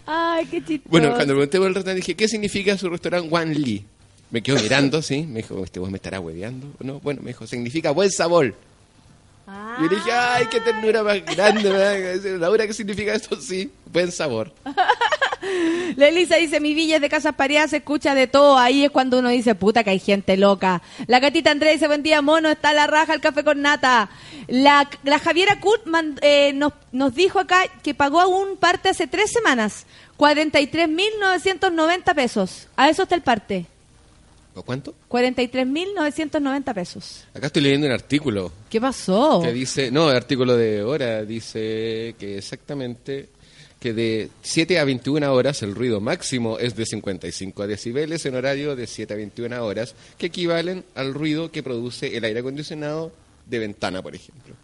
Ay, qué chistoso. Bueno, cuando pregunté por el restaurante, dije, ¿qué significa su restaurante Wan Li? Me quedó mirando, sí. Me dijo, ¿este vos me estará hueveando? ¿No? Bueno, me dijo, significa buen sabor. Y yo dije, ay, qué ternura más grande. decir, Laura, ¿qué significa esto? Sí, buen sabor. La Elisa dice, mi villa es de casas pareadas, se escucha de todo. Ahí es cuando uno dice, puta que hay gente loca. La gatita Andrea dice, buen día, mono, está la raja, el café con nata. La, la Javiera Kurt eh, nos, nos dijo acá que pagó un parte hace tres semanas. 43.990 pesos. A eso está el parte. ¿O cuánto? 43.990 pesos. Acá estoy leyendo un artículo ¿Qué pasó? que dice, no, el artículo de hora, dice que exactamente que de 7 a 21 horas el ruido máximo es de 55 decibeles en horario de 7 a 21 horas, que equivalen al ruido que produce el aire acondicionado de ventana, por ejemplo.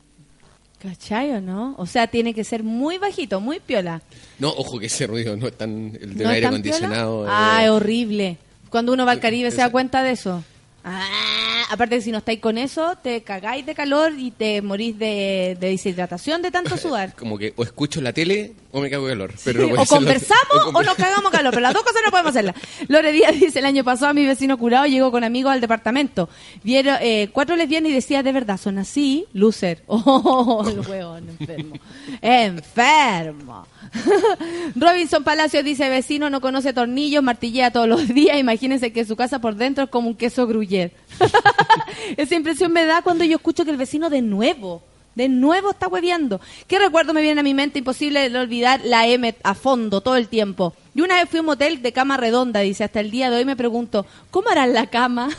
¿Cachai o no? O sea, tiene que ser muy bajito, muy piola. No, ojo que ese ruido no es tan el del ¿No aire acondicionado. piola? Ah, eh, es horrible. Cuando uno va al Caribe se da cuenta de eso. Ah, aparte que si no estáis con eso, te cagáis de calor y te morís de, de deshidratación de tanto sudar. como que o escucho la tele o me cago de calor. Pero no o lo- conversamos o nos cagamos calor, pero las dos cosas no podemos hacerlas. Lore Díaz dice, el año pasado mi vecino curado llegó con amigos al departamento. Vieron eh, cuatro lesbianas y decía, de verdad, son así, loser. Oh, el hueón, enfermo. enfermo. Robinson Palacios dice, vecino no conoce tornillos, martillea todos los días, imagínense que su casa por dentro es como un queso gruyere. Esa impresión me da cuando yo escucho que el vecino de nuevo, de nuevo está hueveando. ¿Qué recuerdo me viene a mi mente? Imposible de olvidar la M a fondo todo el tiempo. Y una vez fui a un motel de cama redonda, dice, hasta el día de hoy me pregunto, ¿cómo harán la cama?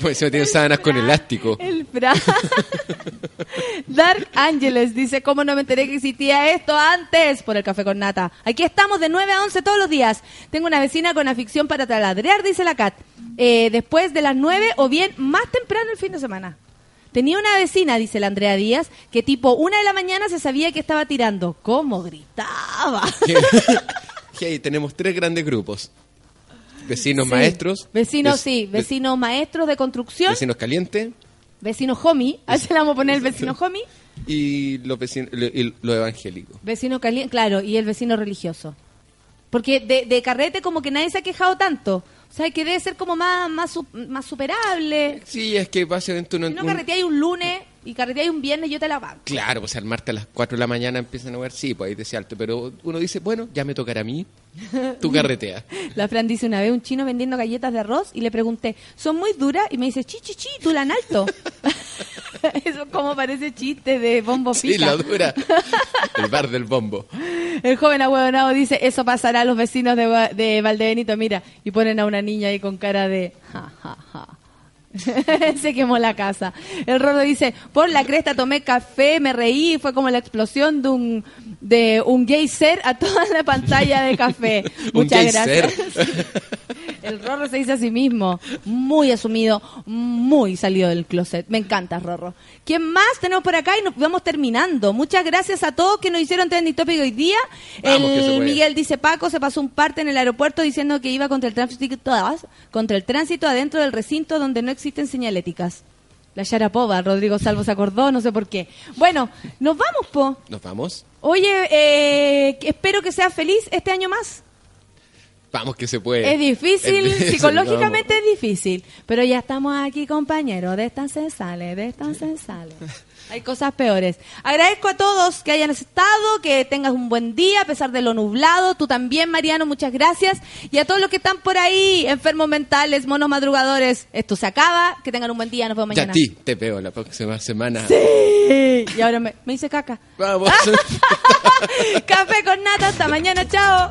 Pues se tiene sábanas con elástico. El Fran. Dark Ángeles dice, ¿cómo no me enteré que existía esto antes? Por el café con nata. Aquí estamos de 9 a 11 todos los días. Tengo una vecina con afición para taladrear, dice la Cat. Eh, después de las 9 o bien más temprano el fin de semana. Tenía una vecina, dice la Andrea Díaz, que tipo una de la mañana se sabía que estaba tirando. ¿Cómo gritaba? Hey, tenemos tres grandes grupos. Vecinos Sí. maestros. Vecinos, vec- sí. ve- Vecinos maestros de construcción. Vecinos calientes Vecino homie. A ese le vamos a poner el vecino homie. y los vecinos, y los evangélicos. Vecino caliente, claro, y el vecino religioso. Porque de, de carrete como que nadie se ha quejado tanto. O sea, que debe ser como más, más, más superable. Sí, es que básicamente uno... Si no carreteáis un lunes y carreteáis un viernes, yo te la banco. Claro, pues al martes a las 4 de la mañana empiezan a ver, sí, pues ahí decía alto, pero uno dice, bueno, ya me tocará a mí, tú carretea. La Fran dice una vez un chino vendiendo galletas de arroz y le pregunté, ¿son muy duras? Y me dice, chi, chi, chi, duran alto. Eso como parece chiste de bombo Sí, pica. la dura. El bar del bombo. El joven ahueonado dice, eso pasará a los vecinos de, de Valdebenito, mira, y ponen a una niña ahí con cara de ja, ja, ja. Se quemó la casa. El Rorro dice, por la cresta tomé café, me reí, fue como la explosión de un de un geyser a toda la pantalla de café. Muchas gracias. El Rorro se dice a sí mismo, muy asumido, muy salido del closet. Me encanta, Rorro. ¿Quién más tenemos por acá? Y nos vamos terminando. Muchas gracias a todos que nos hicieron trending topic hoy día. Vamos, el. Miguel dice, Paco se pasó un parte en el aeropuerto diciendo que iba contra el tránsito, contra el tránsito adentro del recinto donde no existen señaléticas. La Sharapova, Rodrigo Salvo se acordó, no sé por qué. Bueno, nos vamos, po. ¿Nos vamos? Oye, eh, espero que seas feliz este año más. Vamos que se puede. Es difícil, Es psicológicamente es difícil, pero ya estamos aquí, compañeros, de esta se sale, de esta se sale. Hay cosas peores. Agradezco a todos que hayan estado, que tengas un buen día a pesar de lo nublado. Tú también, Mariano, muchas gracias. Y a todos los que están por ahí, enfermos mentales, monos madrugadores, esto se acaba. Que tengan un buen día, nos vemos Ya a mañana. ti te veo la próxima semana. Sí. Y ahora me, me hice caca. Vamos. Café con nata, hasta mañana, chao.